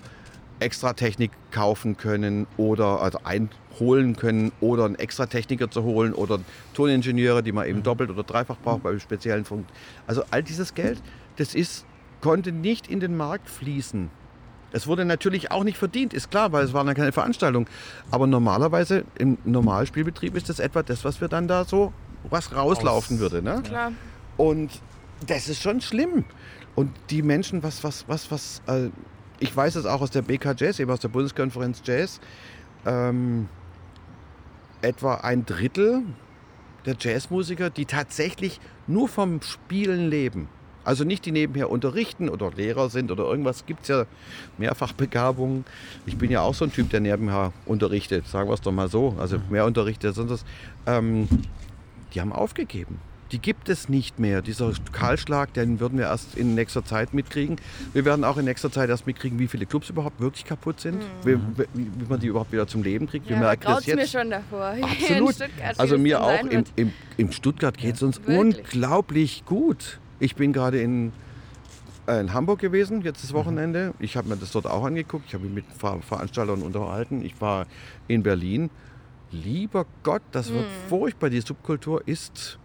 extra Technik kaufen können oder also einholen können oder einen extra Techniker zu holen oder Toningenieure, die man eben mhm. doppelt oder dreifach braucht bei speziellen Funk. Also all dieses Geld, das ist, konnte nicht in den Markt fließen. Es wurde natürlich auch nicht verdient, ist klar, weil es war eine keine Veranstaltung. Aber normalerweise im Normalspielbetrieb ist das etwa das, was wir dann da so was rauslaufen Aus. würde. Ne? Klar. Und das ist schon schlimm. Und die Menschen, was, was, was, was, äh, ich weiß es auch aus der BK Jazz, eben aus der Bundeskonferenz Jazz, ähm, etwa ein Drittel der Jazzmusiker, die tatsächlich nur vom Spielen leben. Also nicht die nebenher unterrichten oder Lehrer sind oder irgendwas. Gibt es ja Mehrfachbegabungen. Ich bin ja auch so ein Typ, der nebenher unterrichtet, sagen wir es doch mal so. Also mehr unterrichtet als sonst. Ähm, die haben aufgegeben. Die gibt es nicht mehr. Dieser Kahlschlag, den würden wir erst in nächster Zeit mitkriegen. Wir werden auch in nächster Zeit erst mitkriegen, wie viele Clubs überhaupt wirklich kaputt sind, mhm. wie, wie, wie, man die überhaupt wieder zum Leben kriegt. Ja, wir merken das jetzt. mir schon davor. *laughs* Absolut. also mir auch. In, in, in Stuttgart geht es uns Wirklich? unglaublich gut. Ich bin gerade in, äh, in Hamburg gewesen, jetzt das mhm. Wochenende. Ich habe mir das dort auch angeguckt. Ich habe mich mit Ver Veranstaltern unterhalten. Ich war in Berlin. Lieber Gott, das wird mhm. furchtbar. Die Subkultur ist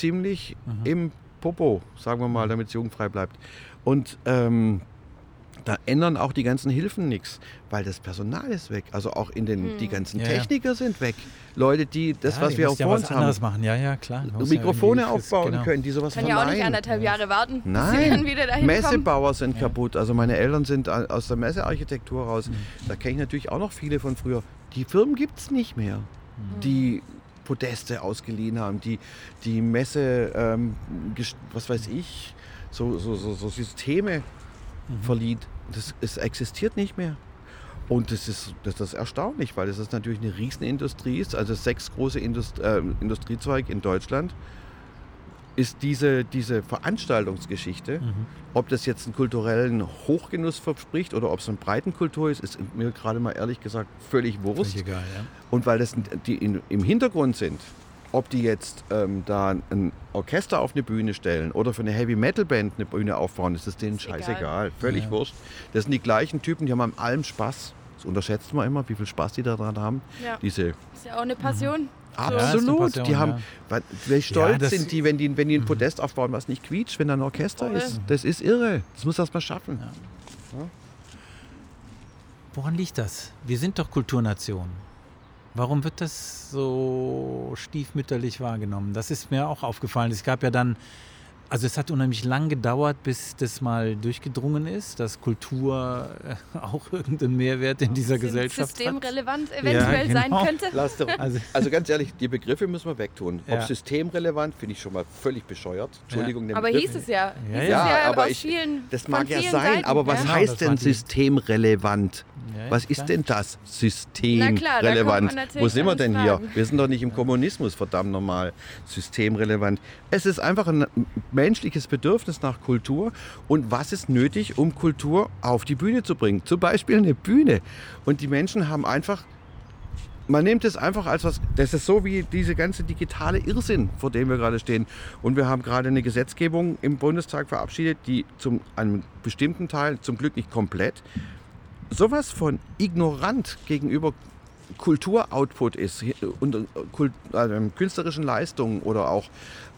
ziemlich mhm. im Popo, sagen wir mal, damit es jugendfrei bleibt. Und ähm, da ändern auch die ganzen Hilfen nichts, weil das Personal ist weg. Also auch in den, hm. die ganzen ja, Techniker ja. sind weg. Leute, die das, ja, was wir auch vor uns haben, machen. Ja, ja, klar. Mikrofone aufbauen genau. können, die sowas Kann ja auch nicht anderthalb Jahre warten, Nein. bis sie dann wieder dahin Messebauer kommen. sind kaputt. Also meine Eltern sind aus der Messearchitektur raus. Mhm. Da kenne ich natürlich auch noch viele von früher. Die Firmen gibt es nicht mehr, mhm. die Podeste ausgeliehen haben, die die Messe, ähm, was weiß ich, so, so, so, so Systeme mhm. verliehen. Das, es existiert nicht mehr. Und das ist, das ist erstaunlich, weil es natürlich eine Riesenindustrie ist. Also sechs große Indust äh, Industriezweige in Deutschland ist diese, diese Veranstaltungsgeschichte. Mhm. Ob das jetzt einen kulturellen Hochgenuss verspricht oder ob es eine Breitenkultur ist, ist mir gerade mal ehrlich gesagt völlig Wurst. Völlig egal, ja. Und weil das die in, im Hintergrund sind, ob die jetzt ähm, da ein Orchester auf eine Bühne stellen oder für eine Heavy Metal Band eine Bühne aufbauen, ist das denen ist scheißegal. Egal. Völlig ja. wurscht. Das sind die gleichen Typen, die haben an allem Spaß. Das unterschätzt man immer, wie viel Spaß die daran haben. Ja. Diese ist ja auch eine Passion. Mhm. Absolut. Ja, die haben, ja. wie stolz ja, sind die, wenn die, wenn die ein. Podest aufbauen, was nicht quietscht, wenn da ein Orchester Voll. ist. Das ist irre. Das muss das mal schaffen. Woran liegt das? Wir sind doch Kulturnation. Warum wird das so stiefmütterlich wahrgenommen? Das ist mir auch aufgefallen. Es gab ja dann also es hat unheimlich lang gedauert, bis das mal durchgedrungen ist, dass Kultur äh, *laughs* auch irgendeinen Mehrwert in dieser Gesellschaft systemrelevant hat. eventuell ja, genau. sein könnte. Also, *laughs* also, ganz ehrlich, die Begriffe müssen wir wegtun. Ja. Ob systemrelevant, finde ich schon mal völlig bescheuert. Entschuldigung. Ja. Aber Begriff. hieß es ja. Hieß ja, ja, aber ich, vielen, das mag ja sein, Seiten, aber was heißt denn systemrelevant? was ist denn das systemrelevant? Wo sind wir denn hier? Wir sind doch nicht im Kommunismus, verdammt normal. Systemrelevant. Es ist einfach ein menschliches Bedürfnis nach Kultur und was ist nötig, um Kultur auf die Bühne zu bringen. Zum Beispiel eine Bühne. Und die Menschen haben einfach man nimmt es einfach als was, das ist so wie diese ganze digitale Irrsinn, vor dem wir gerade stehen. Und wir haben gerade eine Gesetzgebung im Bundestag verabschiedet, die zum einem bestimmten Teil, zum Glück nicht komplett, sowas von ignorant gegenüber Kulturoutput ist und äh, Kult, äh, künstlerischen Leistungen oder auch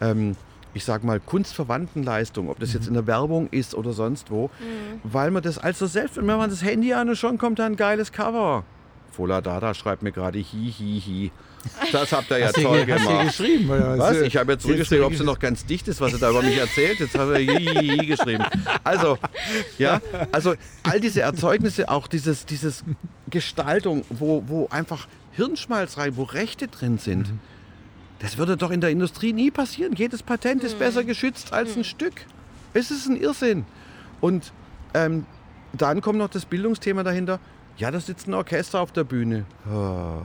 ähm, ich sag mal, kunstverwandten Leistungen, ob das mhm. jetzt in der Werbung ist oder sonst wo, mhm. weil man das also selbst, wenn man das Handy an und schon kommt da ein geiles Cover. Fola Dada schreibt mir gerade hi, hi, hi. Das habt ihr ja hast toll gemacht. Hast du geschrieben? Oder was? Ich habe jetzt zurückgeschrieben, ob sie noch ganz dicht ist, was er da über mich erzählt. Jetzt hat er hi, hi, hi geschrieben. Also, ja, also all diese Erzeugnisse, auch dieses, dieses Gestaltung, wo, wo einfach Hirnschmalz rein, wo Rechte drin sind. Mhm. Das würde doch in der Industrie nie passieren. Jedes Patent ist besser geschützt als ein mhm. Stück. Es ist ein Irrsinn. Und ähm, dann kommt noch das Bildungsthema dahinter. Ja, da sitzt ein Orchester auf der Bühne. Oh.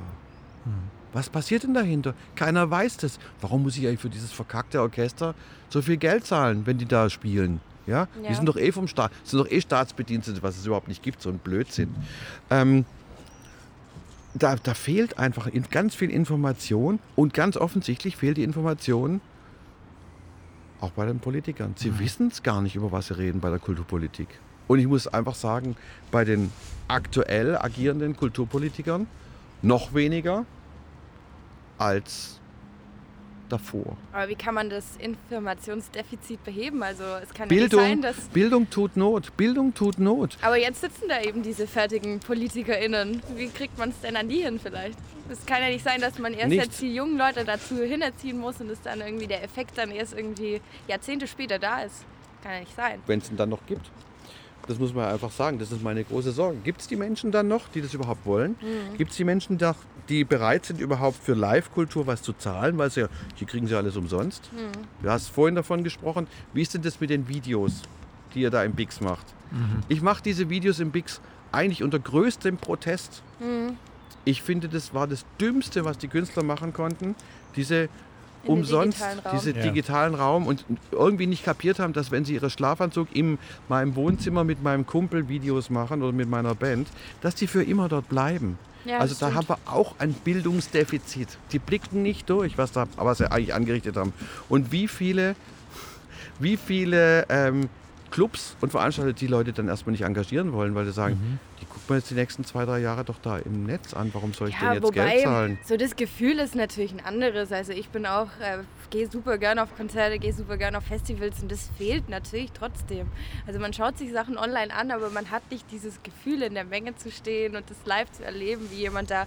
Was passiert denn dahinter? Keiner weiß das. Warum muss ich eigentlich für dieses verkackte Orchester so viel Geld zahlen, wenn die da spielen? Ja? ja. Die sind doch eh vom Staat, sind doch eh Staatsbedienstete, was es überhaupt nicht gibt, so ein Blödsinn. Ähm, da, da fehlt einfach ganz viel Information und ganz offensichtlich fehlt die Information auch bei den Politikern. Sie mhm. wissen es gar nicht, über was sie reden bei der Kulturpolitik. Und ich muss einfach sagen, bei den aktuell agierenden Kulturpolitikern noch weniger als davor. Aber wie kann man das Informationsdefizit beheben? Also es kann Bildung, ja nicht sein, dass... Bildung tut Not. Bildung tut Not. Aber jetzt sitzen da eben diese fertigen PolitikerInnen. Wie kriegt man es denn an die hin vielleicht? Es kann ja nicht sein, dass man erst Nichts. jetzt die jungen Leute dazu hinerziehen muss und dass dann irgendwie der Effekt dann erst irgendwie Jahrzehnte später da ist. Kann ja nicht sein. Wenn es ihn dann noch gibt. Das muss man einfach sagen. Das ist meine große Sorge. Gibt es die Menschen dann noch, die das überhaupt wollen? Mhm. Gibt es die Menschen, die bereit sind, überhaupt für Live-Kultur was zu zahlen? Weil sie, die kriegen sie alles umsonst. Mhm. Du hast vorhin davon gesprochen. Wie ist denn das mit den Videos, die ihr da im Bix macht? Mhm. Ich mache diese Videos im Bix eigentlich unter größtem Protest. Mhm. Ich finde, das war das Dümmste, was die Künstler machen konnten. Diese in umsonst diesen ja. digitalen Raum und irgendwie nicht kapiert haben, dass wenn sie ihren Schlafanzug in meinem Wohnzimmer mit meinem Kumpel Videos machen oder mit meiner Band, dass die für immer dort bleiben. Ja, also da haben wir auch ein Bildungsdefizit. Die blickten nicht durch, was, da, was sie eigentlich angerichtet haben. Und wie viele, wie viele ähm, Clubs und Veranstalter die Leute dann erstmal nicht engagieren wollen, weil sie sagen, mhm. die guckt man jetzt die nächsten zwei, drei Jahre doch da im Netz an. Warum soll ich ja, denn jetzt wobei, Geld zahlen? So das Gefühl ist natürlich ein anderes. Also ich bin auch, äh, gehe super gerne auf Konzerte, gehe super gerne auf Festivals und das fehlt natürlich trotzdem. Also man schaut sich Sachen online an, aber man hat nicht dieses Gefühl, in der Menge zu stehen und das live zu erleben, wie jemand da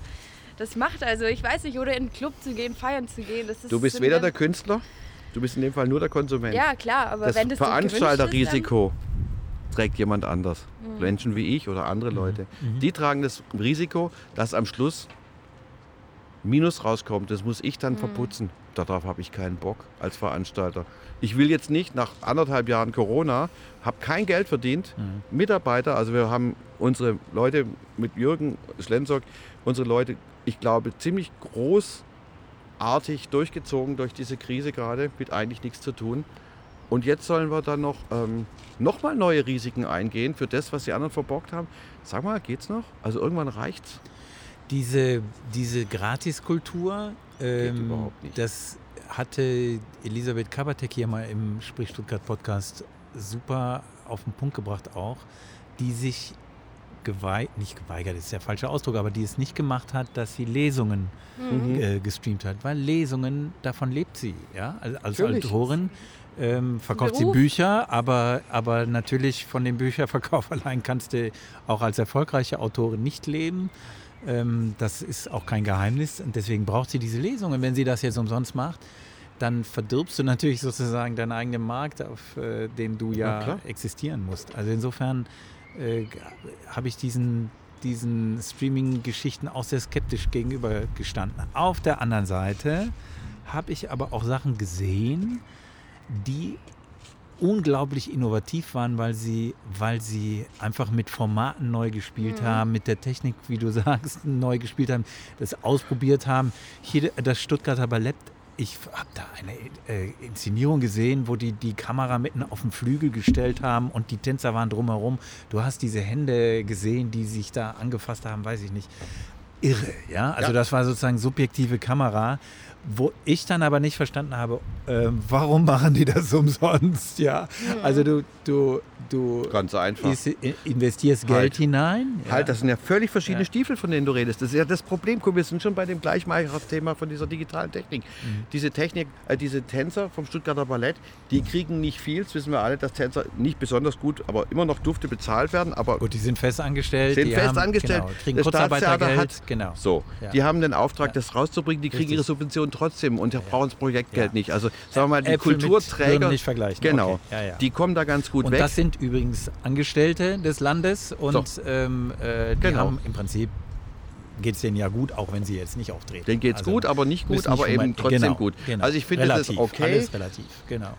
das macht. Also ich weiß nicht, oder in einen Club zu gehen, feiern zu gehen. Das ist, du bist weder der Künstler Du bist in dem Fall nur der Konsument. Ja, klar, aber das wenn das Veranstalterrisiko trägt jemand anders. Mhm. Menschen wie ich oder andere mhm. Leute. Mhm. Die tragen das Risiko, dass am Schluss Minus rauskommt. Das muss ich dann mhm. verputzen. Darauf habe ich keinen Bock als Veranstalter. Ich will jetzt nicht nach anderthalb Jahren Corona, habe kein Geld verdient, mhm. Mitarbeiter, also wir haben unsere Leute mit Jürgen Schlenzock, unsere Leute, ich glaube, ziemlich groß artig durchgezogen durch diese Krise gerade, mit eigentlich nichts zu tun. Und jetzt sollen wir dann noch, ähm, noch mal neue Risiken eingehen für das, was die anderen verbockt haben. Sag mal, geht's noch? Also irgendwann reicht's. Diese, diese Gratiskultur, ähm, das hatte Elisabeth Kabatek hier mal im Sprich Stuttgart Podcast super auf den Punkt gebracht auch, die sich geweigert, nicht geweigert ist der falsche Ausdruck, aber die es nicht gemacht hat, dass sie Lesungen mhm. äh, gestreamt hat. Weil Lesungen, davon lebt sie. Ja? Als, als Autorin ähm, verkauft sie Bücher, aber, aber natürlich von dem Bücherverkauf *laughs* allein kannst du auch als erfolgreiche Autorin nicht leben. Ähm, das ist auch kein Geheimnis und deswegen braucht sie diese Lesungen. Wenn sie das jetzt umsonst macht, dann verdirbst du natürlich sozusagen deinen eigenen Markt, auf äh, dem du ja, ja existieren musst. Also insofern äh, habe ich diesen, diesen Streaming-Geschichten auch sehr skeptisch gegenüber gestanden. Auf der anderen Seite habe ich aber auch Sachen gesehen, die unglaublich innovativ waren, weil sie, weil sie einfach mit Formaten neu gespielt mhm. haben, mit der Technik, wie du *laughs* sagst, neu gespielt haben, das ausprobiert haben. Hier das Stuttgarter Ballett ich habe da eine äh, Inszenierung gesehen, wo die die Kamera mitten auf den Flügel gestellt haben und die Tänzer waren drumherum. Du hast diese Hände gesehen, die sich da angefasst haben, weiß ich nicht. Irre, ja. Also ja. das war sozusagen subjektive Kamera. Wo ich dann aber nicht verstanden habe, äh, warum machen die das *laughs* umsonst? Ja, also du, du, du Ganz einfach. investierst Geld halt. hinein. Ja. Halt, das sind ja völlig verschiedene ja. Stiefel, von denen du redest. Das ist ja das Problem. Guck, wir sind schon bei dem Gleichmacher-Thema von dieser digitalen Technik. Mhm. Diese Technik, äh, diese Tänzer vom Stuttgarter Ballett, die kriegen nicht viel. Das wissen wir alle, dass Tänzer nicht besonders gut, aber immer noch dufte bezahlt werden. Aber gut, die sind fest angestellt. Sind fest haben, angestellt. Genau, kriegen Kurzarbeitergeld. Hat, genau. So, ja. die haben den Auftrag, das rauszubringen. Die kriegen Richtig. ihre Subventionen trotzdem und brauchen das Projektgeld ja. nicht. Also sagen wir mal, die Äpfel Kulturträger, nicht vergleichen. Genau, okay. ja, ja. die kommen da ganz gut und weg. Das sind übrigens Angestellte des Landes und so. ähm, äh, die genau. haben im Prinzip geht es denen ja gut, auch wenn sie jetzt nicht auftreten. Denen geht es also, gut, aber nicht gut, aber eben trotzdem genau, gut. Genau. Also ich finde das ist okay. Alles relativ, genau.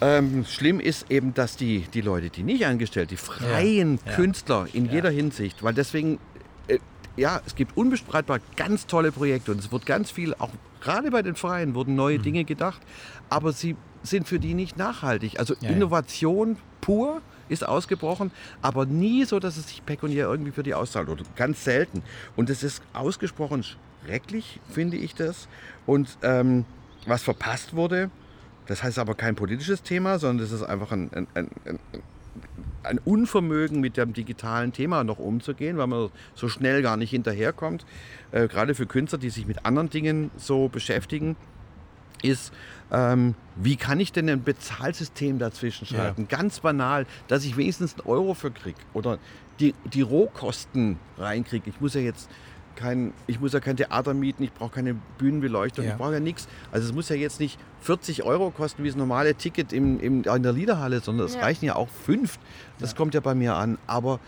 Ähm, schlimm ist eben, dass die, die Leute, die nicht angestellt, die freien ja, Künstler in ja. jeder Hinsicht, weil deswegen ja, es gibt unbestreitbar ganz tolle Projekte und es wird ganz viel, auch gerade bei den Freien, wurden neue mhm. Dinge gedacht, aber sie sind für die nicht nachhaltig. Also ja, Innovation ja. pur ist ausgebrochen, aber nie so, dass es sich pekuniär irgendwie für die auszahlt oder ganz selten. Und es ist ausgesprochen schrecklich, finde ich das. Und ähm, was verpasst wurde, das heißt aber kein politisches Thema, sondern das ist einfach ein, ein, ein, ein ein Unvermögen mit dem digitalen Thema noch umzugehen, weil man so schnell gar nicht hinterherkommt. Äh, gerade für Künstler, die sich mit anderen Dingen so beschäftigen, ist, ähm, wie kann ich denn ein Bezahlsystem dazwischen schalten? Ja. Ganz banal, dass ich wenigstens einen Euro für kriege oder die, die Rohkosten reinkriege. Ich muss ja jetzt kein, ich muss ja kein Theater mieten, ich brauche keine Bühnenbeleuchtung, ja. ich brauche ja nichts. Also es muss ja jetzt nicht 40 Euro kosten wie das normale Ticket im, im, in der Liederhalle, sondern es ja. reichen ja auch fünf. Das ja. kommt ja bei mir an. Aber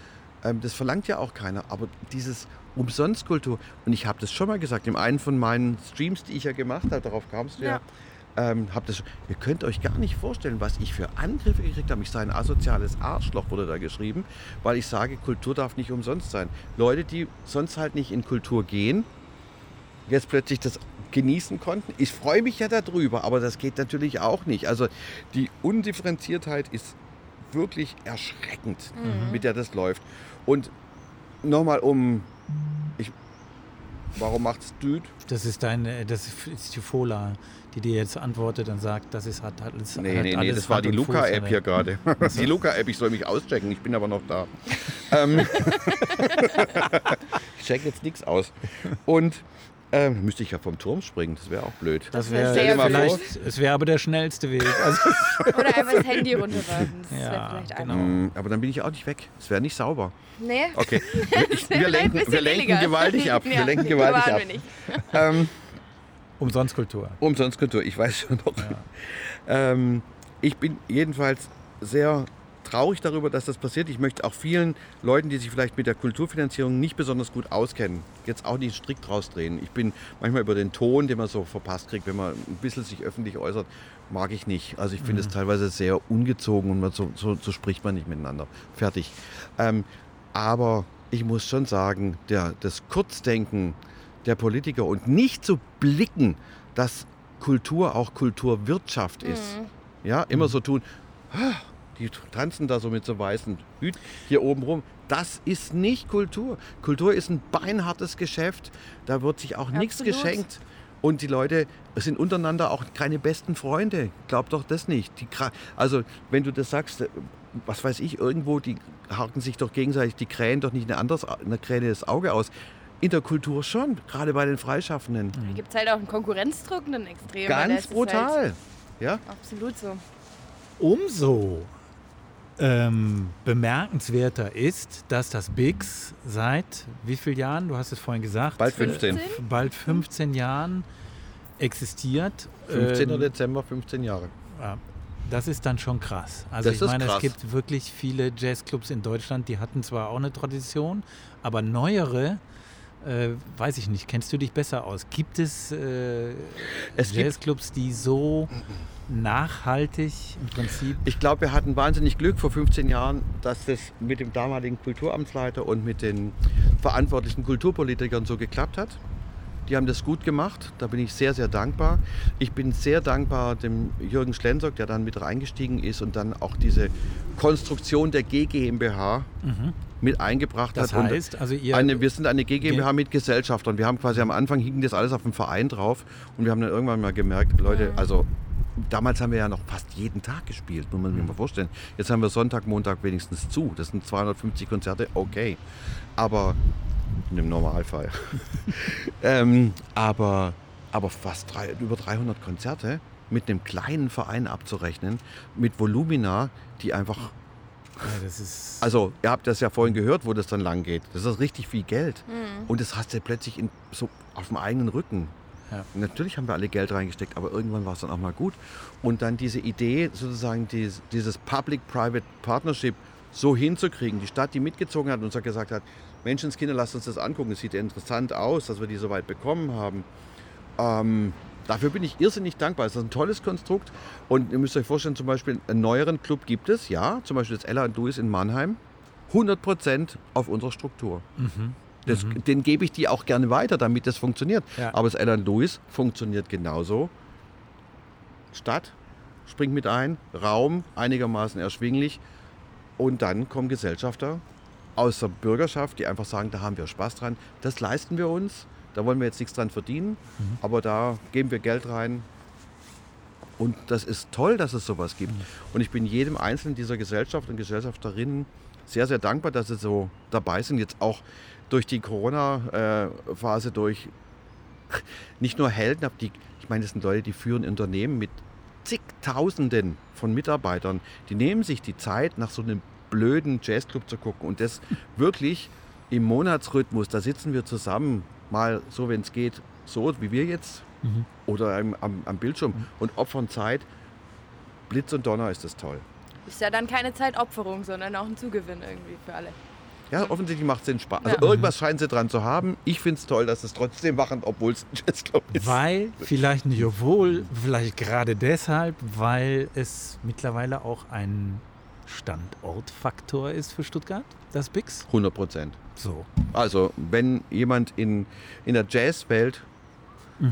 ähm, das verlangt ja auch keiner. Aber dieses Umsonstkultur, und ich habe das schon mal gesagt, in einem von meinen Streams, die ich ja gemacht habe, darauf kamst du ja, ähm, hab das, ihr könnt euch gar nicht vorstellen, was ich für Angriffe gekriegt habe. Ich sei ein asoziales Arschloch, wurde da geschrieben, weil ich sage, Kultur darf nicht umsonst sein. Leute, die sonst halt nicht in Kultur gehen, jetzt plötzlich das genießen konnten. Ich freue mich ja darüber, aber das geht natürlich auch nicht. Also die Undifferenziertheit ist wirklich erschreckend, mhm. mit der das läuft. Und nochmal um, ich Warum macht es Düt? Das ist deine, das ist die Fola, die dir jetzt antwortet und sagt, das ist hat alles. Nee, hat nee, alles nee, das war die Luca-App hier gerade. *laughs* *laughs* Die Luca-App, ich soll mich auschecken, ich bin aber noch da. *laughs* ähm, ich check jetzt nichts aus. Und ähm, müsste ich ja vom Turm springen, das wäre auch blöd. Das wär wäre sehr vielleicht, es wäre aber der schnellste Weg. Also, Oder einfach das Handy runterwerfen. Das Ja, wäre vielleicht genau. einfach. Mm, aber dann bin ich auch nicht weg. Es wäre nicht sauber. Nee. Okay, ich, wir lenken, wir lenken gewaltig ab. Wir Ja, lenken gewaltig ab. wir nicht. Ähm, umsonst Kultur. Umsonst Kultur, ich weiß schon noch. Ähm, ich bin jedenfalls sehr traurig darüber, dass das passiert. Ich möchte auch vielen Leuten, die sich vielleicht mit der Kulturfinanzierung nicht besonders gut auskennen, jetzt auch nicht strikt rausdrehen. Ich bin manchmal über den Ton, den man so verpasst kriegt, wenn man ein bisschen sich öffentlich äußert, mag ich nicht. Also ich finde es teilweise sehr ungezogen und so, so, so spricht man nicht miteinander. Fertig. Ähm, aber ich muss schon sagen, der, das Kurzdenken der Politiker und nicht zu blicken, dass Kultur auch Kulturwirtschaft ist. Ja, immer so tun, "Ah, die tanzen da so mit so weißen Hüt hier oben rum. Das ist nicht Kultur. Kultur ist ein beinhartes Geschäft. Da wird sich auch nichts geschenkt. Und die Leute sind untereinander auch keine besten Freunde. Glaub doch das nicht. Die, also, wenn du das sagst, äh, was weiß ich, irgendwo, die haken sich doch gegenseitig, die krähen doch nicht eine, anderes, eine Krähe das Auge aus. In der Kultur schon, gerade bei den Freischaffenden. Da gibt es halt auch einen Konkurrenzdruck, einen extremen. Ganz ist Halt brutal. Ja? absolut so. Umso ähm, bemerkenswerter ist, dass das BIX seit wie vielen Jahren, du hast es vorhin gesagt, Bald 15. Äh, bald 15 Jahren existiert. 15. Ähm, Dezember, 15 Jahre. ja, das ist dann schon krass. Also Das ich meine, krass. es gibt wirklich viele Jazzclubs in Deutschland, die hatten zwar auch eine Tradition, aber neuere, äh, weiß ich nicht, kennst du dich besser aus? Gibt es, äh, Es Jazzclubs, die so nachhaltig im Prinzip Ich glaube, wir hatten wahnsinnig Glück vor 15 Jahren, dass das mit dem damaligen Kulturamtsleiter und mit den verantwortlichen Kulturpolitikern so geklappt hat. Die haben das gut gemacht, da bin ich sehr, sehr dankbar. Ich bin sehr dankbar dem Jürgen Schlenzock, der dann mit reingestiegen ist und dann auch diese Konstruktion der GGMBH mit eingebracht Das hat. Und heißt, also ihr eine, wir sind eine GmbH mit Gesellschaftern. Wir haben quasi am Anfang hing das alles auf dem Verein drauf und wir haben dann irgendwann mal gemerkt, Leute, also damals haben wir ja noch fast jeden Tag gespielt, muss man sich mal vorstellen. Jetzt haben wir Sonntag, Montag wenigstens zu. Das sind 250 Konzerte, okay. Aber in dem Normalfall. *laughs* ähm, aber, aber fast drei, über 300 Konzerte mit einem kleinen Verein abzurechnen, mit Volumina, die einfach ja, das ist also, ihr habt das ja vorhin gehört, wo das dann lang geht. Das ist richtig viel Geld. Und das hast du plötzlich in, so auf dem eigenen Rücken. Ja. Natürlich haben wir alle Geld reingesteckt, aber irgendwann war es dann auch mal gut. Und dann diese Idee, sozusagen dies, dieses Public-Private Partnership so hinzukriegen. Die Stadt, die mitgezogen hat und uns gesagt hat, Menschenskinder, lasst uns das angucken. Es sieht ja interessant aus, dass wir die so weit bekommen haben. Ähm, dafür bin ich irrsinnig dankbar. Es ist ein tolles Konstrukt. Und ihr müsst euch vorstellen, zum Beispiel einen neueren Club gibt es, ja, zum Beispiel das Ella und Louis in Mannheim. 100 Prozent auf unserer Struktur. Das, Den gebe ich die auch gerne weiter, damit das funktioniert. Ja. Aber das Ella und Louis funktioniert genauso. Stadt, springt mit ein, Raum einigermaßen erschwinglich. Und dann kommen Gesellschafter aus der Bürgerschaft, die einfach sagen, da haben wir Spaß dran. Das leisten wir uns. Da wollen wir jetzt nichts dran verdienen, aber da geben wir Geld rein. Und das ist toll, dass es sowas gibt. Und ich bin jedem einzelnen dieser Gesellschaft und Gesellschafterinnen sehr, sehr dankbar, dass sie so dabei sind. Jetzt auch durch die Corona-Phase durch *laughs* nicht nur Helden, aber die, ich meine, das sind Leute, die führen Unternehmen mit zigtausenden von Mitarbeitern. Die nehmen sich die Zeit, nach so einem blöden Jazzclub zu gucken und das wirklich im Monatsrhythmus. Da sitzen wir zusammen, mal so, wenn es geht, so wie wir jetzt oder am, am, am Bildschirm und opfern Zeit. Blitz und Donner ist das toll. Ist ja dann keine Zeitopferung, sondern auch ein Zugewinn irgendwie für alle. Ja, offensichtlich macht es den Spaß. Also Ja. irgendwas scheinen sie dran zu haben. Ich finde es toll, dass sie es trotzdem machen, obwohl es ein Jazzclub ist. Weil, vielleicht nicht obwohl, vielleicht gerade deshalb, weil es mittlerweile auch ein Standortfaktor ist für Stuttgart, das Bix. 100 Prozent. So. Also, wenn jemand in, in der Jazzwelt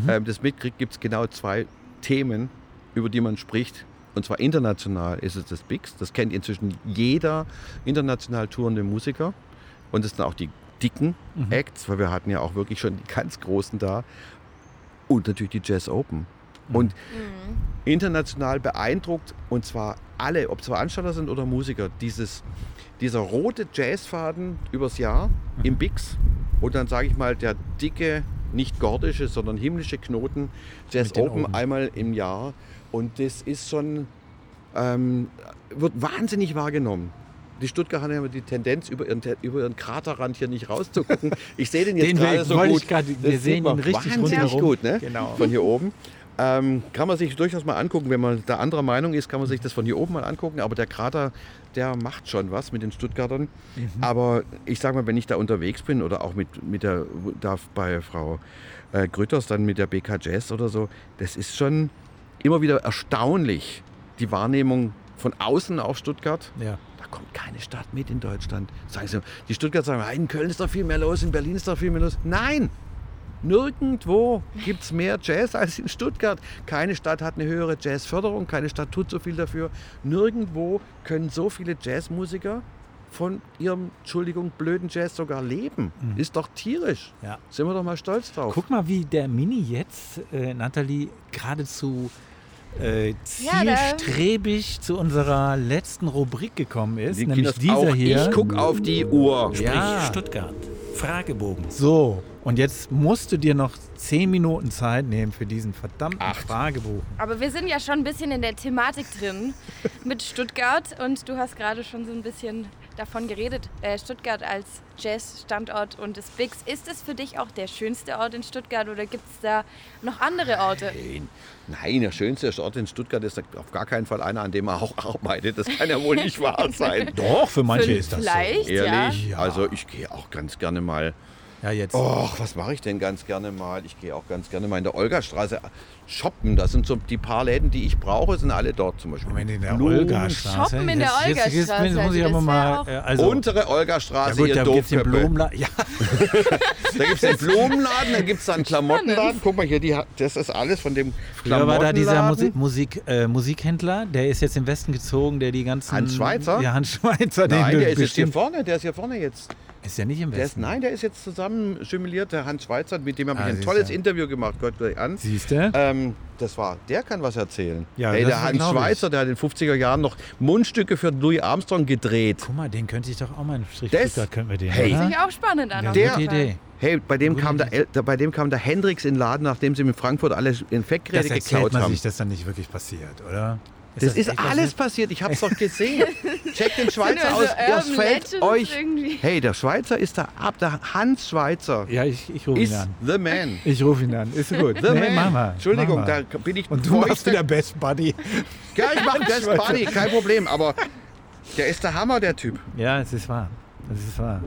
ähm, das mitkriegt, gibt es genau zwei Themen, über die man spricht. Und zwar international ist es das Bix. Das kennt inzwischen jeder international tourende Musiker. Und das sind auch die dicken mhm. Acts, weil wir hatten ja auch wirklich schon die ganz großen da. Und natürlich die Jazz Open. Mhm. Und mhm. international beeindruckt, und zwar alle, ob es Veranstalter sind oder Musiker, dieses, dieser rote Jazzfaden übers Jahr im Bix und dann sage ich mal der dicke, nicht gordische, sondern himmlische Knoten Jazz Open Augen. einmal im Jahr. Und das ist schon, ähm, wird wahnsinnig wahrgenommen. Die Stuttgart haben ja die Tendenz, über ihren, über ihren Kraterrand hier nicht rauszugucken. Ich sehe den jetzt gerade so gut. Grad, wir sehen ihn richtig wahnsinnig gut, ne? Genau. Von hier oben. Ähm, kann man sich durchaus mal angucken, wenn man da anderer Meinung ist, kann man sich das von hier oben mal angucken. Aber der Krater, der macht schon was mit den Stuttgartern. Mhm. Aber ich sage mal, wenn ich da unterwegs bin oder auch mit, mit der, da bei Frau äh, Grütters dann mit der BK Jazz oder so, das ist schon immer wieder erstaunlich, die Wahrnehmung von außen auf Stuttgart. Ja. Da kommt keine Stadt mit in Deutschland. Sagen sie, die Stuttgart sagen, in Köln ist doch viel mehr los, in Berlin ist doch viel mehr los. Nein, Nirgendwo gibt es mehr Jazz als in Stuttgart. Keine Stadt hat eine höhere Jazzförderung, keine Stadt tut so viel dafür. Nirgendwo können so viele Jazzmusiker von ihrem, Entschuldigung, blöden Jazz sogar leben. Mhm. Ist doch tierisch. Ja. Sind wir doch mal stolz drauf. Guck mal, wie der Mini jetzt, äh, Nathalie, geradezu äh, zielstrebig ja, zu unserer letzten Rubrik gekommen ist. Die nämlich dieser hier. Ich gucke auf die Uhr. Ja. Stuttgart. Fragebogen. So, und jetzt musst du dir noch zehn Minuten Zeit nehmen für diesen verdammten Acht. Fragebogen. Aber wir sind ja schon ein bisschen in der Thematik drin *laughs* mit Stuttgart und du hast gerade schon so ein bisschen davon geredet, äh, Stuttgart als Jazz-Standort und das Bix. Ist es für dich auch der schönste Ort in Stuttgart oder gibt es da noch andere Orte? Nein. Nein, der schönste Ort in Stuttgart ist auf gar keinen Fall einer, an dem man auch arbeitet. Das kann ja wohl nicht wahr sein. *laughs* Doch, für manche für, ist das vielleicht, so. Ehrlich? Ja. Also ich gehe auch ganz gerne mal ja, jetzt. Och, was mache ich denn ganz gerne mal? Ich gehe auch ganz gerne mal in der Olgastraße shoppen. Das sind so die paar Läden, die ich brauche, sind alle dort zum Beispiel. Moment, in der Olgastraße. Shoppen in der Olgastraße. Jetzt, jetzt, jetzt muss ich aber mal. Äh, also, Untere Olgastraße, ja gut, ihr da gibt's den Blumenladen. Ja. da gibt es den Blumenladen, dann gibt es da einen Klamottenladen. Guck mal hier, die, das ist alles von dem Früher war da dieser Musik, Musik äh, Musikhändler, der ist jetzt im Westen gezogen, der die ganzen... Hans Schweizer? Ja, Hans Schweizer. Nein, der ist jetzt hier vorne, der ist hier vorne jetzt. Ist ja nicht im Westen. Der ist, nein, der ist jetzt zusammen simuliert, der Hans Schweizer, mit dem habe ich ah, ein tolles Interview gemacht. Gott gleich an. Siehst du? Ähm, das war, der kann was erzählen. Ja, hey, der Hans Schweizer, der hat in den 50er Jahren noch Mundstücke für Louis Armstrong gedreht. Guck mal, den könnte ich doch auch mal einen Strich das, könnten wir den. Hey. Das ist auch spannend an. Ja, der, Idee. Hey, bei dem, kam der, bei dem kam der Hendrix in den Laden, nachdem sie in Frankfurt alle Infektgeräte geklaut man haben. sich das dann nicht wirklich passiert, oder? Das, das ist alles passiert. Ich habe es doch gesehen. *laughs* Check den Schweizer aus. das fällt euch. Irgendwie. Hey, der Schweizer ist da ab. Der Hans Schweizer. Ja, ich, ich rufe ihn an. The Man. Ich rufe ihn an. Ist gut. The nee, Man. Mama, Entschuldigung, Mama. da bin ich. Und du machst wieder Best Buddy. Ja, ich mache *laughs* Best Buddy, kein Problem. Aber der ist der Hammer, der Typ. Ja, es ist wahr. Es ist wahr.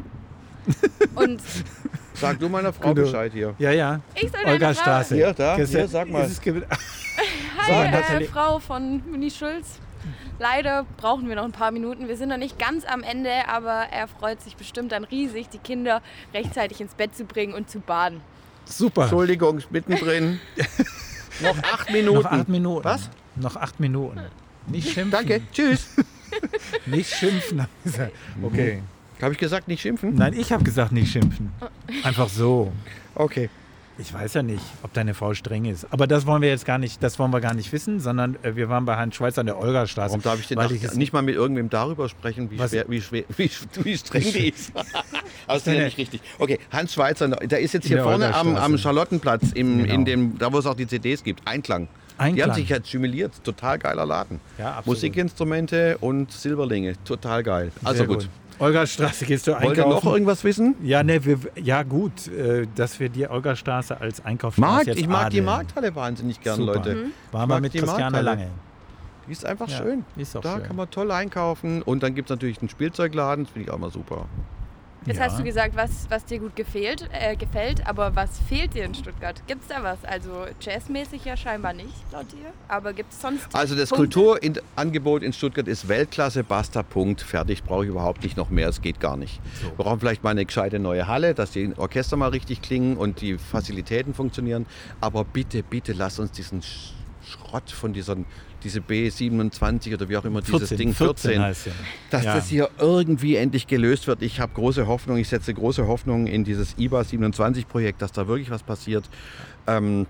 Und Sag du meiner Frau Bescheid hier. Ja, ja. Ich soll Olga Straße. Hier, da, hier, sag mal. *laughs* Hi, äh, Frau von Mini Schulz. Leider brauchen wir noch ein paar Minuten. Wir sind noch nicht ganz am Ende, aber er freut sich bestimmt dann riesig, die Kinder rechtzeitig ins Bett zu bringen und zu baden. Super. Entschuldigung, mittendrin. *laughs* noch acht Minuten. Noch acht Minuten. Was? Noch acht Minuten. Nicht schimpfen. Danke. Tschüss. *laughs* nicht schimpfen. Okay. Habe ich gesagt, nicht schimpfen? Nein, ich habe gesagt, nicht schimpfen. Einfach so. Okay. Ich weiß ja nicht, ob deine Frau streng ist. Aber das wollen wir jetzt gar nicht, das wollen wir gar nicht wissen, sondern äh, wir waren bei Hans Schweizer an der Olga-Straße. Warum darf ich denn nach, ich nicht mal mit irgendwem darüber sprechen, wie, schwer, wie, schwer, wie, wie streng die ist? *laughs* Aber das ist ja nicht richtig. Okay, Hans Schweizer, der ist jetzt hier vorne am, am, Charlottenplatz, im, genau. in dem, da wo es auch die CDs gibt. Einklang. Einklang. Die haben sich jetzt simuliert. Total geiler Laden. Ja, absolut. Musikinstrumente und Silberlinge. Total geil. Also gut. gut. Olga-Straße gehst du einkaufen. Wollt ihr noch irgendwas wissen? Ja, ne, wir, ja gut, äh, dass wir die Olga-Straße als Einkaufsstraße Markt, jetzt Ich mag adeln. die Markthalle wahnsinnig gern, Super. Leute. Mhm. Waren wir mit Christiane Lange. Die ist einfach ja, schön. Ist da schön. kann man toll einkaufen. Und dann gibt es natürlich einen Spielzeugladen, das finde ich auch mal super. Jetzt ja. hast du gesagt, was, was dir gut gefehlt, äh, gefällt, aber was fehlt dir in Stuttgart? Gibt es da was? Also jazzmäßig ja scheinbar nicht, laut dir. Aber gibt es sonst. Also das Kulturangebot in Stuttgart ist Weltklasse, basta, Punkt, fertig, brauche ich überhaupt nicht noch mehr, es geht gar nicht. So. Wir brauchen vielleicht mal eine gescheite neue Halle, dass die Orchester mal richtig klingen und die Facilitäten funktionieren. Aber bitte, bitte lass uns diesen Schrott von dieser diese B27 oder wie auch immer 14, dieses Ding 14, 14, heißt ja. dass Ja. das hier irgendwie endlich gelöst wird. Ich habe große Hoffnung, ich setze große Hoffnung in dieses IBA 27 Projekt, dass da wirklich was passiert. Ähm,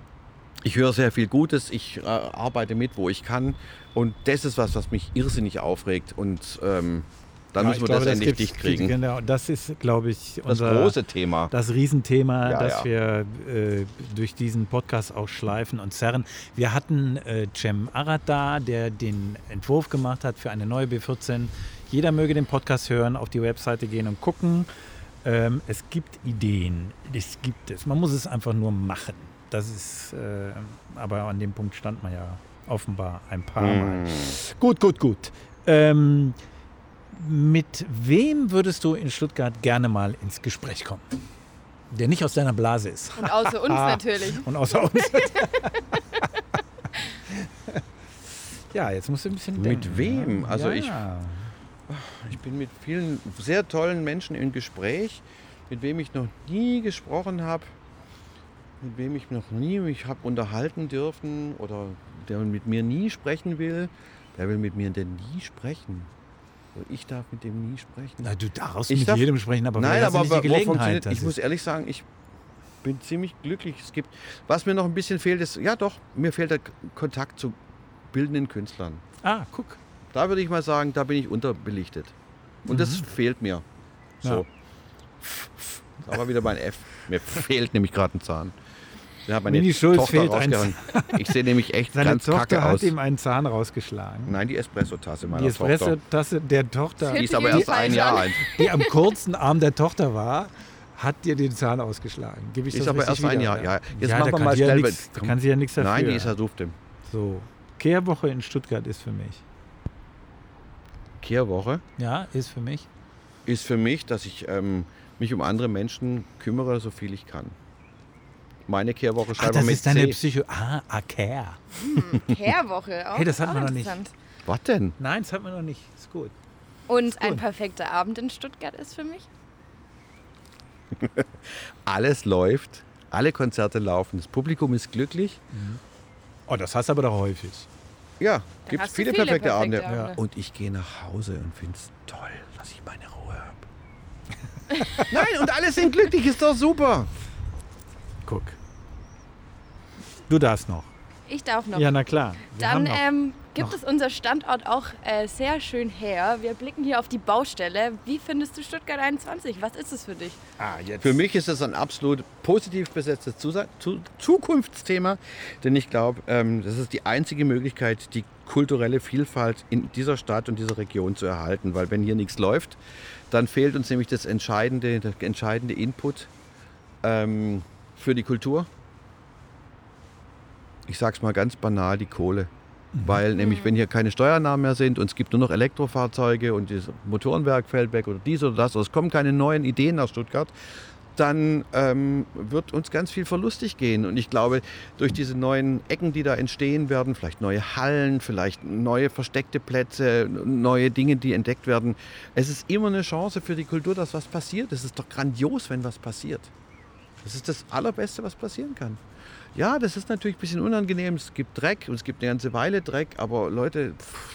ich höre sehr viel Gutes, ich äh, arbeite mit, wo ich kann und das ist was, was mich irrsinnig aufregt und ähm, dann Ja, müssen wir glaube, das endlich dicht kriegen. Genau, das ist, glaube ich, Das unser große Thema. das Riesenthema, Ja, das ja. wir äh, durch diesen Podcast auch schleifen und zerren. Wir hatten äh, Cem Arad da, der den Entwurf gemacht hat für eine neue B14. Jeder möge den Podcast hören, auf die Webseite gehen und gucken. Ähm, es gibt Ideen, es gibt es. Man muss es einfach nur machen. Das ist, äh, aber an dem Punkt stand man ja offenbar ein paar Mal. Gut, gut, gut. Ähm, mit wem würdest du in Stuttgart gerne mal ins Gespräch kommen? Der nicht aus deiner Blase ist. Und außer uns *laughs* natürlich. Und außer uns. *laughs* ja, jetzt musst du ein bisschen Mit denken. wem? ja. Also ja. ich- Ich bin mit vielen sehr tollen Menschen im Gespräch, mit wem ich noch nie gesprochen habe, mit wem ich noch nie mich habe unterhalten dürfen oder der mit mir nie sprechen will. Wer will mit mir denn nie sprechen? Ich darf mit dem nie sprechen. Na, du darfst Ich mit darf- jedem sprechen, aber Nein, aber wo Gelegenheit. ich muss ehrlich sagen, ich bin ziemlich glücklich. Es gibt, was mir noch ein bisschen fehlt, ist, ja doch, mir fehlt der Kontakt zu bildenden Künstlern. ah, guck. Da würde ich mal sagen, da bin ich unterbelichtet. Und das fehlt mir. So. Da war wieder mein F. Mir fehlt nämlich gerade ein Zahn. Da hat meine Mini Schulz Tochter fehlt ein rausgehauen. Ich sehe nämlich echt *laughs* Seine ganz Tochter kacke hat aus. ihm einen Zahn rausgeschlagen. Nein, die Espresso-Tasse meiner Die Tochter. Espresso-Tasse der Tochter, Die ist aber erst ein Jahr alt. die am kurzen Arm der Tochter war, hat dir den Zahn ausgeschlagen. Gib ich Die ist das aber erst ein wieder? Jahr. Ja, jetzt ja, machen wir mal sie ja schnell. nix, da kann sie ja nichts dafür. Nein, die ist ja durfte. So, Kehrwoche in Stuttgart ist für mich. Kehrwoche Ja, ist für mich. ist für mich, dass ich ähm, mich um andere Menschen kümmere, so viel ich kann. Meine Kehrwoche Ach, schreiben wir das mit ist deine C. Psycho... Ah, ah, Care. *laughs* Kehrwoche auch. Hey, das hatten wir noch nicht. Was denn? Nein, das hat man noch nicht. Ist gut. Und ein gut. perfekter Abend in Stuttgart ist für mich. *laughs* Alles läuft, alle Konzerte laufen, das Publikum ist glücklich. Oh, das hast du aber doch häufig. Ja, gibt du viele, viele perfekte, perfekte Abende. Abende. Und ich gehe nach Hause und finde es toll, dass ich meine Ruhe habe. *laughs* Nein, und alle sind glücklich, ist doch super. Guck. Du darfst noch. Ich darf noch. Ja, na klar. Wir haben Dann noch. ähm, gibt noch. es unser Standort auch äh, sehr schön her. Wir blicken hier auf die Baustelle. Wie findest du Stuttgart 21? Was ist es für dich? ah, jetzt. Für mich ist es ein absolut positiv besetztes Zusa zu Zukunftsthema, denn ich glaube, ähm, das ist die einzige Möglichkeit, die kulturelle Vielfalt in dieser Stadt und dieser Region zu erhalten. Weil wenn hier nichts läuft, dann fehlt uns nämlich das entscheidende, der entscheidende Input ähm, für die Kultur. Ich sage es mal ganz banal, die Kohle. Weil nämlich, wenn hier keine Steuernahmen mehr sind und es gibt nur noch Elektrofahrzeuge und das Motorenwerk fällt weg oder dies oder das, oder es kommen keine neuen Ideen nach Stuttgart, dann ähm, wird uns ganz viel verlustig gehen. Und ich glaube, durch diese neuen Ecken, die da entstehen werden, vielleicht neue Hallen, vielleicht neue versteckte Plätze, neue Dinge, die entdeckt werden, es ist immer eine Chance für die Kultur, dass was passiert. Es ist doch grandios, wenn was passiert. Das ist das Allerbeste, was passieren kann. Ja, das ist natürlich ein bisschen unangenehm. Es gibt Dreck und es gibt eine ganze Weile Dreck, aber Leute, pff,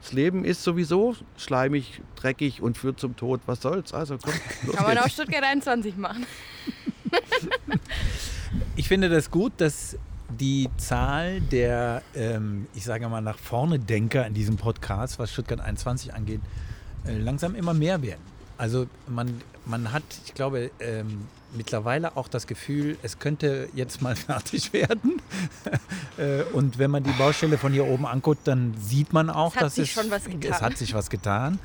das Leben ist sowieso schleimig, dreckig und führt zum Tod. Was soll's? Also komm, los Kann man auch Stuttgart 21 machen. Ich finde das gut, dass die Zahl der, ähm, ich sage mal, nach vorne Denker in diesem Podcast, was Stuttgart 21 angeht, äh, langsam immer mehr werden. Also man, man hat, ich glaube, ähm, mittlerweile auch das Gefühl, es könnte jetzt mal *laughs* fertig werden. *laughs* Äh, Und wenn man die Baustelle von hier oben anguckt, dann sieht man auch, Es hat dass sich es, schon was getan. es hat sich was getan.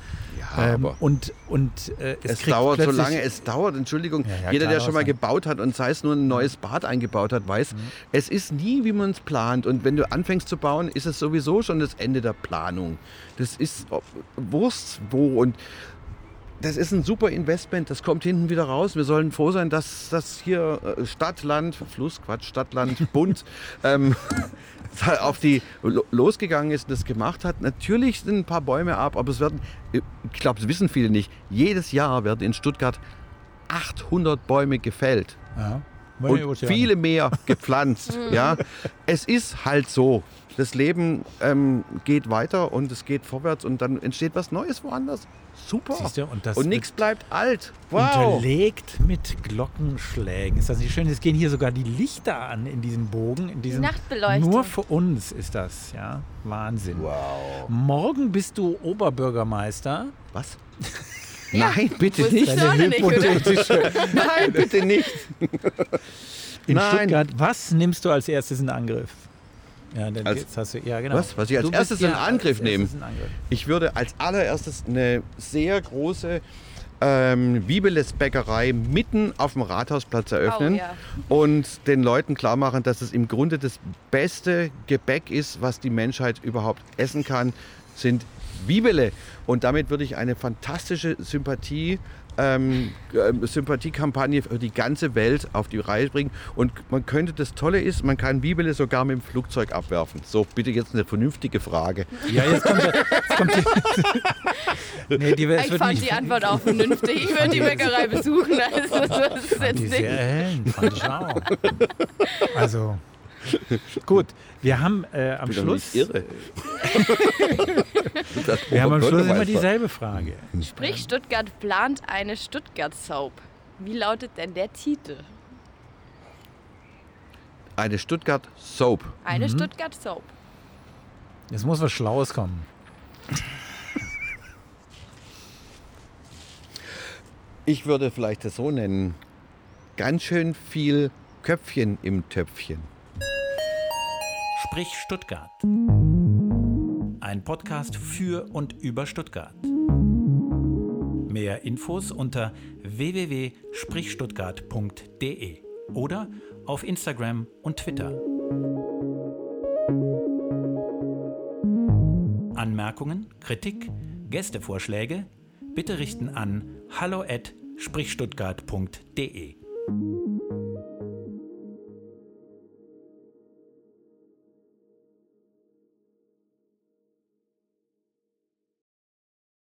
Ja, Ähm, aber und und äh, es, es dauert so lange, es dauert, Entschuldigung, Ja, ja, jeder, der schon mal außer- gebaut hat und sei es nur ein neues Bad eingebaut hat, weiß, Mhm. es ist nie, wie man es plant. Und wenn du anfängst zu bauen, ist es sowieso schon das Ende der Planung. Das ist Wurst wo und das ist ein super Investment, das kommt hinten wieder raus. Wir sollen froh sein, dass das hier äh, Stadt, Land, Fluss, Quatsch, Stadt, Land, *laughs* Bund ähm, *laughs* auf die lo- losgegangen ist und das gemacht hat. Natürlich sind ein paar Bäume ab, aber es werden, ich glaube, das wissen viele nicht, jedes Jahr werden in Stuttgart 800 Bäume gefällt. Ja. und viele mehr *laughs* gepflanzt. ja, es ist halt so. Das Leben ähm, geht weiter und es geht vorwärts und dann entsteht was Neues woanders. Super. Du, und, und nichts bleibt alt. Wow. Unterlegt mit Glockenschlägen. Ist das nicht schön? Es gehen hier sogar die Lichter an in diesem Bogen. In diesem, Nachtbeleuchtung. Nur für uns ist das. Ja, Wahnsinn. Wow. Morgen bist du Oberbürgermeister. Was? *laughs* Nein, bitte nicht. Deine Hypothetische. *laughs* Nein, bitte nicht. In Nein. Stuttgart, was nimmst du als erstes in Angriff? Ja, dann als, jetzt hast du, ja, genau. Was, was ich als du erstes in Angriff nehme? Ich würde als allererstes eine sehr große ähm, Wiebeles Bäckerei mitten auf dem Rathausplatz eröffnen oh, ja. und den Leuten klar machen, dass es im Grunde das beste Gebäck ist, was die Menschheit überhaupt essen kann, sind Wiebele. Und damit würde ich eine fantastische Sympathie ähm, äh, Sympathiekampagne für die ganze Welt auf die Reihe bringen. Und man könnte, das Tolle ist, man kann Bibele sogar mit dem Flugzeug abwerfen. So, bitte jetzt eine vernünftige Frage. Ja, jetzt kommt, jetzt kommt die, *laughs* nee, die, Ich fand die Antwort auch vernünftig. Ich würde die Bäckerei besuchen. *laughs* Also, das ist jetzt die sehr fand ich auch. Also, *laughs* Gut, wir haben äh, am Schluss. Irre. *laughs* wir haben am Schluss immer dieselbe Frage. Sprich, Stuttgart plant eine Stuttgart-Soap. Wie lautet denn der Titel? Eine Stuttgart Soap. Eine mhm. Stuttgart Soap. Jetzt muss was Schlaues kommen. Ich würde vielleicht das so nennen. Ganz schön viel Köpfchen im Töpfchen. Sprich Stuttgart. Ein Podcast für und über Stuttgart. Mehr Infos unter www.sprichstuttgart.de oder auf Instagram und Twitter. Anmerkungen, Kritik, Gästevorschläge bitte richten an hallo@sprichstuttgart.de.